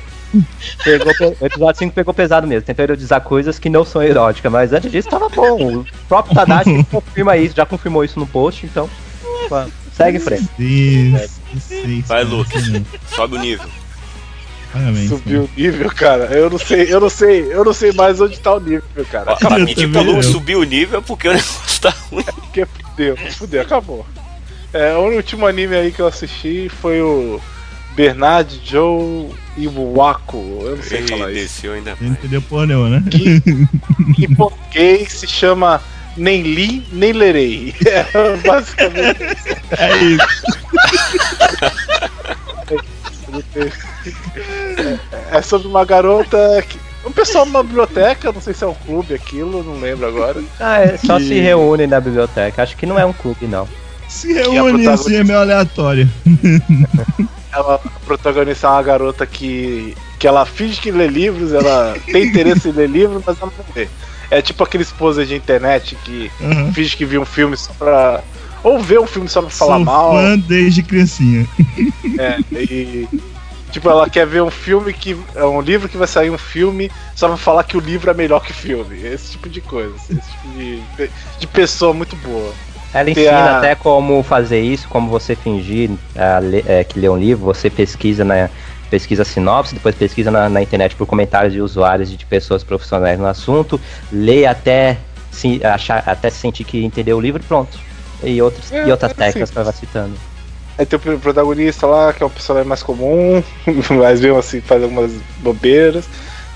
Pegou, pe- o episódio 5 pegou pesado mesmo. Tentou erorizar coisas que não são eróticas, mas antes disso tava bom. O próprio Tadashi confirma isso, já confirmou isso no post, então. Segue em frente. Isso, isso, Vai, cara, mesmo. Sobe o nível. Parabéns. Subiu o nível, cara. Eu não sei, eu não sei, eu não sei mais onde tá o nível, cara. Ó, pra Eu pedir pro Luke subir o nível é porque o negócio tá ruim. Porque fudeu, fudeu, acabou. É, o último anime aí que eu assisti foi o Bernard Joe Iwako. Eu não sei Ele falar isso. ainda não mais. entendeu porra nenhuma, né? Que em português se chama Nem Li, Nem Lerei. É basicamente É isso. é sobre uma garota que. Um pessoal numa biblioteca, não sei se é um clube aquilo, não lembro agora. Ah, é, só Que- se reúne na biblioteca. Acho que não é um clube, não. Se reúne protagonista- assim, é meio aleatório. Ela, é uma garota que, que ela finge que lê livros, ela tem interesse em ler livros, mas ela não lê. É tipo aquele esposa de internet que Aham. finge que viu um filme só pra. Ou vê um filme só pra falar Sou mal. fã desde criancinha. É, e. Tipo, ela quer ver um filme que. É um livro que vai sair um filme só pra falar que o livro é melhor que o filme. Esse tipo de coisa. Esse tipo de, de pessoa muito boa. Ela ensina a- até como fazer isso, como você fingir é, que lê um livro, você pesquisa na pesquisa sinopse, depois pesquisa na, na internet por comentários de usuários e de pessoas profissionais no assunto, lê até se achar, até sentir que entendeu o livro e pronto. E, outros, É, e outras é técnicas para citando. Aí tem o protagonista lá, que é um personagem mais comum, mas mesmo assim faz algumas bobeiras.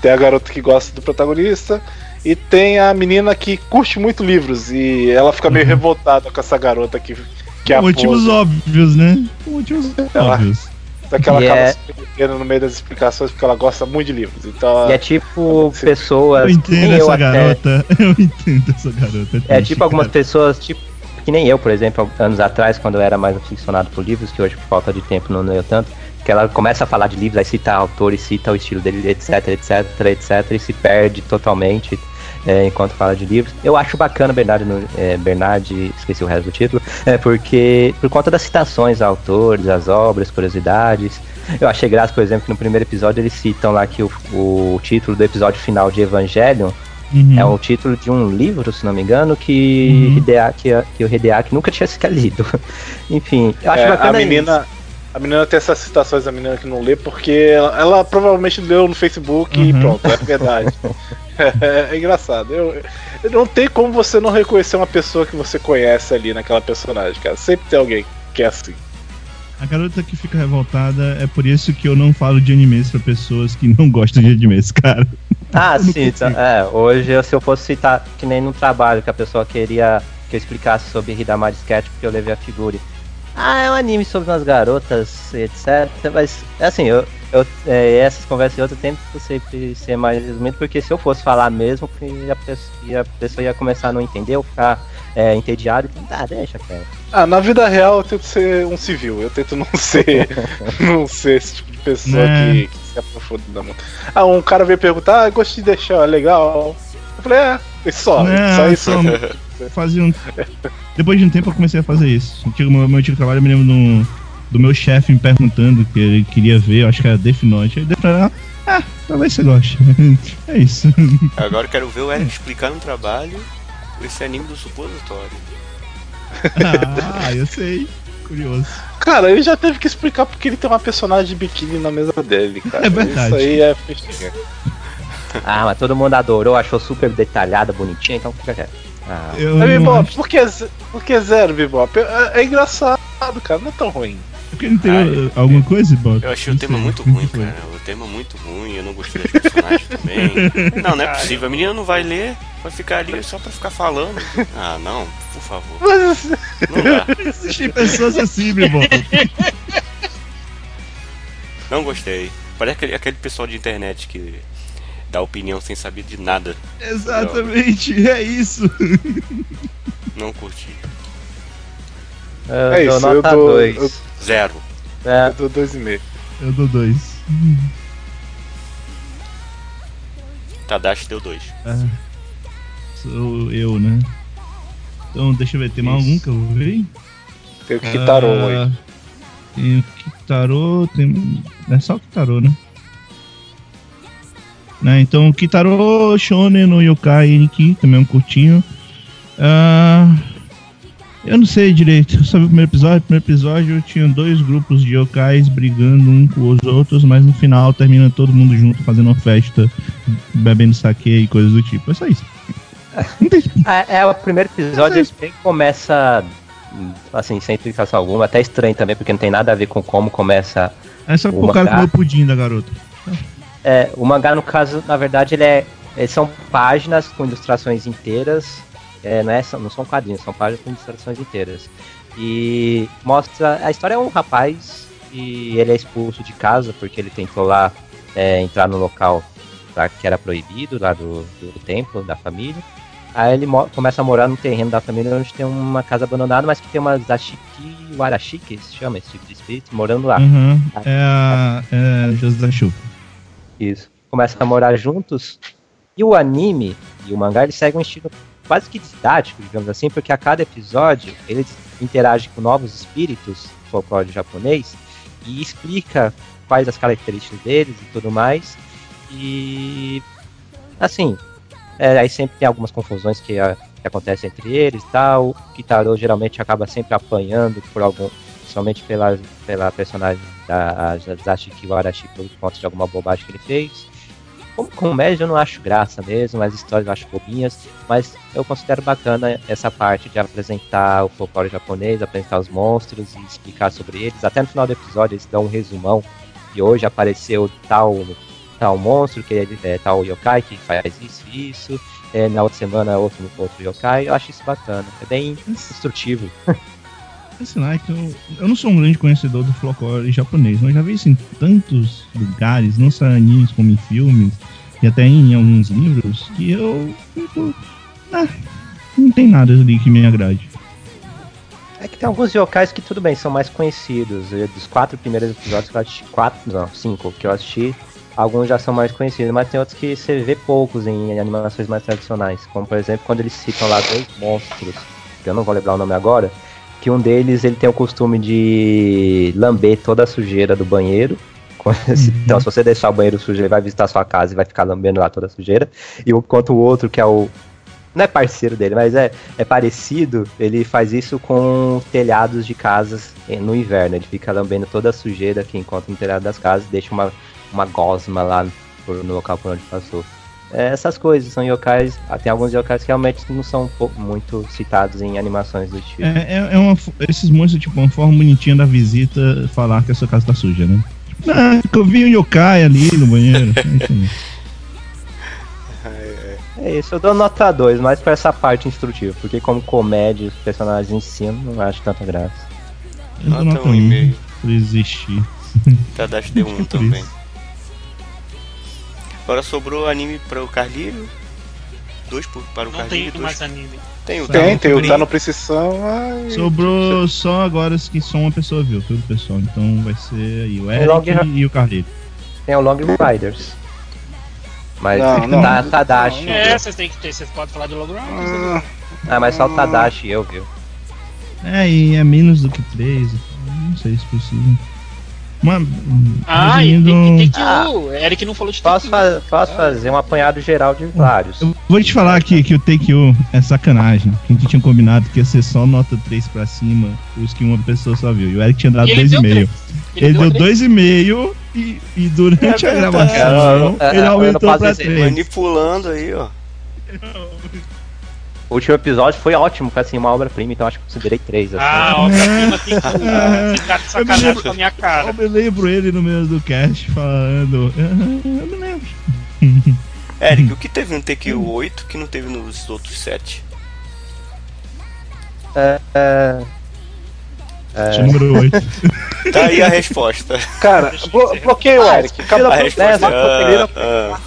Tem a garota que gosta do protagonista. E tem a menina que curte muito livros. E ela fica meio revoltada com essa garota que, que é motivos pose. óbvios, né? Por motivos Ela- óbvios. Só que ela E acaba é- se perdendo no meio das explicações porque ela gosta muito de livros. Então, E é tipo Sim. pessoas. Eu entendo nem eu essa até- garota. Eu entendo essa garota. É triste, tipo algumas cara. pessoas, tipo, que nem eu, por exemplo, anos atrás, quando eu era mais aficionado por livros, que hoje por falta de tempo não leio tanto, que ela começa a falar de livros, aí cita autores, cita o estilo dele, etc, etc, etc, e se perde totalmente é, enquanto fala de livros. Eu acho bacana Bernard, no- é, Bernard, esqueci o resto do título, é porque por conta das citações a autores, as obras, curiosidades. Eu achei graça, por exemplo, que no primeiro episódio eles citam lá que o, o título do episódio final de Evangelion Uhum. é o título de um livro, se não me engano, que, Uhum. Hideaki, que o Hideaki nunca tinha sequer lido. Enfim, eu acho é, bacana a menina. A menina tem essas citações da menina que não lê porque ela, ela provavelmente leu no Facebook e Uhum. pronto, é verdade. é, é engraçado. Eu, eu não tem como você não reconhecer uma pessoa que você conhece ali naquela personagem, cara. Sempre tem alguém que é assim. A garota que fica revoltada é por isso que eu não falo de animes pra pessoas que não gostam de animes, cara. Ah, sim. tá- é, hoje, se eu fosse citar, que nem no trabalho, que a pessoa queria que eu explicasse sobre Hidamari Sketch, porque eu levei a figura. Ah, é um anime sobre umas garotas, etc. Mas, assim, eu, eu, é, essas conversas e outras eu tento sempre ser mais resumido, porque se eu fosse falar mesmo, que a pessoa, a pessoa ia começar a não entender, ou ficar é, entediado, e ah, deixa, cara. Ah, na vida real eu tento ser um civil, eu tento não ser. não ser esse tipo de pessoa Né. que, que se aprofunda muito. Ah, um cara veio perguntar, ah, gostei de deixar, é legal. Eu falei, é, só, Né, só isso. só- Fazia um depois de um tempo eu comecei a fazer isso. Antigo, meu, meu antigo trabalho, eu me lembro do, do meu chefe me perguntando que ele queria ver, eu acho que era Death Note. Aí Death Note, ah, talvez você goste. é isso. Agora eu quero ver o Eric explicar no trabalho esse anime do supositório. ah, eu sei. Curioso. Cara, ele já teve que explicar porque ele tem uma personagem de biquíni na mesa dele, cara. É verdade. Isso aí é fichinha. Ah, mas todo mundo adorou, achou super detalhada, bonitinha, então fica quieto. Ah, Eu não Bebop, acho- por que, por que zero, Bebop? É, é engraçado, cara, não é tão ruim. Porque não entendeu alguma coisa, Bob? Eu achei o Não tema sei. muito ruim, cara. O tema muito ruim, eu não gostei dos personagens também. Não, não é possível. A menina não vai ler, vai ficar ali só pra ficar falando. Ah, não, por favor. Mas Não dá. Existem pessoas assim, Bob. Não gostei. Parece aquele, aquele pessoal de internet que dá opinião sem saber de nada. Exatamente, é isso. Não curti. Eu É dou isso, eu nota dou- 2. eu- Zero. É, eu dou dois e meio. Eu dou dois. Tadashi deu dois. Ah, sou eu, né? Então, deixa eu ver, tem mais algum que eu vi? Tem o Kitaro Ah, aí. Tem o Kitaro, tem. É só o Kitaro, né? Né, então, o Kitaro Shonen no Yokai Eniki, também é um curtinho. Ah, eu não sei direito, eu só vi o primeiro episódio. No primeiro episódio tinha dois grupos de yokais brigando um com os outros, mas no final termina todo mundo junto fazendo uma festa, bebendo sake e coisas do tipo. É só isso. É, é, o primeiro episódio ele bem começa assim, sem explicação alguma, até estranho também, porque não tem nada a ver com como começa. É só O cara mangá. o pudim da garota. É, o mangá, no caso, na verdade, ele é. é, são páginas com ilustrações inteiras. É, não, é, são- não são quadrinhos, são páginas com ilustrações inteiras. E mostra. A história é um rapaz e ele é expulso de casa porque ele tentou lá é, entrar no local lá que era proibido, lá do, do templo da família. Aí ele começa a morar no terreno da família onde tem uma casa abandonada, mas que tem umas Ashiki Warashi, se chama esse tipo de espírito, morando lá. Uhum. É a é da Chuva. Isso. Começam a morar juntos. E o anime e o mangá eles seguem um estilo quase que didático, digamos assim, porque a cada episódio ele interage com novos espíritos do folclore japonês e explica quais as características deles e tudo mais. E assim, é, aí sempre tem algumas confusões que, a- que acontecem entre eles e tal. O Kitaro geralmente acaba sempre apanhando por algum. Principalmente pela, pela personagem da Zashiki Warashi por conta de alguma bobagem que ele fez. Como comédia eu não acho graça mesmo, as histórias eu acho bobinhas, mas eu considero bacana essa parte de apresentar o folclore japonês, apresentar os monstros e explicar sobre eles. Até no final do episódio eles dão um resumão e hoje apareceu tal tal monstro, que é tal yokai que faz isso e isso. É, na outra semana outro, outro yokai. Eu acho isso bacana. É bem instrutivo. Sei lá, é que eu, eu não sou um grande conhecedor do folclore japonês, mas já vi isso em tantos lugares, não só em animes como em filmes, e até em alguns livros, que eu fico. Ah, não tem nada ali que me agrade. É que tem alguns yokais que tudo bem, são mais conhecidos. Eu- Dos quatro primeiros episódios que eu assisti, quatro, não, cinco que eu assisti, alguns já são mais conhecidos, mas tem outros que você vê poucos em animações mais tradicionais. Como por exemplo, quando eles citam lá dois monstros, que eu não vou lembrar o nome agora, que um deles ele tem o costume de lamber toda a sujeira do banheiro. Então, se você deixar o banheiro sujo, ele vai visitar a sua casa e vai ficar lambendo lá toda a sujeira. E enquanto o outro, que é o não é parceiro dele, mas é, é parecido. Ele faz isso com telhados de casas eh, no inverno. Ele fica lambendo toda a sujeira que encontra no telhado das casas e deixa uma, uma gosma lá no local por onde passou. É, essas coisas são yokais. ah, Tem alguns yokais que realmente não são muito citados em animações do tipo. É, é, é uma, esses monstros, tipo, uma forma bonitinha da visita falar que a sua casa tá suja, né? Ah, eu vi um yokai ali no banheiro. É isso eu dou nota 2, mais pra essa parte instrutiva, porque como comédia os personagens em si, eu não acho tanta graça. Eu dou Nota nota um e um meio. por existir. Tadashi deu um Por também. isso. Agora sobrou anime para o Carlírio. Dois por, para o Não Carlírio. tem dois... mais anime. Tem o Tem, tem o. Tá no Precisão. ai, Sobrou só agora os que só uma pessoa viu, tudo pessoal. Então vai ser aí o Long Eric Ra- e o Carlito. Tem o Long Riders. Mas Não, não. tá Tadashi. É, vocês têm que ter, vocês podem falar de Log Round. ah, Ah, mas só o Tadashi eu, viu? É, e é menos do que 3. Não sei se precisa. Mas, Ah, e resumindo, tem, tem que Ah. o Eric não falou de Posso, fa- posso fazer um apanhado geral de vários. eu vou te falar aqui que o Take You é sacanagem. Que a gente tinha combinado que ia ser só nota 3 pra cima, os que uma pessoa só viu. E o Eric tinha dado E ele deu 2,5. três. Ele, deu três. 2,5 e, e durante É a gravação É, é, ele eu não aumentou pra dizer, 3. Manipulando aí, ó. O último episódio foi ótimo, foi assim, uma obra-prima, então acho que considerei três. Assim. Ah, obra-prima tem que o. Você tá de sacanagem com a minha Eu cara. me lembro ele no meio do cast falando. "Ah, Eu me lembro. Eric, o que teve no TQ 8 que não teve nos outros 7? É, é, Tinha número 8. Tá aí a resposta. Cara, blo bloqueia o Ah, Eric. A Acabou. resposta Promessa, é. cumpriram- ah,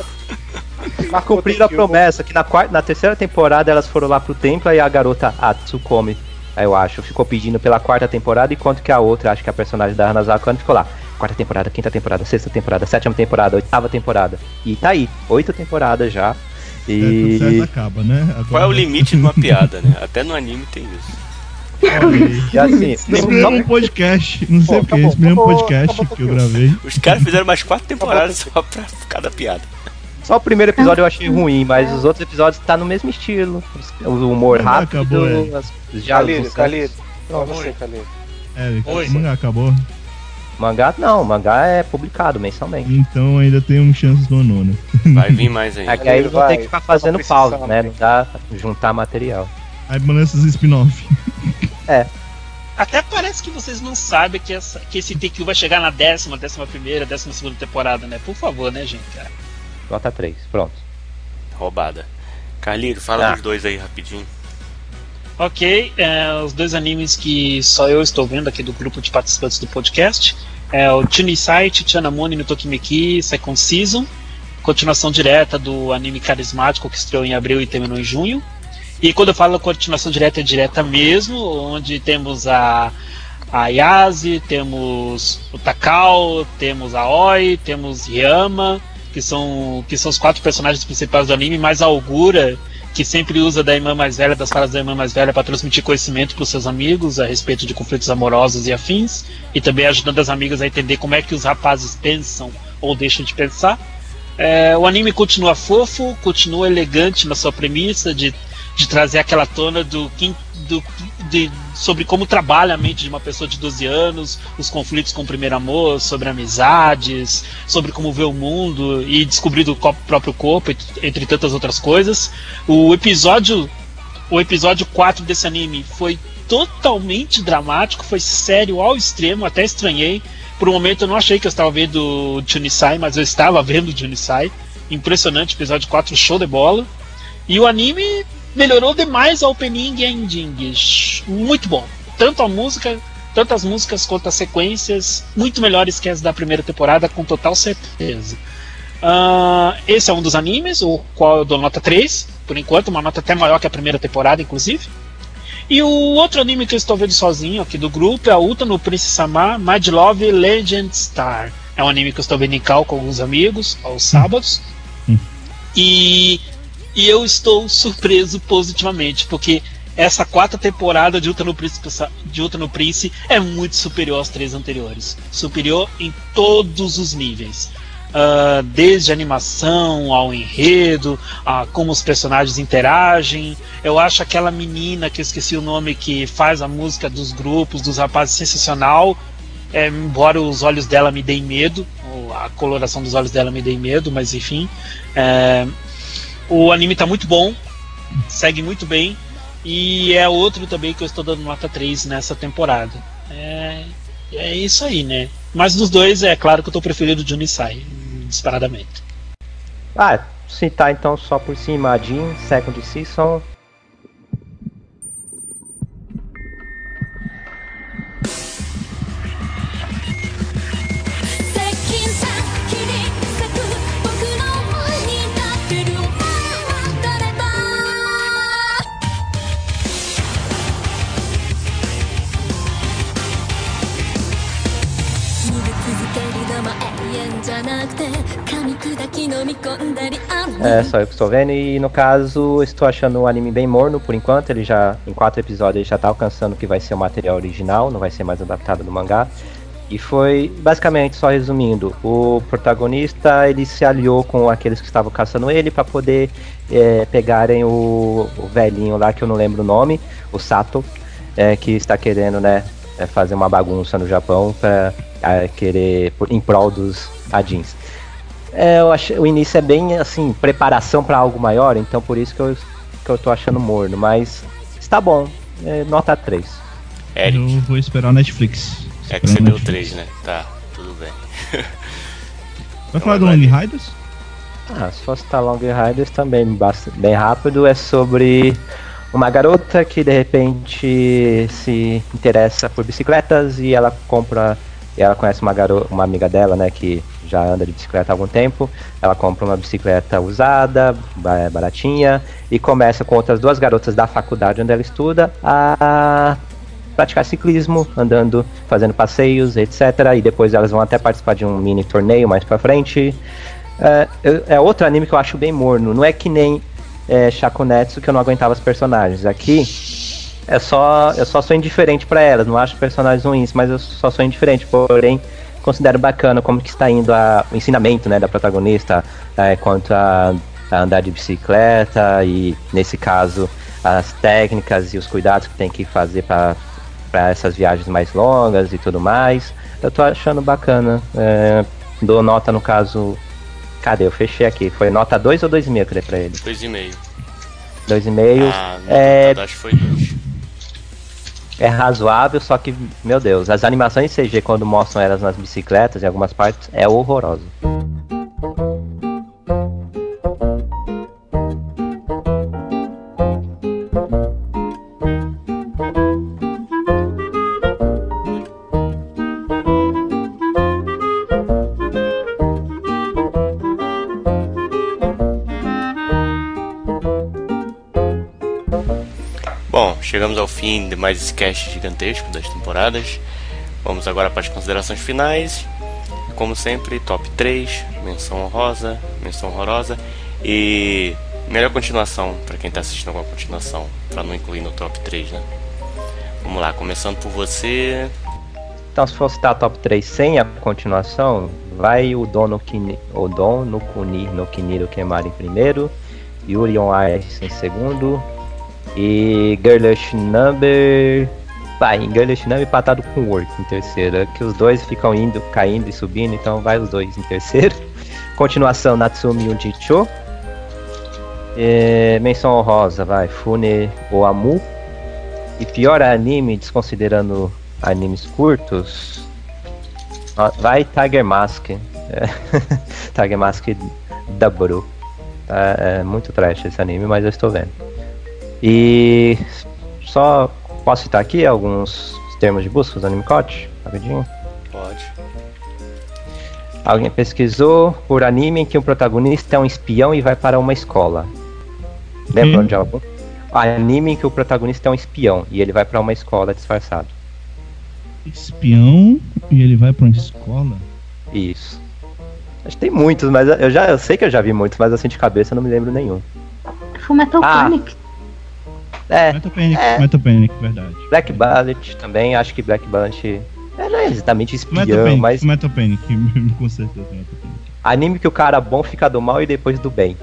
Mas cumpriram a promessa que na, quarta, na terceira temporada elas foram lá pro templo e a garota a Tsukome, eu acho, ficou pedindo pela quarta temporada, enquanto que a outra, acho que a personagem da Hanazako Ano ficou lá. Quarta temporada, quinta temporada, sexta temporada, sétima temporada, oitava temporada. E tá aí, oito temporadas já. E... E. acaba, né? Agora- qual é o limite de uma piada, né? Até no anime tem isso. Olha aí. E assim, Esse mesmo podcast, não sei Pô, porque, acabou, esse mesmo acabou, podcast acabou, que eu gravei. Os caras fizeram mais quatro temporadas só pra cada piada. só o primeiro episódio eu achei ruim, mas os outros episódios tá no mesmo estilo. O humor Mangá rápido, acabou, é. as. Calírio, Calírio. Pra você, Calírio. É, Oi. o mangá acabou. Mangá não, mangá é publicado mensalmente. Então ainda tem um chance do ano, né? Vai vir mais É ainda. que aí eles vão ter que ficar fazendo pausa, né? né? Não dá pra juntar material. Aí lança os spin-off. Até parece que vocês não sabem que, essa, que esse TQ vai chegar na décima, décima primeira, décima segunda temporada, né? Por favor, né, gente? Nota 3, pronto. Roubada. Carlito, fala Ah. dos dois aí rapidinho. Ok, é, os dois animes que só eu estou vendo aqui do grupo de participantes do podcast é o Chunisai Chichanamoni no Tokimeki Second Season, continuação direta do anime carismático que estreou em abril e terminou em junho. E quando eu falo continuação direta, é direta mesmo, onde temos a, a Yase, temos o Takao, temos a Oi, temos Ryama, que são, que são os quatro personagens principais do anime, mais a Augura, que sempre usa da irmã mais velha, das falas da irmã mais velha, para transmitir conhecimento para os seus amigos a respeito de conflitos amorosos e afins, e também ajudando as amigas a entender como é que os rapazes pensam ou deixam de pensar. É, o anime continua fofo, continua elegante na sua premissa de, de trazer aquela tona do, do de- sobre como trabalha a mente de uma pessoa de 12 anos, os conflitos com o primeiro amor, sobre amizades, sobre como vê o mundo e descobrir co- próprio corpo, entre tantas outras coisas. O episódio o episódio 4 desse anime foi totalmente dramático, foi sério ao extremo, até estranhei. Por um momento eu não achei que eu estava vendo o Junisai, mas eu estava vendo o Junisai. Impressionante, episódio 4, show de bola. E o anime melhorou demais a opening e a ending. Muito bom. Tanto a música, tanto as músicas quanto as sequências, muito melhores que as da primeira temporada, com total certeza. Ah, esse é um dos animes, o qual eu dou nota 3, por enquanto, uma nota até maior que a primeira temporada, inclusive. E o outro anime que eu estou vendo sozinho aqui do grupo é a Uta no Prince Sama Mad Love Legend Star. É um anime que eu estou vendo em cal com alguns amigos aos sábados. Hum. E, e eu estou surpreso positivamente, porque essa quarta temporada de Uta no Prince, de Uta no Prince é muito superior às três anteriores. Superior em todos os níveis. Ah, desde a animação ao enredo, a como os personagens interagem. Eu acho aquela menina que eu esqueci o nome que faz a música dos grupos, dos rapazes sensacional. É, embora os olhos dela me deem medo, a coloração dos olhos dela me deem medo, mas enfim. É, o anime tá muito bom, segue muito bem. E é outro também que eu estou dando nota 3 nessa temporada. É, é isso aí, né? Mas dos dois, é claro que eu tô preferindo o Junisai, disparadamente. Ah, citar então só por cima a Jean, Second Season. É, é, só eu que estou vendo. E no caso, estou achando o anime bem morno por enquanto. Ele já, em quatro episódios, ele já está alcançando o que vai ser o material original, não vai ser mais adaptado do mangá. E foi, basicamente, só resumindo, o protagonista ele se aliou com aqueles que estavam caçando ele para poder é, pegarem o, o, velhinho lá, que eu não lembro o nome, o Sato, é, que está querendo, né, é, fazer uma bagunça no Japão para é, querer, em prol dos Adins. É, eu acho, o início é bem, assim, preparação para algo maior, então por isso que eu, que eu tô achando morno, mas está bom, é, nota 3. Eric. Eu vou esperar o Netflix. É que você deu 3, né? Tá, tudo bem. Vai Então falar do vai. Long Riders? Ah, se fosse citar Long Riders também, basta- bem rápido, é sobre uma garota que de repente se interessa por bicicletas e ela compra, e ela conhece uma garota, uma amiga dela, né, que já anda de bicicleta há algum tempo, ela compra uma bicicleta usada, ba- baratinha, e começa com outras duas garotas da faculdade onde ela estuda a praticar ciclismo, andando, fazendo passeios, etc. E depois elas vão até participar de um mini torneio mais pra frente. É, é outro anime que eu acho bem morno. Não é que nem é, Shakunetsu que eu não aguentava os personagens. Aqui é só eu só sou indiferente pra elas. Não acho personagens ruins, mas eu só sou indiferente. Porém considero bacana como que está indo a- o ensinamento né, da protagonista é, quanto a, a andar de bicicleta e nesse caso as técnicas e os cuidados que tem que fazer para essas viagens mais longas e tudo mais. Eu tô achando bacana. É, dou nota no caso. Cadê? Eu fechei aqui. Foi nota 2 ou 2,5 que eu dei pra ele? 2,5. 2,5. Ah, é, acho que foi 2. É razoável, só que, meu Deus, as animações CG quando mostram elas nas bicicletas em algumas partes é horroroso. Chegamos ao fim de mais esse cast gigantesco das temporadas. Vamos agora para as considerações finais. Como sempre, top 3, menção honrosa, menção horrorosa e melhor continuação para quem está assistindo alguma continuação, para não incluir no top 3, né? Vamos lá, começando por você. Então, se for citar top 3 sem a continuação, vai o Don no Kini, o Don no Kuni no Kiniro Kemari em primeiro, Yuri on Ice em segundo, e Girlish Number. Vai, em Girlish Number empatado com Work em terceiro. Que os dois ficam indo, caindo e subindo, então vai os dois em terceiro. Continuação Natsumi Ujicho. É, menção honrosa, vai, Fune Oamu. E pior anime, desconsiderando animes curtos, vai Tiger Mask. É, Tiger Mask Daburu. Tá, é muito trash esse anime, mas eu estou vendo. E só posso citar aqui alguns termos de busca do Animecode, rapidinho. Pode. Alguém pesquisou por anime em que o protagonista é um espião e vai para uma escola. Lembram Hum. de algum? Anime em que o protagonista é um espião e ele vai para uma escola disfarçado. Espião e ele vai pra uma escola. Isso. Acho que tem muitos, mas eu já eu sei que eu já vi muitos, mas assim de cabeça eu não me lembro nenhum. Fullmetal Ah. Panic. É, Metal Panic, É. Metal Panic, verdade. Black Bullet também, acho que Black Bullet é, não é exatamente Metal espião, Panic, mas Metal Panic, com certeza Metal Panic. anime que o cara bom fica do mal e depois do bem.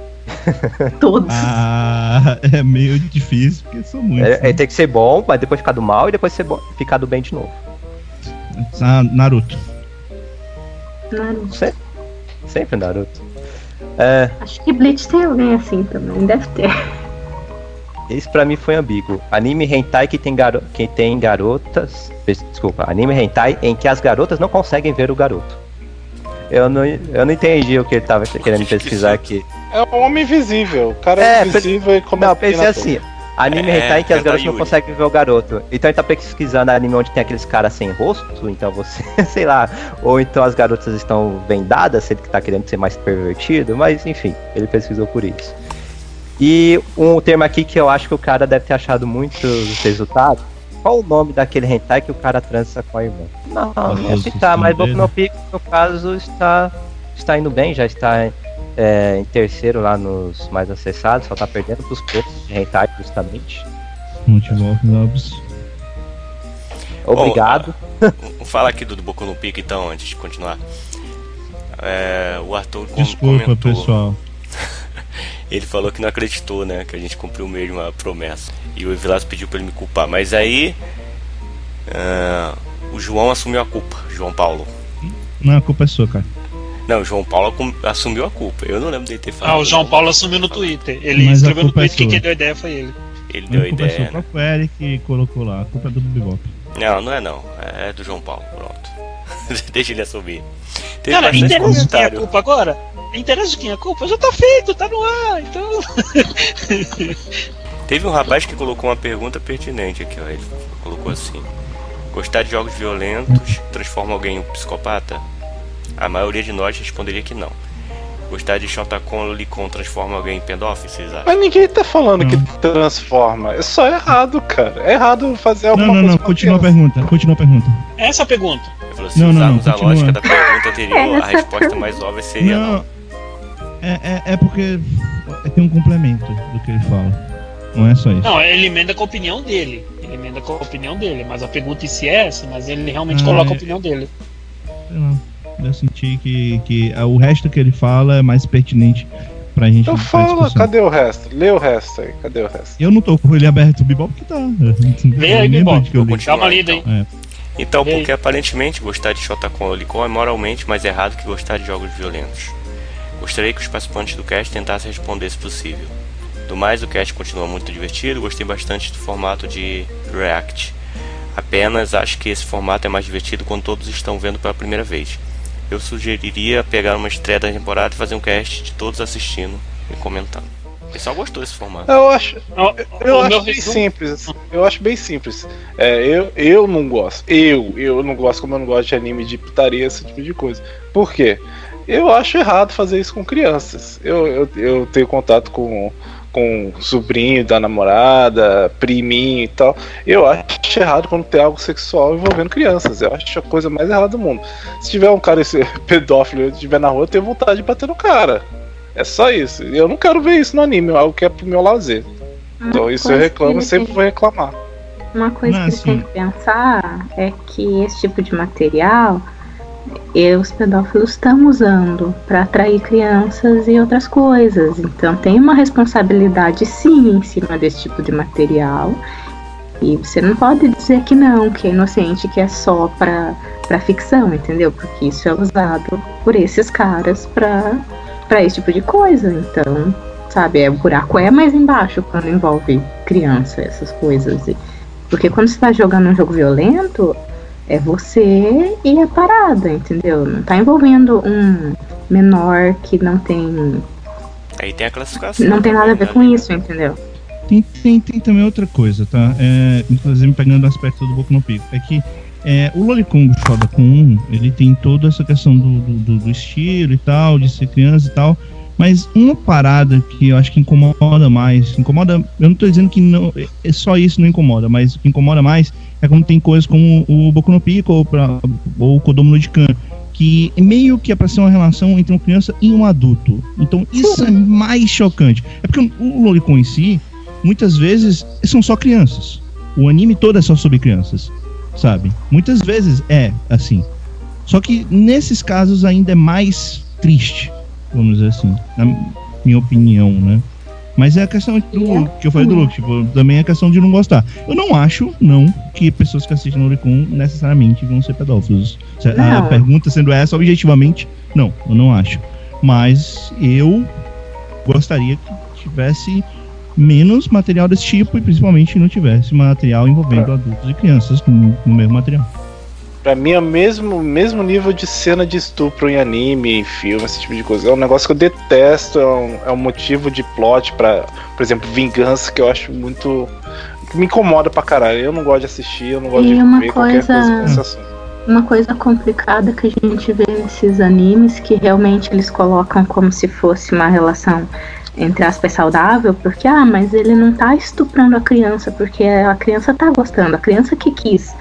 Todos. Ah, é meio difícil, porque são muitos. É, né? ele tem que ser bom, mas depois ficar do mal e depois ser bom, ficar do bem de novo. Ah, Naruto. Naruto. Se- Sempre Naruto. É, Acho que Bleach tem alguém assim também, deve ter. Esse pra mim foi ambíguo. Anime hentai que tem, garo... que tem garotas. Desculpa, anime hentai em que as garotas não conseguem ver o garoto. Eu não, eu não entendi o que ele tava querendo pesquisar aqui. É um homem invisível. O cara É, é, invisível e começa Não, a pensei assim. Anime É, hentai em que as é garotas não conseguem ver o garoto. Então ele tá pesquisando anime onde tem aqueles caras sem rosto, então você, sei lá, ou então as garotas estão vendadas, se ele tá querendo ser mais pervertido, mas enfim, ele pesquisou por isso. E um termo aqui que eu acho que o cara deve ter achado muitos resultados. Qual o nome daquele hentai que o cara trança com a irmã? Não, não citar, mas Boku no Pico, no caso, está, está indo bem, já está é, em terceiro lá nos mais acessados, só tá perdendo pros preços de hentai justamente. Multivolk Lobs. Obrigado. Vamos falar aqui do, do Boku no Pico então, antes de continuar. É, o Arthur com- Desculpa, comentou. pessoal. Ele falou que não acreditou, né? Que a gente cumpriu mesmo a promessa. E o Vilas pediu pra ele me culpar. Mas aí. ah, o João assumiu a culpa, João Paulo. Não, a culpa é sua, cara. Não, o João Paulo assumiu a culpa. Eu não lembro dele ter falado. Ah, o João Paulo assumiu no Twitter. Ele Mas a escreveu no é Twitter que sua. quem deu a ideia foi ele. Ele deu a culpa é sua. ideia. O né? próprio Eric colocou lá. A culpa é do Bebop. Não, não é não. É do João Paulo. Pronto. Deixa ele assumir. Teve Cara, bastante interessa de quem é a comentário. culpa agora? Interessa de quem é a culpa? Já tá feito, tá no ar, então. Teve um rapaz que colocou uma pergunta pertinente aqui, ó. Ele colocou assim: Gostar de jogos violentos transforma alguém em um psicopata? A maioria de nós responderia que não. Gostar de Shotacon Lolicon transforma alguém em pedófilo, vocês acham? Mas ninguém tá falando que transforma. É só errado, cara. É errado fazer Não, alguma não, coisa não. com Continua a pergunta. Continua a pergunta. Essa é a pergunta. Ele falou: se Não, não, não, usarmos a continua. lógica da pergunta anterior, a resposta mais óbvia seria não. Não. É, é, é porque tem um complemento do que ele fala. Não é só isso. Não, ele emenda com a opinião dele. Ele emenda com a opinião dele. Mas a pergunta em si é essa, mas ele realmente Ah, coloca a é. opinião dele. Sei lá. Eu senti que, que ah, o resto que ele fala é mais pertinente pra gente. Então fala, cadê o resto? Lê o resto aí, cadê o resto? Eu não tô com ele aberto, o Bebop que tá. Lê aí, eu Vou. Dá uma continuar, lida aí. então. É. Porque aparentemente gostar de Shotacon Lolicon é moralmente mais errado que gostar de jogos violentos. Gostaria que os participantes do cast tentassem responder se possível. Do mais, o cast continua muito divertido, gostei bastante do formato de React. Apenas acho que esse formato é mais divertido quando todos estão vendo pela primeira vez. Eu sugeriria pegar uma estreia da temporada e fazer um cast de todos assistindo e comentando. O pessoal gostou desse formato. Eu acho, eu o acho bem resumo- simples. Eu acho bem simples. É, eu, eu não gosto. Eu, eu não gosto como eu não gosto de anime de putaria, esse tipo de coisa. Por quê? Eu acho errado fazer isso com crianças. Eu, eu, eu tenho contato com, com sobrinho da namorada, priminho e tal. Eu acho errado quando tem algo sexual envolvendo crianças. Eu acho a coisa mais errada do mundo. Se tiver um cara esse pedófilo e estiver na rua, eu tenho vontade de bater no cara. É só isso. Eu não quero ver isso no anime, é algo que é pro meu lazer. Então isso eu reclamo, sempre tem- vou reclamar. Uma coisa Não, que você tem assim- que pensar é que esse tipo de material e os pedófilos estão usando para atrair crianças e outras coisas. Então tem uma responsabilidade sim em cima desse tipo de material. E você não pode dizer que não, que é inocente, que é só para para ficção, entendeu? Porque isso é usado por esses caras para para esse tipo de coisa. Então, sabe, é, o buraco é mais embaixo quando envolve criança, essas coisas. Porque quando você tá jogando um jogo violento, é você e a parada, entendeu? Não tá envolvendo um menor que não tem. Aí tem a classificação. Não tem nada a ver com né? isso, entendeu? Tem, tem, tem também outra coisa, tá? É, inclusive pegando o aspecto do Boku no Pico. É que é, o Lolicon do Shoda com 1, ele tem toda essa questão do, do, do- do estilo e tal, de ser criança e tal. Mas uma parada que eu acho que incomoda mais, incomoda, eu não tô dizendo que não, é só isso não incomoda, mas o que incomoda mais é quando tem coisas como o Boku no Pico ou, pra, ou o Kodomo no Jikan, que meio que é pra ser uma relação entre uma criança e um adulto. Então isso é mais chocante. É porque o Lolicon em si, muitas vezes são só crianças. O anime todo é só sobre crianças, sabe? Muitas vezes é assim. Só que nesses casos ainda é mais triste, vamos dizer assim, na minha opinião, né? Mas é a questão do que eu falei do Luke, tipo, também é a questão de não gostar. Eu não acho, não, que pessoas que assistem Loricon necessariamente vão ser pedófilos. Se A pergunta sendo essa, objetivamente, não, eu não acho. Mas eu gostaria que tivesse menos material desse tipo e principalmente não tivesse material envolvendo adultos e crianças no, no mesmo material. Pra mim é o mesmo, mesmo nível de cena de estupro em anime, em filme, esse tipo de coisa. É um negócio que eu detesto, é um, é um motivo de plot pra, por exemplo, vingança, que eu acho muito. que me incomoda pra caralho. Eu não gosto de assistir, eu não gosto E de ver qualquer coisa- coisa com esse assunto. Uma coisa complicada que a gente vê nesses animes que realmente eles colocam como se fosse uma relação entre aspas saudável, porque ah, mas ele não tá estuprando a criança porque a criança tá gostando, a criança que quis.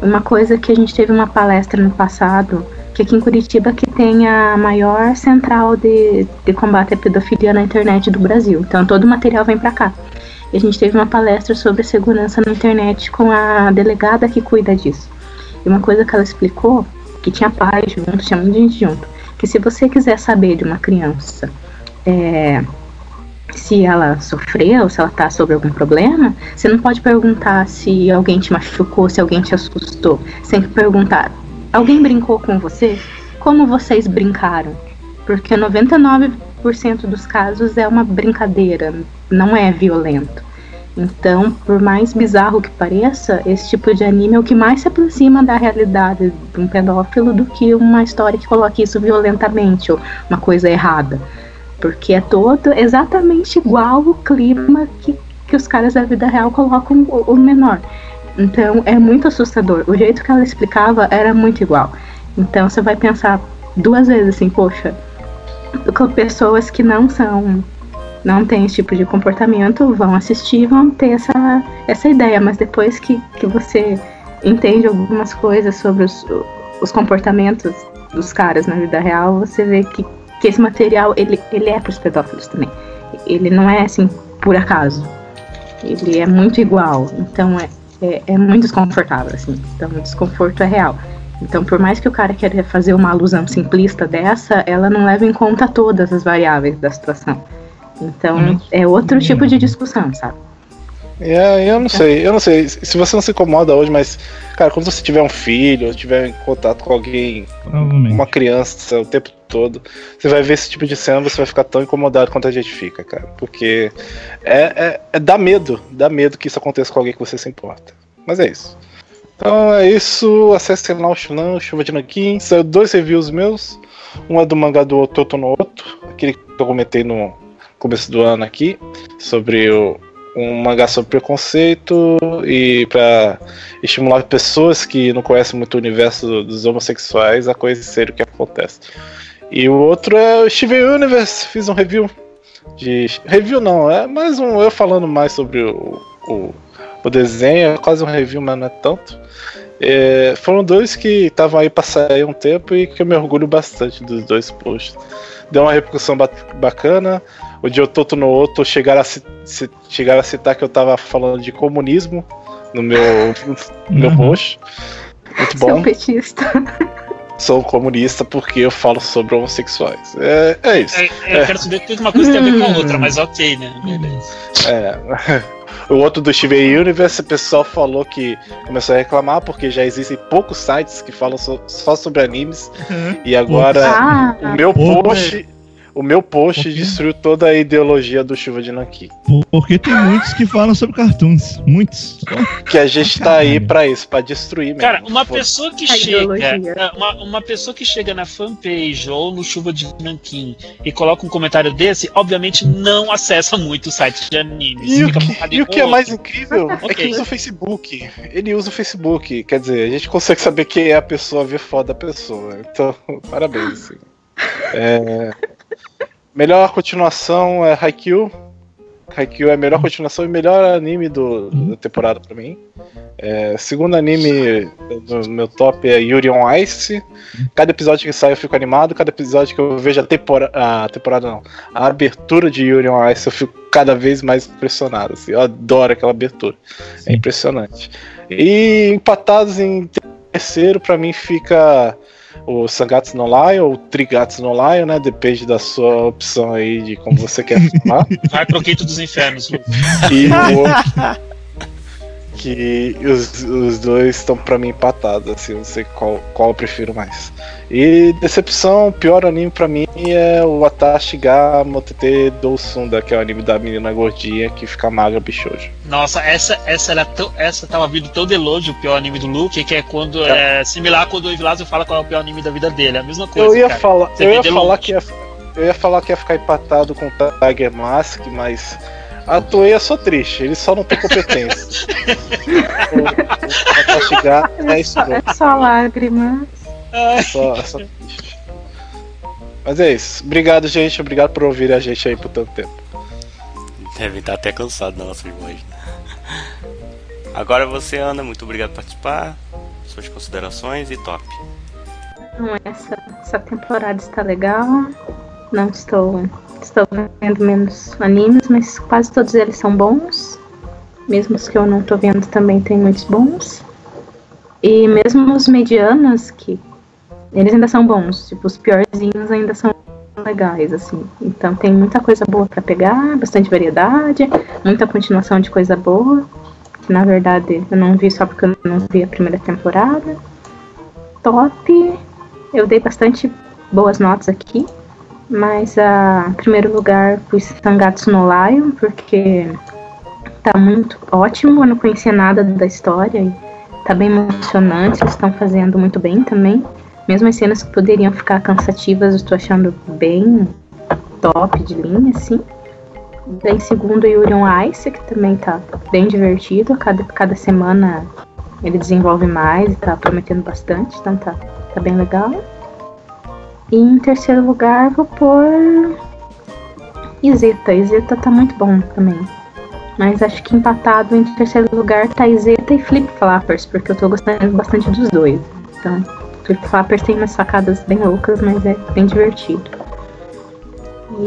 Uma coisa que a gente teve uma palestra no passado que aqui em Curitiba que tem a maior central de, de combate à pedofilia na internet do Brasil. Então todo o material vem para cá. E a gente teve uma palestra sobre segurança na internet com a delegada que cuida disso. E uma coisa que ela explicou, que tinha pais junto, tinha muita gente junto, que se você quiser saber de uma criança é, se ela sofreu, se ela tá sobre algum problema, você não pode perguntar se alguém te machucou, se alguém te assustou. Que perguntar: alguém brincou com você? Como vocês brincaram? Porque 99% dos casos é uma brincadeira, não é violento. Então, por mais bizarro que pareça, esse tipo de anime é o que mais se aproxima da realidade de um pedófilo do que uma história que coloque isso violentamente ou uma coisa errada. Porque é todo exatamente igual o clima que, que os caras da vida real colocam o, o menor. Então é muito assustador. O jeito que ela explicava era muito igual. Então você vai pensar duas vezes assim, poxa, pessoas que não são não têm esse tipo de comportamento vão assistir vão ter essa, essa ideia, mas depois que, que você entende algumas coisas sobre os, os comportamentos dos caras na vida real, você vê que, que esse material ele, ele é para os pedófilos também. Ele não é assim por acaso. Ele é muito igual. Então é, é, é muito desconfortável, assim. Então o desconforto é real. Então, por mais que o cara queira fazer uma alusão simplista dessa, ela não leva em conta todas as variáveis da situação. Então, é outro tipo de discussão, sabe? É, eu não sei, eu não sei. Se você não se incomoda hoje, mas, cara, quando você tiver um filho, ou tiver em contato com alguém, uma criança o tempo todo, você vai ver esse tipo de cena, você vai ficar tão incomodado quanto a gente fica, cara. Porque é, é, é dá medo, dá medo que isso aconteça com alguém que você se importa. Mas é isso. Então é isso. Acessem lá o Shunan, Chuva de Nankin. Saiu dois reviews meus. Um é do mangá do Ototo no Oto, aquele que eu comentei no começo do ano aqui, sobre o, um mangá sobre preconceito e para estimular pessoas que não conhecem muito o universo dos homossexuais a conhecer o que acontece. E o outro é o Steven Universe, fiz um review de review não, é mais um eu falando mais sobre o, o, o desenho, é quase um review, mas não é tanto. É, foram dois que estavam aí para sair um tempo e que eu me orgulho bastante dos dois posts. Deu uma repercussão bacana. O de Ototo no Oto chegaram a, chegaram a citar que eu tava falando de comunismo no meu, no meu uhum. post. Muito bom. Sou petista. Sou comunista porque eu falo sobre homossexuais. É, é isso. É, é, eu quero saber que uma coisa tem a ver com a outra, mas ok, né? Beleza. É. O outro do Steven Universe, o pessoal falou que começou a reclamar porque já existem poucos sites que falam so, só sobre animes. Uhum. E agora ah, o meu post. O meu post destruiu toda a ideologia do Chuva de Nanki. Porque tem muitos que falam sobre cartoons. Muitos. Que a gente tá aí pra isso, pra destruir mesmo. Cara, uma pessoa que a chega. É, uma, uma pessoa que chega na fanpage ou no Chuva de Nankin e coloca um comentário desse, obviamente não acessa muito o site de animes. E, o que, e o que é mais incrível okay. é que usa o Facebook. Ele usa o Facebook. Quer dizer, a gente consegue saber quem é a pessoa, ver foda a pessoa. Então, parabéns. Assim. É. Melhor continuação é Haikyuu. Haikyuu é a melhor continuação e melhor anime do, da temporada pra mim. É, segundo anime do meu top é Yuri on Ice. Cada episódio que sai eu fico animado. Cada episódio que eu vejo a temporada. A temporada não. A abertura de Yuri on Ice eu fico cada vez mais impressionado. Assim, eu adoro aquela abertura. É impressionante. E empatados em terceiro, pra mim fica o Sangatsu no Lion ou o Trigatsu no Lion, né? Depende da sua opção aí de como você quer falar. Vai pro quinto dos infernos, Lu. E o, que os, os dois estão para mim empatados, assim, eu não sei qual, qual eu prefiro mais. E decepção, pior anime para mim é o Atashi ga Motete Dousunda, que é o anime da menina gordinha que fica magra bichojo. Nossa, essa essa era tão, essa tava vindo tão de longe o pior anime do Luke, que é quando é, é similar quando o Evilásio fala qual é o pior anime da vida dele, é a mesma coisa. Eu ia cara. falar, eu ia falar que ia, eu ia falar que ia ficar empatado com o Tiger Mask, mas a Toei é só triste, ele só não tem competência. o, o chegar, é isso. É só lágrimas. É só, é só triste. Mas é isso. Obrigado, gente. Obrigado por ouvir a gente aí por tanto tempo. Deve estar até cansado da nossa voz. Né? Agora você, Ana, muito obrigado por participar. Suas considerações e top. Então, essa, essa temporada está legal. Não estou, estou vendo menos animes, mas quase todos eles são bons. Mesmo os que eu não estou vendo também tem muitos bons. E mesmo os medianos, que eles ainda são bons. Tipo, os piorzinhos ainda são legais, assim. Então tem muita coisa boa para pegar, bastante variedade, muita continuação de coisa boa. Que na verdade eu não vi só porque eu não vi a primeira temporada. Top. Eu dei bastante boas notas aqui. Mas a primeiro lugar pus Sangatsu no Lion, porque tá muito ótimo, eu não conhecia nada da história e tá bem emocionante, eles estão fazendo muito bem também. Mesmo as cenas que poderiam ficar cansativas, eu estou achando bem top de linha, assim. Daí segundo Yuri on Ice, que também tá bem divertido, cada, cada semana ele desenvolve mais tá prometendo bastante, então tá, tá bem legal. E em terceiro lugar vou pôr Izeta. Izeta tá muito bom também. Mas acho que empatado em terceiro lugar tá Izeta e Flip Flappers, porque eu tô gostando bastante dos dois. Então, Flip Flappers tem umas sacadas bem loucas, mas é bem divertido.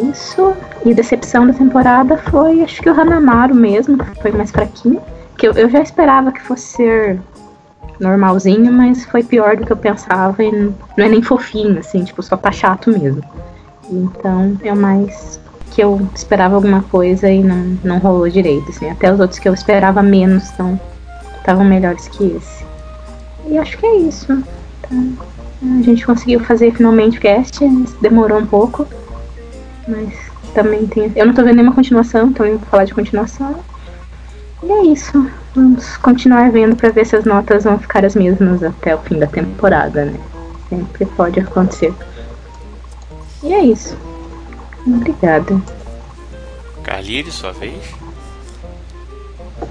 Isso. E decepção da temporada foi, acho que o Hanamaru mesmo, que foi mais fraquinho. Que eu, eu já esperava que fosse ser normalzinho, mas foi pior do que eu pensava e não é nem fofinho, assim, tipo, só tá chato mesmo. Então é mais que eu esperava alguma coisa e não, não rolou direito, assim. Até os outros que eu esperava menos estavam melhores que esse. E acho que é isso. Tá? A gente conseguiu fazer finalmente o cast, demorou um pouco, mas também tem. Eu não tô vendo nenhuma continuação, então eu vou falar de continuação. E é isso. Vamos continuar vendo para ver se as notas vão ficar as mesmas até o fim da temporada, né? Sempre pode acontecer. E é isso. Obrigada. Carlire, sua vez.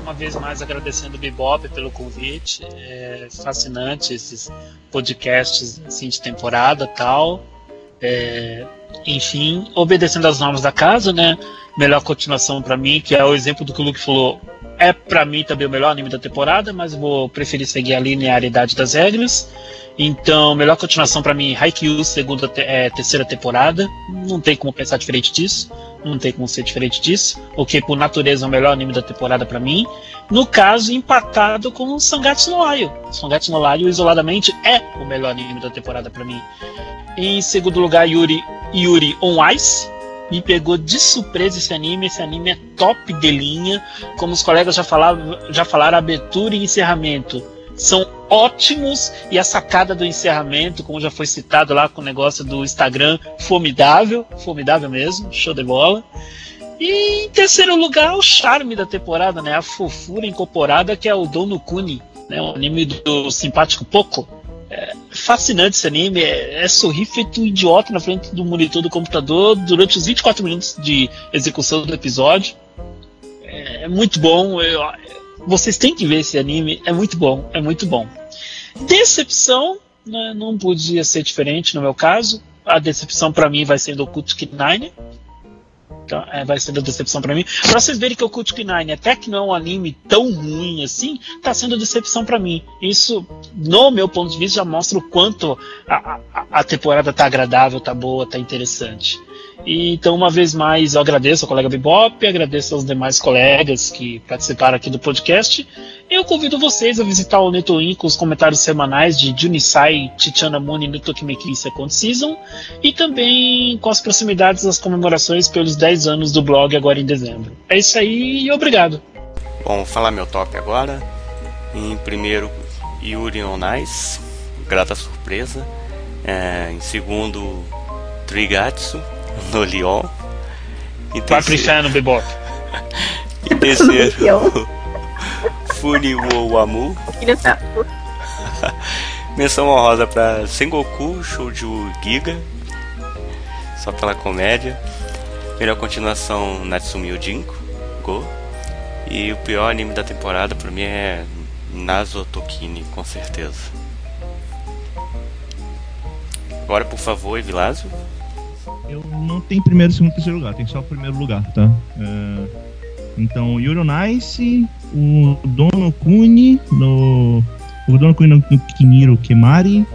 Uma vez mais agradecendo o Bebop pelo convite. É fascinante esses podcasts assim, de temporada tal. É, enfim, obedecendo às normas da casa, né? Melhor continuação para mim, que é o exemplo do que o Luke falou é para mim também o melhor anime da temporada, mas vou preferir seguir a linearidade das regras. Então, melhor continuação para mim, Haikyuu, segunda, é, terceira temporada. Não tem como pensar diferente disso. Não tem como ser diferente disso. O que, por natureza, é o melhor anime da temporada para mim. No caso, empatado com Sangatsu no Lion. Sangatsu no Lion, isoladamente, é o melhor anime da temporada para mim. Em segundo lugar, Yuri, Yuri on Ice me pegou de surpresa esse anime. Esse anime é top de linha. Como os colegas já falaram, já falaram abertura e encerramento são ótimos e a sacada do encerramento, como já foi citado lá com o negócio do Instagram, formidável, formidável mesmo, show de bola. E em terceiro lugar, o charme da temporada, né? A fofura incorporada que é o Dono Kuni, né? Um anime do simpático Poco é fascinante esse anime, é, é sorrir feito um idiota na frente do monitor do computador durante os 24 minutos de execução do episódio. É, é muito bom, eu, vocês têm que ver esse anime, é muito bom, é muito bom. Decepção, né, não podia ser diferente no meu caso. A decepção para mim vai ser do Cult Nine, então, é, vai ser da decepção para mim. Pra vocês verem que o Cult Nine, até que não é um anime tão ruim assim, tá sendo decepção para mim. Isso, no meu ponto de vista, já mostra o quanto a, a, a temporada tá agradável, tá boa, tá interessante. Então, uma vez mais, eu agradeço ao colega Bebop, agradeço aos demais colegas que participaram aqui do podcast. Eu convido vocês a visitar o Netoin com os comentários semanais de Junisai, Chichana Muni no Tokimeki Second Season e também com as proximidades das comemorações pelos 10 anos do blog agora em dezembro. É isso aí e obrigado. Bom, vou falar meu top agora. Em primeiro, Yuri on Ice, grata surpresa. É, em segundo, Trigatsu, no Lyon. Em Vai terceiro... no Bebop. em terceiro, Funiwo Amu. Menção honrosa pra Sengoku, Shouju Giga. Só pela comédia. Melhor continuação, Natsumi Ujinko, Go. E o pior anime da temporada pra mim é Nazotokini, com certeza. Agora, por favor, Evilásio. Eu não tenho primeiro, segundo, terceiro lugar, tem só o primeiro lugar, tá? É, então, Yuri Nice, o Dono Kuni no. O Dono Kuni no Kiniro Kemari,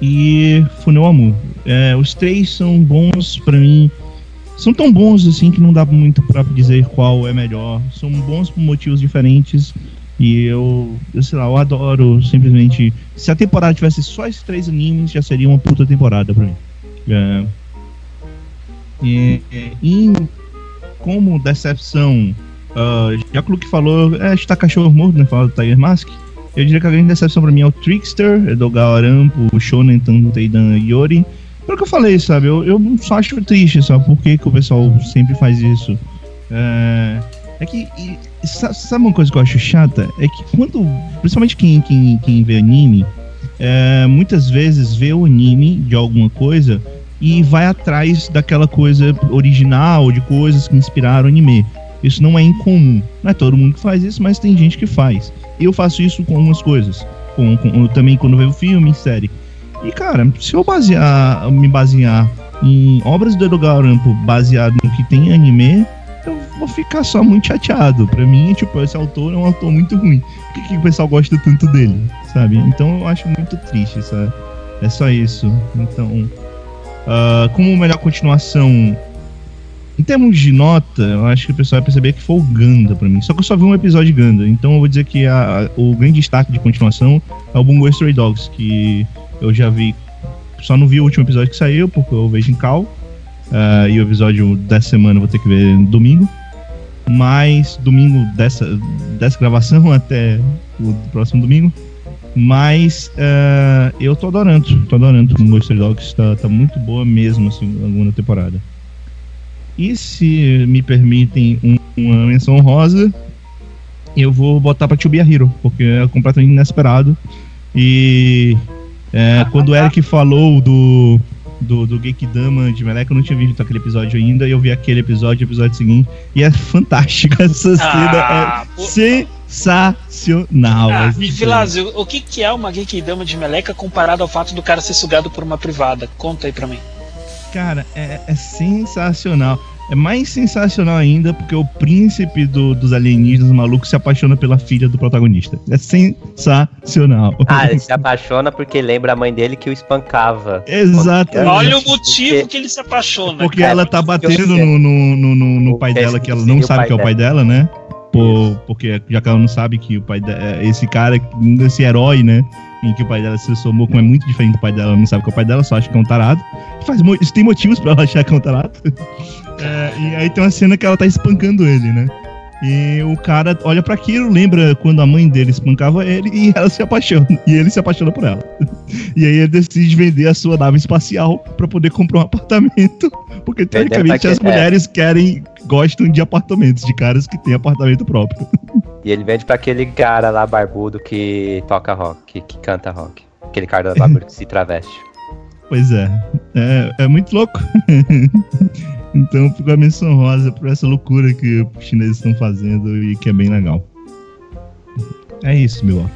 e Funel Amu. É, os três são bons pra mim. São tão bons assim que não dá muito pra dizer qual é melhor. São bons por motivos diferentes. E eu, eu sei lá, eu adoro simplesmente. Se a temporada tivesse só esses três animes, já seria uma puta temporada pra mim. É, e, e como decepção, uh, já que o Luke falou, é, está cachorro morto, né? Fala do Tiger Mask. Eu diria que a grande decepção pra mim é o Trickster, é do Galarampo, o Shonen Tanteidan Yori. Pelo que eu falei, sabe? Eu, eu só acho triste, sabe? Por que, que o pessoal sempre faz isso? É, é que. E, sabe uma coisa que eu acho chata? É que quando. Principalmente quem, quem, quem vê anime, é, muitas vezes vê o anime de alguma coisa e vai atrás daquela coisa original, de coisas que inspiraram o anime. Isso não é incomum. Não é todo mundo que faz isso, mas tem gente que faz. Eu faço isso com algumas coisas. Com, com, também quando vejo filme, série. E, cara, se eu basear, me basear em obras do Edogar Rampo baseado no que tem anime, eu vou ficar só muito chateado. Pra mim, tipo, esse autor é um autor muito ruim. Por que, que o pessoal gosta tanto dele, sabe? Então eu acho muito triste, sabe? É só isso. Então, uh, como melhor continuação em termos de nota, eu acho que o pessoal vai perceber que foi o Ganda pra mim. Só que eu só vi um episódio de Ganda. Então eu vou dizer que a, a, o grande destaque de continuação é o Bungo Stray Dogs, que eu já vi. Só não vi o último episódio que saiu, porque eu vejo em Cal. Uh, e o episódio dessa semana eu vou ter que ver domingo. Mas domingo dessa, dessa gravação até o próximo domingo. Mas uh, eu tô adorando, tô adorando o Stray Dogs. Tá, tá muito boa mesmo, assim, a segunda temporada. E se me permitem um, uma menção honrosa, eu vou botar pra Tio Hero, porque é completamente inesperado. E é, quando o Eric falou do, do, do Gekidama de Meleca, eu não tinha visto aquele episódio ainda, e eu vi aquele episódio, o episódio seguinte, e é fantástico essa cena, Ah, é pô- sensacional. Ah, e. Vilásio, o que, que é uma Genkidama de meleca comparado ao fato do cara ser sugado por uma privada? Conta aí pra mim. Cara, é, é sensacional. É mais sensacional ainda porque o príncipe do- dos alienígenas malucos se apaixona pela filha do protagonista. É sensacional. Ah, ele se apaixona porque lembra a mãe dele que o espancava. Exatamente. Olha o motivo Porque- que ele se apaixona. Porque É, ela tá eu batendo no, no, no, no- pai é dela, que ela não sabe que é o pai dela, né? Por, porque já que ela não sabe que o pai dela. Esse cara, esse herói, né? Em que o pai dela se transformou, como é muito diferente do pai dela, ela não sabe que é o pai dela, só acha que é um tarado. Faz, mo- tem motivos pra ela achar que é um tarado. É, e aí tem uma cena que ela tá espancando ele, né? E o cara olha pra aquilo, lembra quando a mãe dele espancava ele e ela se apaixona. E ele se apaixona por ela. E aí ele decide vender a sua nave espacial pra poder comprar um apartamento. Porque teoricamente pra as que- é. mulheres querem, gostam de apartamentos, de caras que têm apartamento próprio. E ele vende pra aquele cara lá barbudo que toca rock, que, que canta rock. Aquele cara barbudo que se traveste. Pois é. É, é muito louco. então ficou a menção rosa por essa loucura que os chineses estão fazendo e que é bem legal. É isso, meu ó.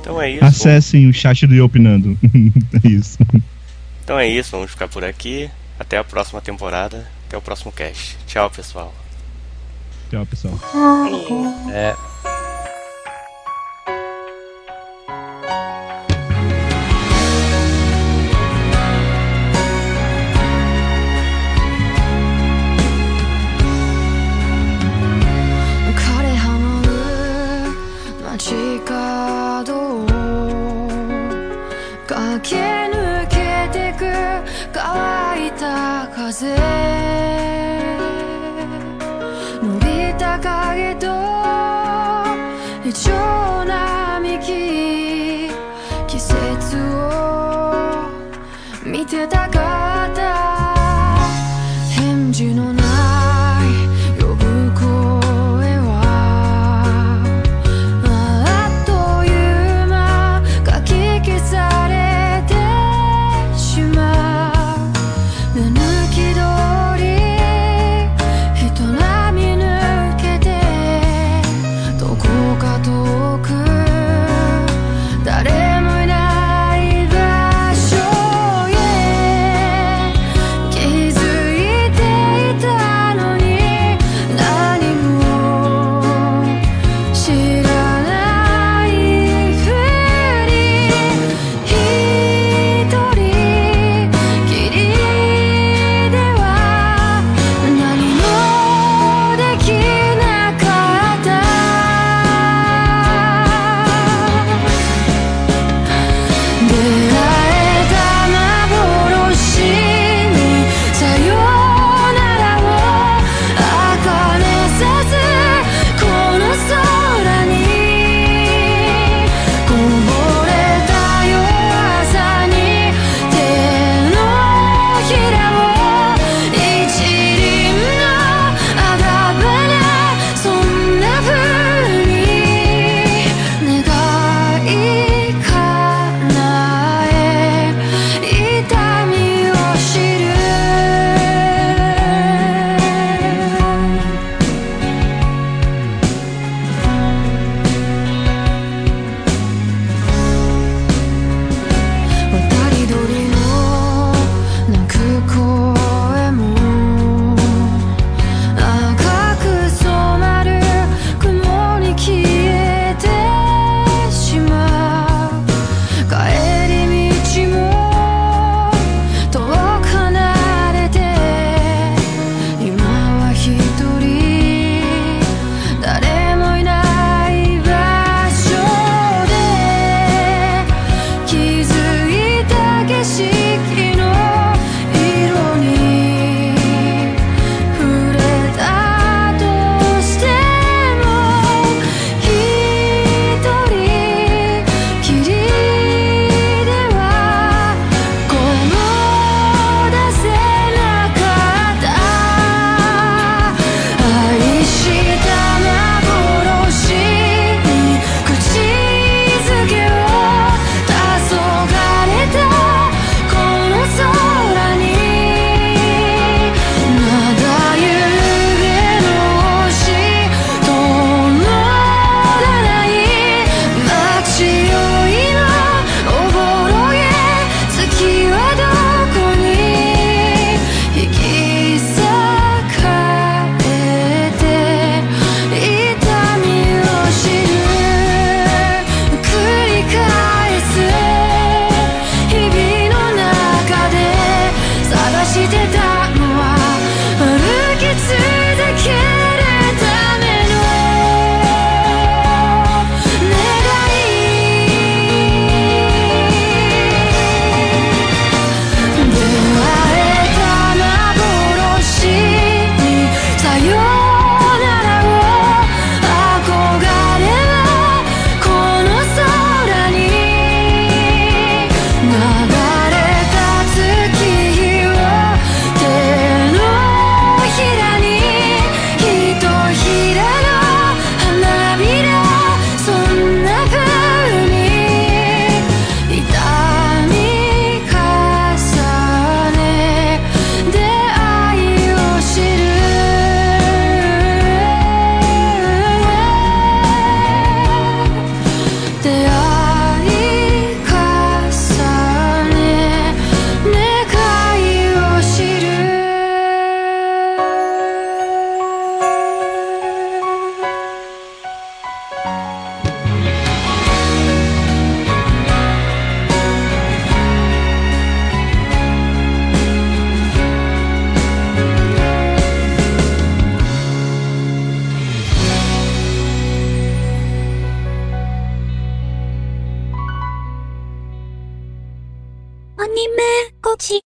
Então é isso. Acessem o chat do Yopinando. é isso. Então é isso, vamos ficar por aqui. Até a próxima temporada. Até o próximo cast. Tchau, pessoal. Tchau, pessoal. É.「街角を駆け抜けてく乾いた風」「伸びた影と